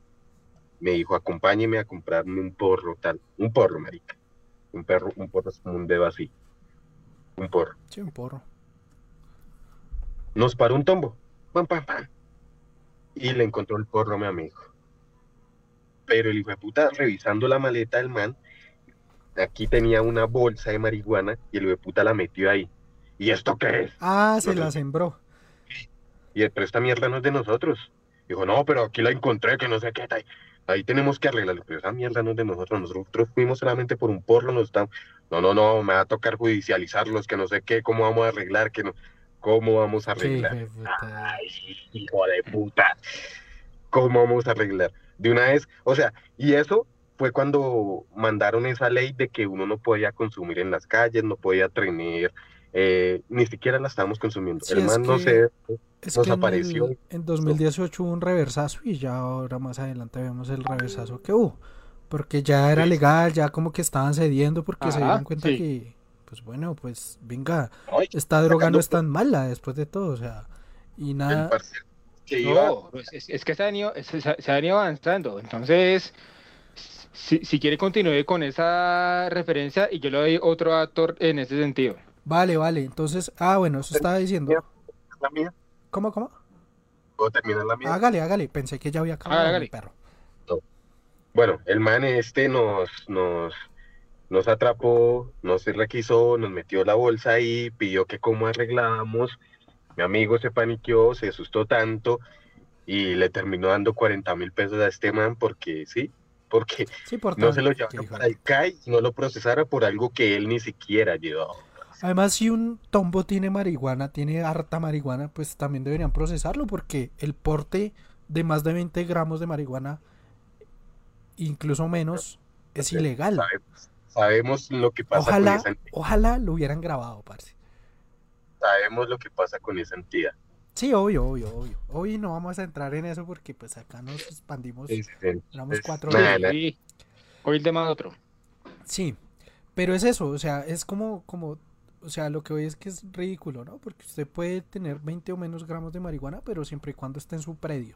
S4: me dijo, acompáñeme a comprarme un porro, tal, un porro, marica. Un perro, un porro es como un dedo así. Un porro.
S1: Sí, un porro.
S4: Nos paró un tombo. Pam, pam, pam. Y le encontró el porro a mi amigo. Pero el hijo de puta, revisando la maleta del man, aquí tenía una bolsa de marihuana y el hijo de puta la metió ahí. ¿Y esto qué es?
S1: Ah, se la sembró.
S4: Y el, pero esta mierda no es de nosotros. Dijo, no, pero aquí la encontré, que no sé qué. Ahí, ahí tenemos que arreglarlo. Pero esa mierda no es de nosotros. Nosotros fuimos solamente por un porro. Nos estamos... No, no, no, me va a tocar judicializarlos, que no sé qué, cómo vamos a arreglar, que no... ¿Cómo vamos a
S1: Sí,
S4: arreglar?
S1: hijo de puta.
S4: Ay, hijo de puta. ¿Cómo vamos a arreglar? De una vez, o sea, y eso fue cuando mandaron esa ley de que uno no podía consumir en las calles, no podía tener, eh, ni siquiera la estábamos consumiendo.
S1: Sí,
S4: el man no
S1: que- Es
S4: nos
S1: que en,
S4: apareció.
S1: el- en 2018 hubo un reversazo y ya ahora más adelante vemos el reversazo que hubo. Porque ya era
S4: Sí.
S1: legal, ya como que estaban cediendo porque se dieron cuenta
S2: sí.
S1: que, pues bueno, pues venga,
S4: ay,
S1: esta droga no es tan mala después de todo, o sea, y nada,
S4: que iba,
S2: No, pues, es, es que se ha, venido, se, se- ha venido avanzando. Entonces, si, si quiere continúe con esa referencia y yo le doy otro actor en ese sentido.
S1: vale, vale, entonces, ah, bueno, eso estaba diciendo,
S4: la mía,
S1: ¿cómo, cómo?
S4: ¿puedo terminar la mía?
S1: Hágale, hágale, pensé que ya había acabado mi
S2: hágale.
S1: perro.
S4: Bueno, el man este nos, nos, nos atrapó, nos requisó, nos metió la bolsa ahí, pidió que cómo arreglábamos. Mi amigo se paniqueó, se asustó tanto y le terminó dando 40 mil pesos a este man porque sí, porque
S1: Sí, por
S4: no se lo llevaron para el CAI y no lo procesara por algo que él ni siquiera llevaba.
S1: Además, si un tombo tiene marihuana, tiene harta marihuana, pues también deberían procesarlo porque el porte de más de 20 gramos de marihuana, incluso menos, es ilegal.
S4: Sabemos, sabemos lo que pasa
S1: Ojalá,
S4: con esa
S1: ojalá lo hubieran grabado, parce.
S4: Sabemos lo que pasa con esa entidad.
S1: Sí, obvio, obvio, obvio. Hoy no vamos a entrar en eso porque pues acá nos expandimos.
S4: Sí, sí, sí.
S1: Éramos
S4: Es-
S1: cuatro horas.
S2: Hoy el tema es otro.
S1: Sí, pero es eso, o sea, es como, como, o sea, lo que hoy es que es ridículo, ¿no? Porque usted puede tener 20 o menos gramos de marihuana, pero siempre y cuando esté en su predio.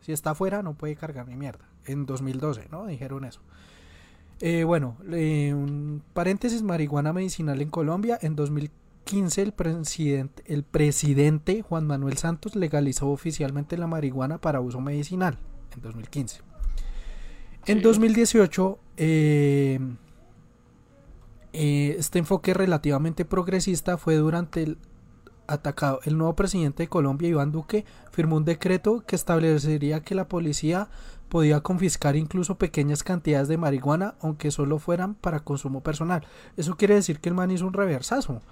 S1: Si está afuera, no puede cargar ni mierda. En 2012, ¿no? Dijeron eso. Eh, bueno, eh, un paréntesis, marihuana medicinal en Colombia. En 2015 el presidente, el presidente Juan Manuel Santos legalizó oficialmente la marihuana para uso medicinal. En 2015. En
S2: Sí.
S1: 2018, eh, eh, este enfoque relativamente progresista fue durante el atacado. El nuevo presidente de Colombia, Iván Duque, firmó un decreto que establecería que la policía podía confiscar incluso pequeñas cantidades de marihuana, aunque solo fueran para consumo personal. Eso quiere decir que el man hizo un reversazo.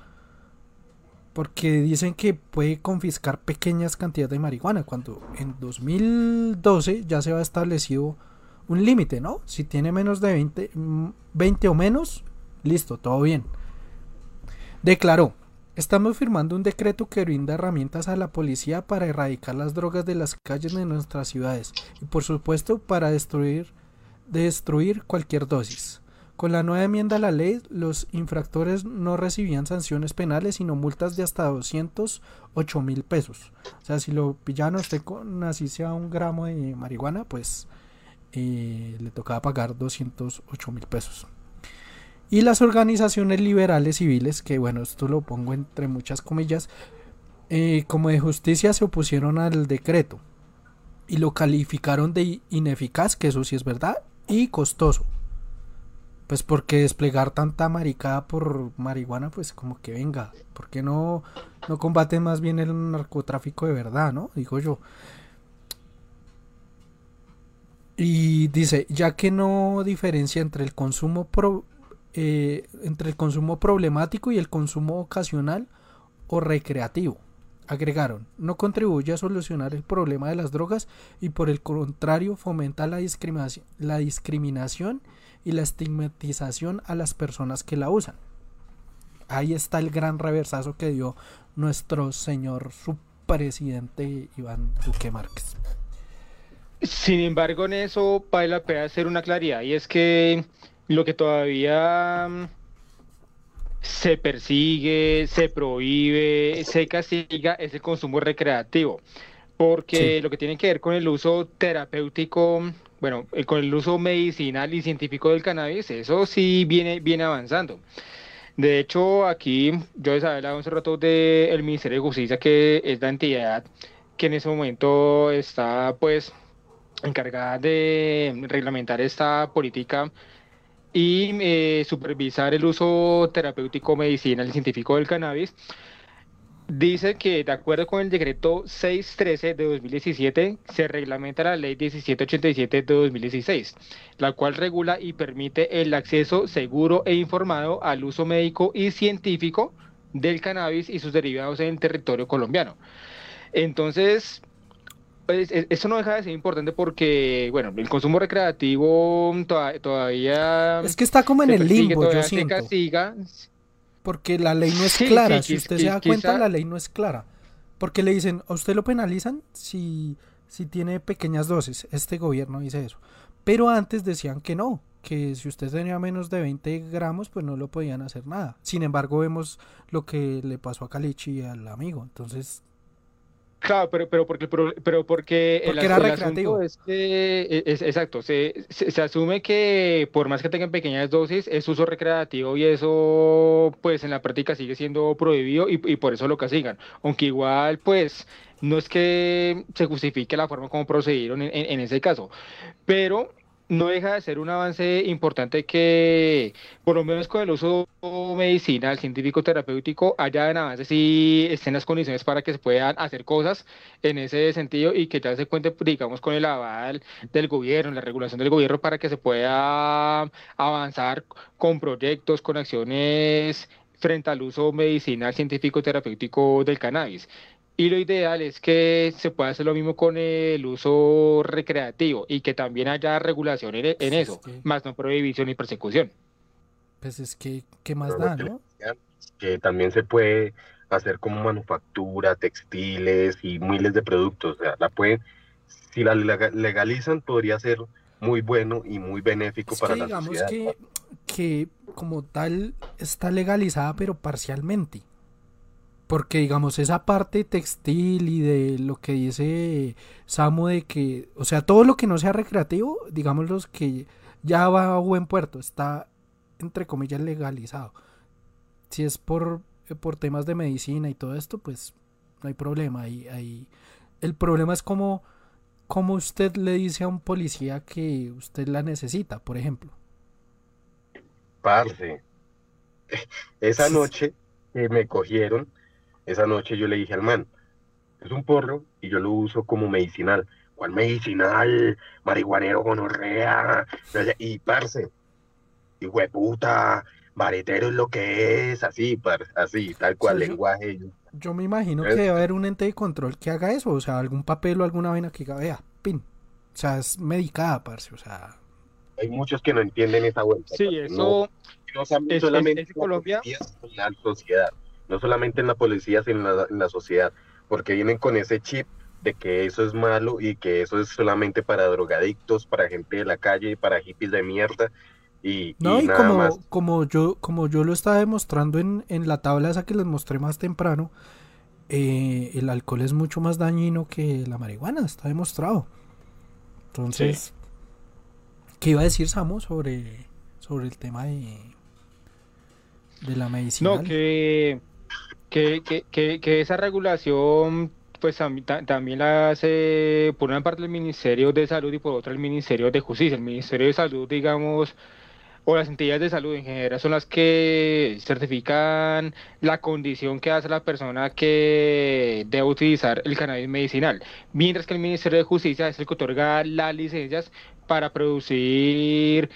S1: Porque dicen que puede confiscar pequeñas cantidades de marihuana, cuando en 2012 ya se había establecido un límite, ¿no? Si tiene menos de 20, mm, 20 o menos, listo, todo bien. Declaró, estamos firmando un decreto que brinda herramientas a la policía para erradicar las drogas de las calles de nuestras ciudades y por supuesto para destruir, destruir cualquier dosis. Con la nueva enmienda a la ley, los infractores no recibían sanciones penales, sino multas de hasta 208 mil pesos. O sea, si lo pillaban usted con así sea un gramo de marihuana, pues eh, le tocaba pagar 208 mil pesos. Y las organizaciones liberales civiles, que bueno, esto lo pongo entre muchas comillas, eh, como de justicia se opusieron al decreto y lo calificaron de ineficaz, que eso sí es verdad, y costoso. Pues porque desplegar tanta maricada por marihuana, pues como que venga, ¿por qué no, no combaten más bien el narcotráfico de verdad, no? Digo yo. Y dice, ya que no diferencia entre el consumo pro- eh, entre el consumo problemático y el consumo ocasional o recreativo. Agregaron, no contribuye a solucionar el problema de las drogas y por el contrario fomenta la discriminación, la discriminación y la estigmatización a las personas que la usan. Ahí está el gran reversazo que dio nuestro señor subpresidente Iván Duque Márquez.
S2: Sin embargo, en eso vale la pena hacer una claridad y es que lo que todavía mm, se persigue, se prohíbe, se castiga es el consumo recreativo, porque
S1: Sí.
S2: lo que tiene que ver con el uso terapéutico, bueno, eh, con el uso medicinal y científico del cannabis, eso sí viene, viene avanzando. De hecho, aquí yo les hablaba hace rato del Ministerio de Justicia, que es la entidad que en ese momento está, pues, encargada de reglamentar esta política y eh, supervisar el uso terapéutico, medicinal y científico del cannabis. Dice que de acuerdo con el decreto 613 de 2017 se reglamenta la ley 1787 de 2016, la cual regula y permite el acceso seguro e informado al uso médico y científico del cannabis y sus derivados en el territorio colombiano. Entonces, pues, e- eso no deja de ser importante porque, bueno, el consumo recreativo toda- todavía
S1: Es que está como en el limbo, yo siento.
S2: castiga.
S1: Porque la ley no es clara.
S2: sí,
S1: si usted se da cuenta,
S2: quizá-
S1: la ley no es clara. Porque le dicen, a usted lo penalizan si, si tiene pequeñas dosis. Este gobierno dice eso. Pero antes decían que no, que si usted tenía menos de 20 gramos, pues no lo podían hacer nada. Sin embargo, vemos lo que le pasó a Calichi y al amigo. Entonces,
S2: Claro, pero, pero porque, el pro- pero porque el,
S1: era
S2: el
S1: recreativo.
S2: asunto es que, e- es, exacto, se, se, se asume que por más que tengan pequeñas dosis, es uso recreativo y eso, pues en la práctica sigue siendo prohibido y, y por eso lo castigan. Aunque igual, pues, no es que se justifique la forma como procedieron en, en- en ese caso, pero no deja de ser un avance importante que, por lo menos con el uso medicinal, científico, terapéutico, haya en avances y estén las condiciones para que se puedan hacer cosas en ese sentido y que ya se cuente, digamos, con el aval del gobierno, la regulación del gobierno para que se pueda avanzar con proyectos, con acciones frente al uso medicinal, científico, terapéutico del cannabis. Y lo ideal es que se pueda hacer lo mismo con el uso recreativo y que también haya regulación en, en
S1: Pues
S2: eso,
S1: es que-
S2: más no prohibición ni persecución.
S1: Pues es que, ¿qué más
S4: Pero
S1: da, no?
S4: Que también se puede hacer como manufactura, textiles y miles de productos. O sea, la pueden, si la lega- legalizan, podría ser muy bueno y muy benéfico
S1: Es
S4: para
S1: que
S4: la
S1: digamos
S4: sociedad.
S1: que, que como tal está legalizada, pero parcialmente. Porque digamos, esa parte textil y de lo que dice Samu de que, o sea, todo lo que no sea recreativo, digamos los que ya va a buen puerto, está entre comillas legalizado. Si es por, eh, por temas de medicina y todo esto, pues no hay problema. Ahí, ahí. El problema es como, como usted le dice a un policía que usted la necesita, por ejemplo.
S4: Parce, [laughs] esa noche que me cogieron, esa noche yo le dije al man, es un porro y yo lo uso como medicinal. ¿Cuál medicinal? Marihuanero gonorrea. No Y parce, y puta, baretero es lo que es, así, parce, así, tal cual,
S1: Sí, yo-
S4: lenguaje.
S1: Yo me imagino que debe haber un ente de control que haga eso, o sea, algún papel o alguna vaina que diga, vea, pin. O sea, es medicada, parce, o sea,
S4: Hay muchos que no entienden esa vuelta.
S2: Sí,
S4: parce, no-
S2: eso
S4: no son-
S2: es-
S4: solamente
S2: es- es Colombia.
S4: la sociedad, no solamente en la policía, sino en la, en la sociedad, porque vienen con ese chip de que eso es malo y que eso es solamente para drogadictos, para gente de la calle, para hippies de mierda y,
S1: No,
S4: y
S1: y,
S4: nada
S1: como,
S4: más.
S1: como yo, como yo lo estaba demostrando en, en la tabla esa que les mostré más temprano, eh, el alcohol es mucho más dañino que la marihuana, está demostrado. Entonces, ¿qué iba a decir Samu sobre, sobre el tema de, de la medicina?
S2: No, que, que, que, que, esa regulación pues tam- ta- también la hace por una parte el Ministerio de Salud y por otra el Ministerio de Justicia. El Ministerio de Salud, digamos, o las entidades de salud en general son las que certifican la condición que hace la persona que debe utilizar el cannabis medicinal, mientras que el Ministerio de Justicia es el que otorga las licencias para producir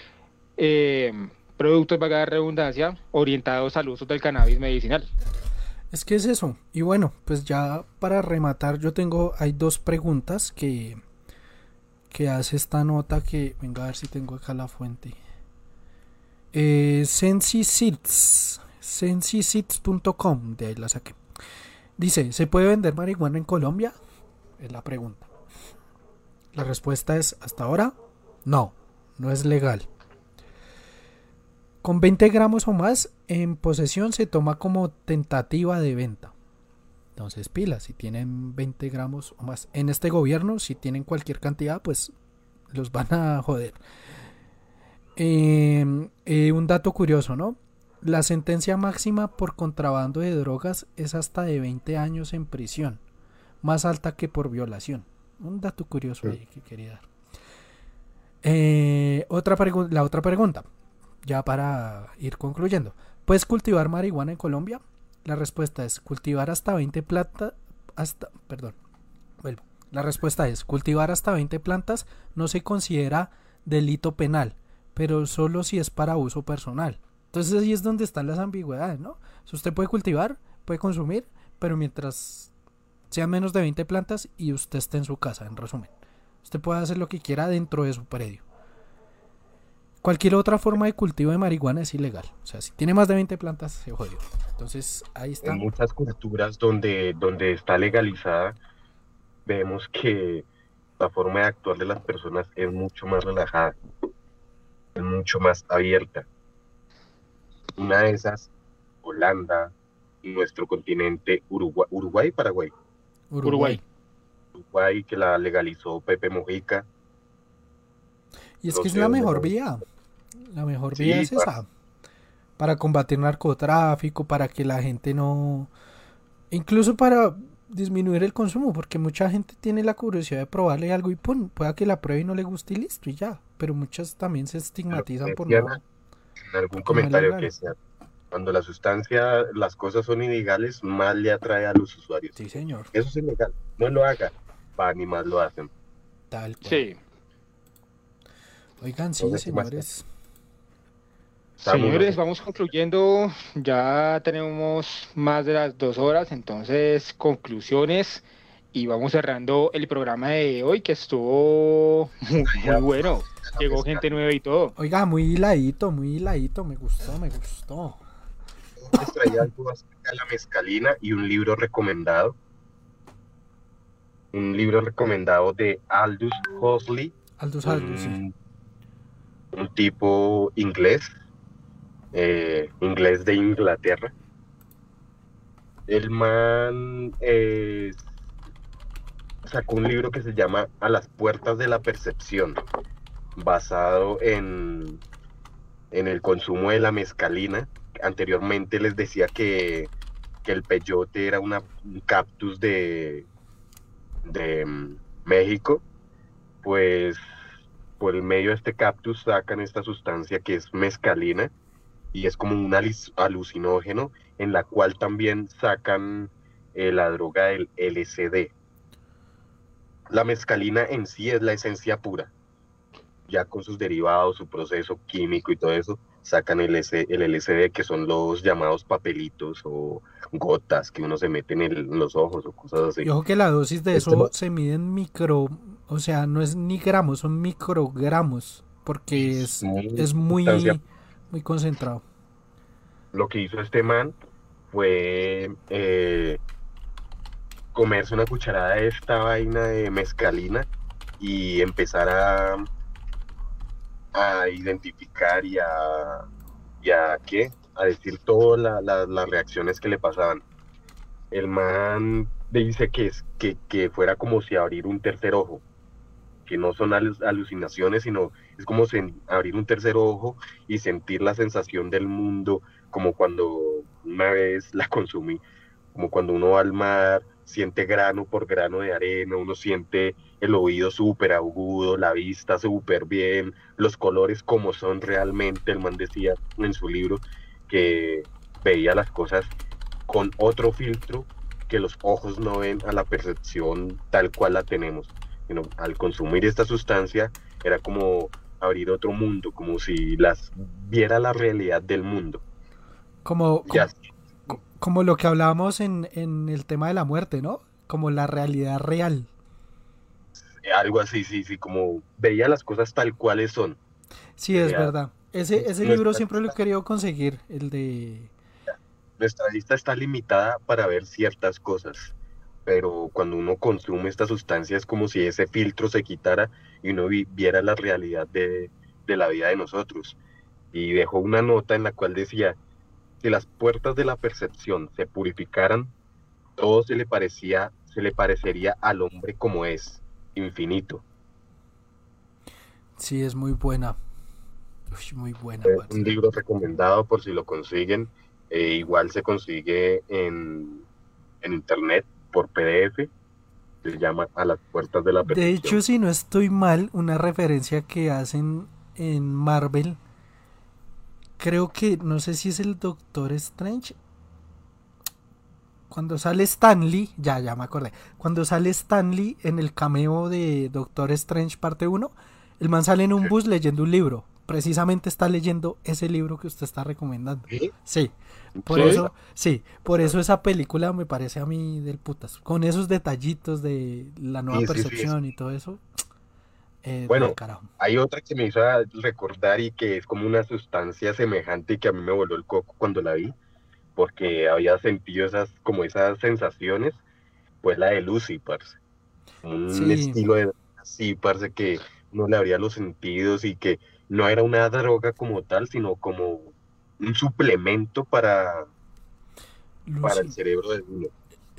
S2: eh, productos, vaga la redundancia, orientados al uso del cannabis medicinal.
S1: Es que es eso. Y bueno, pues ya para rematar, yo tengo, hay dos preguntas que, que hace esta nota que, venga a ver si tengo acá la fuente. Eh, sensiseeds.com, de ahí la saqué. Dice, ¿se puede vender marihuana en Colombia? Es la pregunta. La respuesta es, hasta ahora, no, no es legal. Con 20 gramos o más en posesión se toma como tentativa de venta. Entonces, pila, si tienen 20 gramos o más en este gobierno, si tienen cualquier cantidad, pues los van a joder. Eh, eh, un dato curioso, ¿no? La sentencia máxima por contrabando de drogas es hasta de 20 años en prisión, más alta que por violación. Un dato curioso ahí que quería dar. Eh, otra la otra pregunta, ya para ir concluyendo. ¿Puedes cultivar marihuana en Colombia? La respuesta es cultivar hasta 20 plantas. Hasta, perdón, vuelvo. La respuesta es cultivar hasta 20 plantas no se considera delito penal, pero solo si es para uso personal. Entonces ahí es donde están las ambigüedades, ¿no? Si usted puede cultivar, puede consumir, pero mientras sean menos de 20 plantas y usted esté en su casa, en resumen. Usted puede hacer lo que quiera dentro de su predio. Cualquier otra forma de cultivo de marihuana es ilegal. O sea, si tiene más de 20 plantas, se jodió. Entonces, ahí está.
S4: En muchas culturas donde, donde está legalizada, vemos que la forma de actuar de las personas es mucho más relajada, es mucho más abierta. Una de esas, Holanda, nuestro continente, Uruguay, Uruguay Paraguay.
S1: Uruguay.
S4: Uruguay que la legalizó Pepe Mujica.
S1: Y es
S4: No
S1: que es la mejor vía. La mejor
S4: Sí,
S1: vía es
S4: pa-
S1: esa. Para combatir narcotráfico, para que la gente no... Incluso para disminuir el consumo, porque mucha gente tiene la curiosidad de probarle algo y pum, pueda que la pruebe y no le guste y listo, y ya, pero muchas también se estigmatizan por no.
S4: En algún comentario que sea, cuando la sustancia, las cosas son ilegales, más le atrae a los usuarios.
S1: Sí, señor.
S4: Eso es ilegal, no lo haga, van y más lo hacen.
S1: Tal cual.
S2: Sí.
S1: Oigan, sí, señores.
S2: Señores, vamos concluyendo. Ya tenemos más de las dos horas, entonces conclusiones y vamos cerrando el programa de hoy que estuvo muy, muy bueno. Llegó gente nueva y todo.
S1: Oiga, muy hiladito, muy hiladito. Me gustó, me gustó.
S4: Les traía algo acerca de la mezcalina y un libro recomendado. Un libro recomendado de Aldous Huxley,
S1: Aldous Aldous, sí.
S4: un tipo inglés, eh, inglés de Inglaterra. El man eh, sacó un libro que se llama A las puertas de la percepción, basado en, en el consumo de la mezcalina. Anteriormente les decía que, que el peyote era una, un cactus de, de mm, México, pues por el medio de este cactus sacan esta sustancia que es mezcalina y es como un alucinógeno en la cual también sacan eh, la droga del LSD. La mezcalina en sí es la esencia pura, ya con sus derivados, su proceso químico y todo eso, sacan el, S- el LSD que son los llamados papelitos o gotas que uno se mete en, el- en los ojos o cosas así.
S1: Y ojo que la dosis de
S4: Este
S1: eso se mide en micro, o sea, no es ni gramos, son microgramos, porque es,
S4: muy
S1: es muy,
S4: sustancia
S1: muy concentrado.
S4: lo que hizo este man fue eh, comerse una cucharada de esta vaina de mezcalina y empezar a, a identificar y a, y a ¿qué? a decir todas la- la- las reacciones que le pasaban. El man dice que, es, que, que fuera como si abrir un tercer ojo, que no son alu- alucinaciones, sino es como abrir un tercer ojo y sentir la sensación del mundo como cuando una vez la consumí, como cuando uno va al mar, siente grano por grano de arena, uno siente el oído súper agudo, la vista súper bien, los colores como son realmente, el man decía en su libro que veía las cosas con otro filtro que los ojos no ven a la percepción tal cual la tenemos. Sino, al consumir esta sustancia era como abrir otro mundo, como si las viera la realidad del mundo.
S1: Como, como, como lo que hablábamos en, en el tema de la muerte, ¿no? Como la realidad real.
S4: algo así, sí, sí, como veía las cosas tal cuales son.
S1: Sí, es verdad. Ese, ese libro siempre lo he querido conseguir, el de...
S4: Nuestra vista está limitada para ver ciertas cosas, pero cuando uno consume esta sustancia es como si ese filtro se quitara y uno vi- viera la realidad de, de la vida de nosotros. Y dejó una nota en la cual decía, si las puertas de la percepción se purificaran, todo se le parecía, se le parecería al hombre como es, infinito.
S1: Sí, es muy buena. Uy, muy buena.
S4: Es un libro recomendado por si lo consiguen. Eh, igual se consigue en, en internet por PDF. Se llama A las puertas de la
S1: De hecho, si no estoy mal, una referencia que hacen en Marvel, creo que, no sé si es el Doctor Strange. Cuando sale Stanley, ya, ya me acordé. Cuando sale Stanley en el cameo de Doctor Strange parte 1, el man sale en un bus leyendo un libro. Precisamente está leyendo ese libro que usted está recomendando.
S4: ¿Sí?
S1: Sí, por
S4: ¿Sí?
S1: eso, sí, por eso esa película me parece a mí del putas. Con esos detallitos de la nueva
S4: Sí, sí, sí,
S1: percepción y todo eso. eh,
S4: Bueno. Hay otra que me hizo recordar y que es como una sustancia semejante y que a mí me voló el coco cuando la vi, porque había sentido esas, como esas sensaciones, pues la de Lucy, parce. Un estilo de así, parce, que no le abría los sentidos y que no era una droga como tal, sino como un suplemento para, para el cerebro de uno.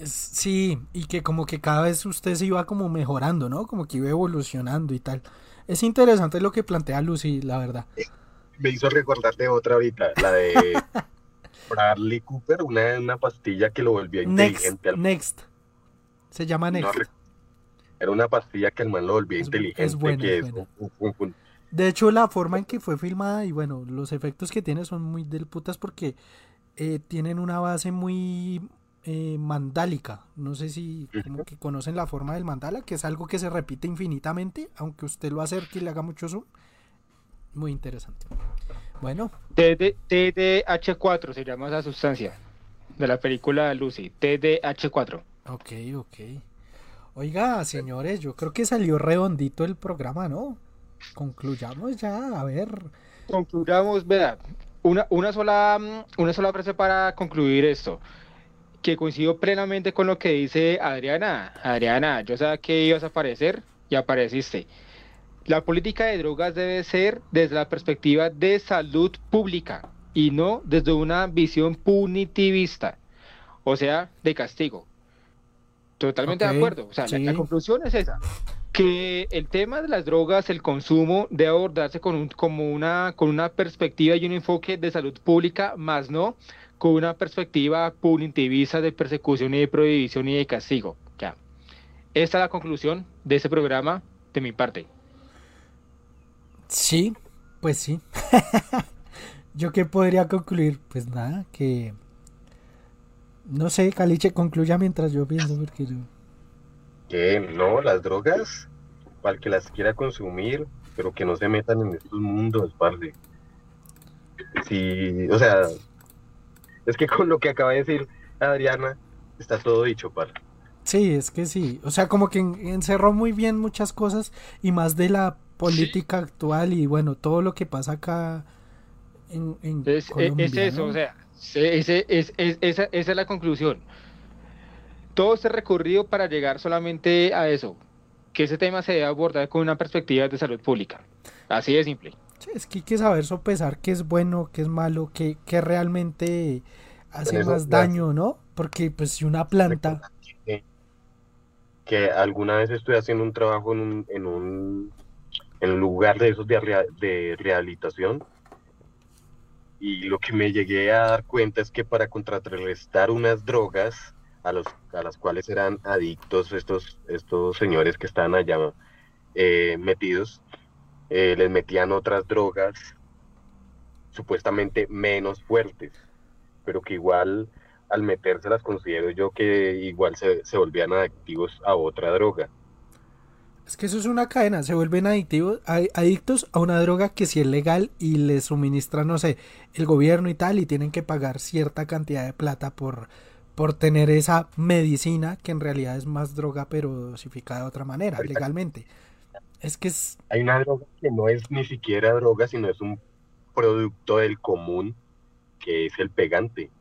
S1: sí, y que como que cada vez usted se iba como mejorando, ¿no? Como que iba evolucionando y tal. Es interesante lo que plantea Lucy, la verdad.
S4: Me hizo recordar de otra ahorita, la de [laughs] Bradley Cooper, una, una pastilla que lo volvía
S1: Next,
S4: inteligente. al-
S1: Next. Se llama Next.
S4: Era una pastilla que el man lo volvía
S1: Es-
S4: inteligente,
S1: es
S4: que
S1: es
S4: un- un-
S1: De hecho, la forma en que fue filmada y bueno, los efectos que tiene son muy del putas porque eh, tienen una base muy eh, mandálica. No sé si como que conocen la forma del mandala, que es algo que se repite infinitamente, aunque usted lo acerque y le haga mucho zoom. Muy interesante. Bueno,
S2: TD TDH4 se llama esa sustancia de la película Lucy. TDH4.
S1: ok, ok. Oiga, señores, yo creo que salió redondito el programa, ¿no? Concluyamos ya, a ver.
S2: Concluyamos, vea, una, una, sola, una sola frase para concluir esto. Que coincido plenamente con lo que dice Adriana. Adriana, yo sabía que ibas a aparecer y apareciste. La política de drogas debe ser desde la perspectiva de salud pública y no desde una visión punitivista, o sea, de castigo. Totalmente de acuerdo. O sea, la- la, conclusión es esa. Que el tema de las drogas, el consumo, debe abordarse con, un, como una, con una perspectiva y un enfoque de salud pública, más no con una perspectiva punitivista de persecución y de prohibición y de castigo. Ya. Esta es la conclusión de este programa de mi parte.
S1: Sí, pues sí. [laughs] Yo qué podría concluir, pues nada, que no sé, Caliche, concluya mientras yo pienso porque yo
S4: Que no, las drogas, para el que las quiera consumir, pero que no se metan en estos mundos, parce. Sí, o sea, es que con lo que acaba de decir Adriana, está todo dicho, parce.
S1: Sí, es que sí. O sea, como que en- encerró muy bien muchas cosas y más de la política actual y bueno, todo lo que pasa acá en, en
S2: Es, es-
S1: Colombia,
S2: es eso,
S1: ¿no?
S2: o sea, ese- es, es- esa, esa es la conclusión. Todo este recorrido para llegar solamente a eso, que ese tema se debe abordar con una perspectiva de salud pública. Así de simple.
S1: Sí, es que hay que saber sopesar qué es bueno, qué es malo, qué, qué realmente hace
S4: eso,
S1: más daño, ¿no? Porque pues si una planta...
S4: que, que alguna vez estoy haciendo un trabajo en un, en un, en un lugar de esos de rehabilitación y lo que me llegué a dar cuenta es que para contrarrestar unas drogas a, los, a las cuales eran adictos estos, estos señores que estaban allá eh, metidos, eh, les metían otras drogas supuestamente menos fuertes, pero que igual al metérselas considero yo que igual se, se volvían adictivos a otra droga.
S1: Es que eso es una cadena, se vuelven adictivos, adictos a una droga que sí es legal y les suministra, no sé, el gobierno y tal, y tienen que pagar cierta cantidad de plata por, por tener esa medicina que en realidad es más droga pero dosificada de otra manera, legalmente. Es que es,
S4: Hay una droga que no es ni siquiera droga, sino es un producto del común, que es el pegante.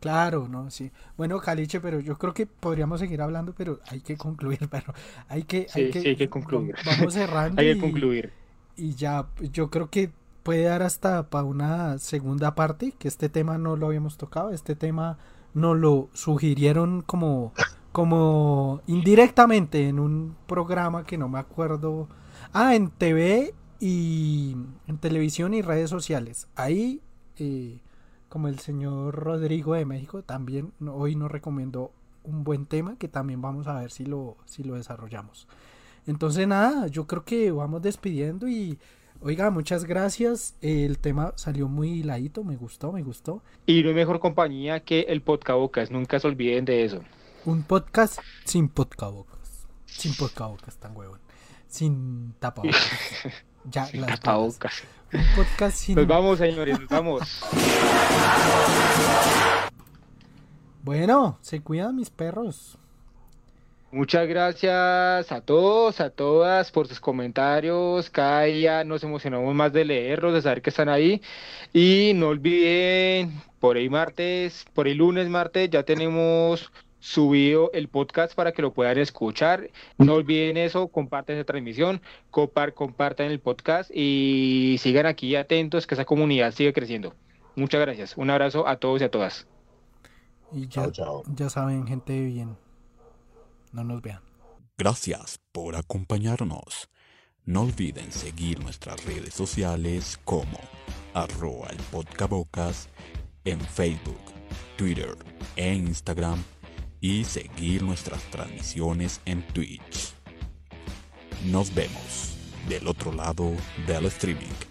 S1: claro, ¿no? Sí. Bueno, Caliche, pero yo creo que podríamos seguir hablando, pero hay que concluir, [laughs] pero hay que...
S2: Sí, sí, hay que concluir. [laughs]
S1: Vamos cerrando [laughs]
S2: Hay que concluir.
S1: Y ya, yo creo que puede dar hasta para una segunda parte, que este tema no lo habíamos tocado, este tema nos lo sugirieron como, como indirectamente en un programa que no me acuerdo. Ah, en TV y en televisión y redes sociales. Ahí, eh, como el señor Rodrigo de México, también hoy nos recomendó un buen tema que también vamos a ver si lo, si lo desarrollamos. Entonces nada, yo creo que vamos despidiendo y oiga, muchas gracias. El tema salió muy hiladito, me gustó, me gustó.
S2: Y no hay mejor compañía que el Podcabocas. Nunca se olviden de eso.
S1: Un podcast sin podcabocas. Sin podcabocas, tan huevón. Sin tapabocas. [laughs] Ya, las bolas.
S2: Tapabocas.
S1: Un podcast sin...
S2: Nos vamos, señores, nos vamos.
S1: Bueno, se cuidan mis perros.
S2: Muchas gracias a todos, a todas por sus comentarios. Cada día nos emocionamos más de leerlos, de saber que están ahí. Y no olviden, por ahí martes, por ahí lunes, martes, ya tenemos subido el podcast para que lo puedan escuchar. No olviden eso, compartan esa transmisión, copar, compartan el podcast y sigan aquí atentos que esa comunidad sigue creciendo. Muchas gracias. Un abrazo a todos y a todas.
S1: Y ya,
S4: Chao, chao.
S1: ya saben, gente de bien. No nos vean.
S3: Gracias por acompañarnos. No olviden seguir nuestras redes sociales como arroba el podcabocas en Facebook, Twitter e Instagram y seguir nuestras transmisiones en Twitch. Nos vemos. del otro lado del streaming.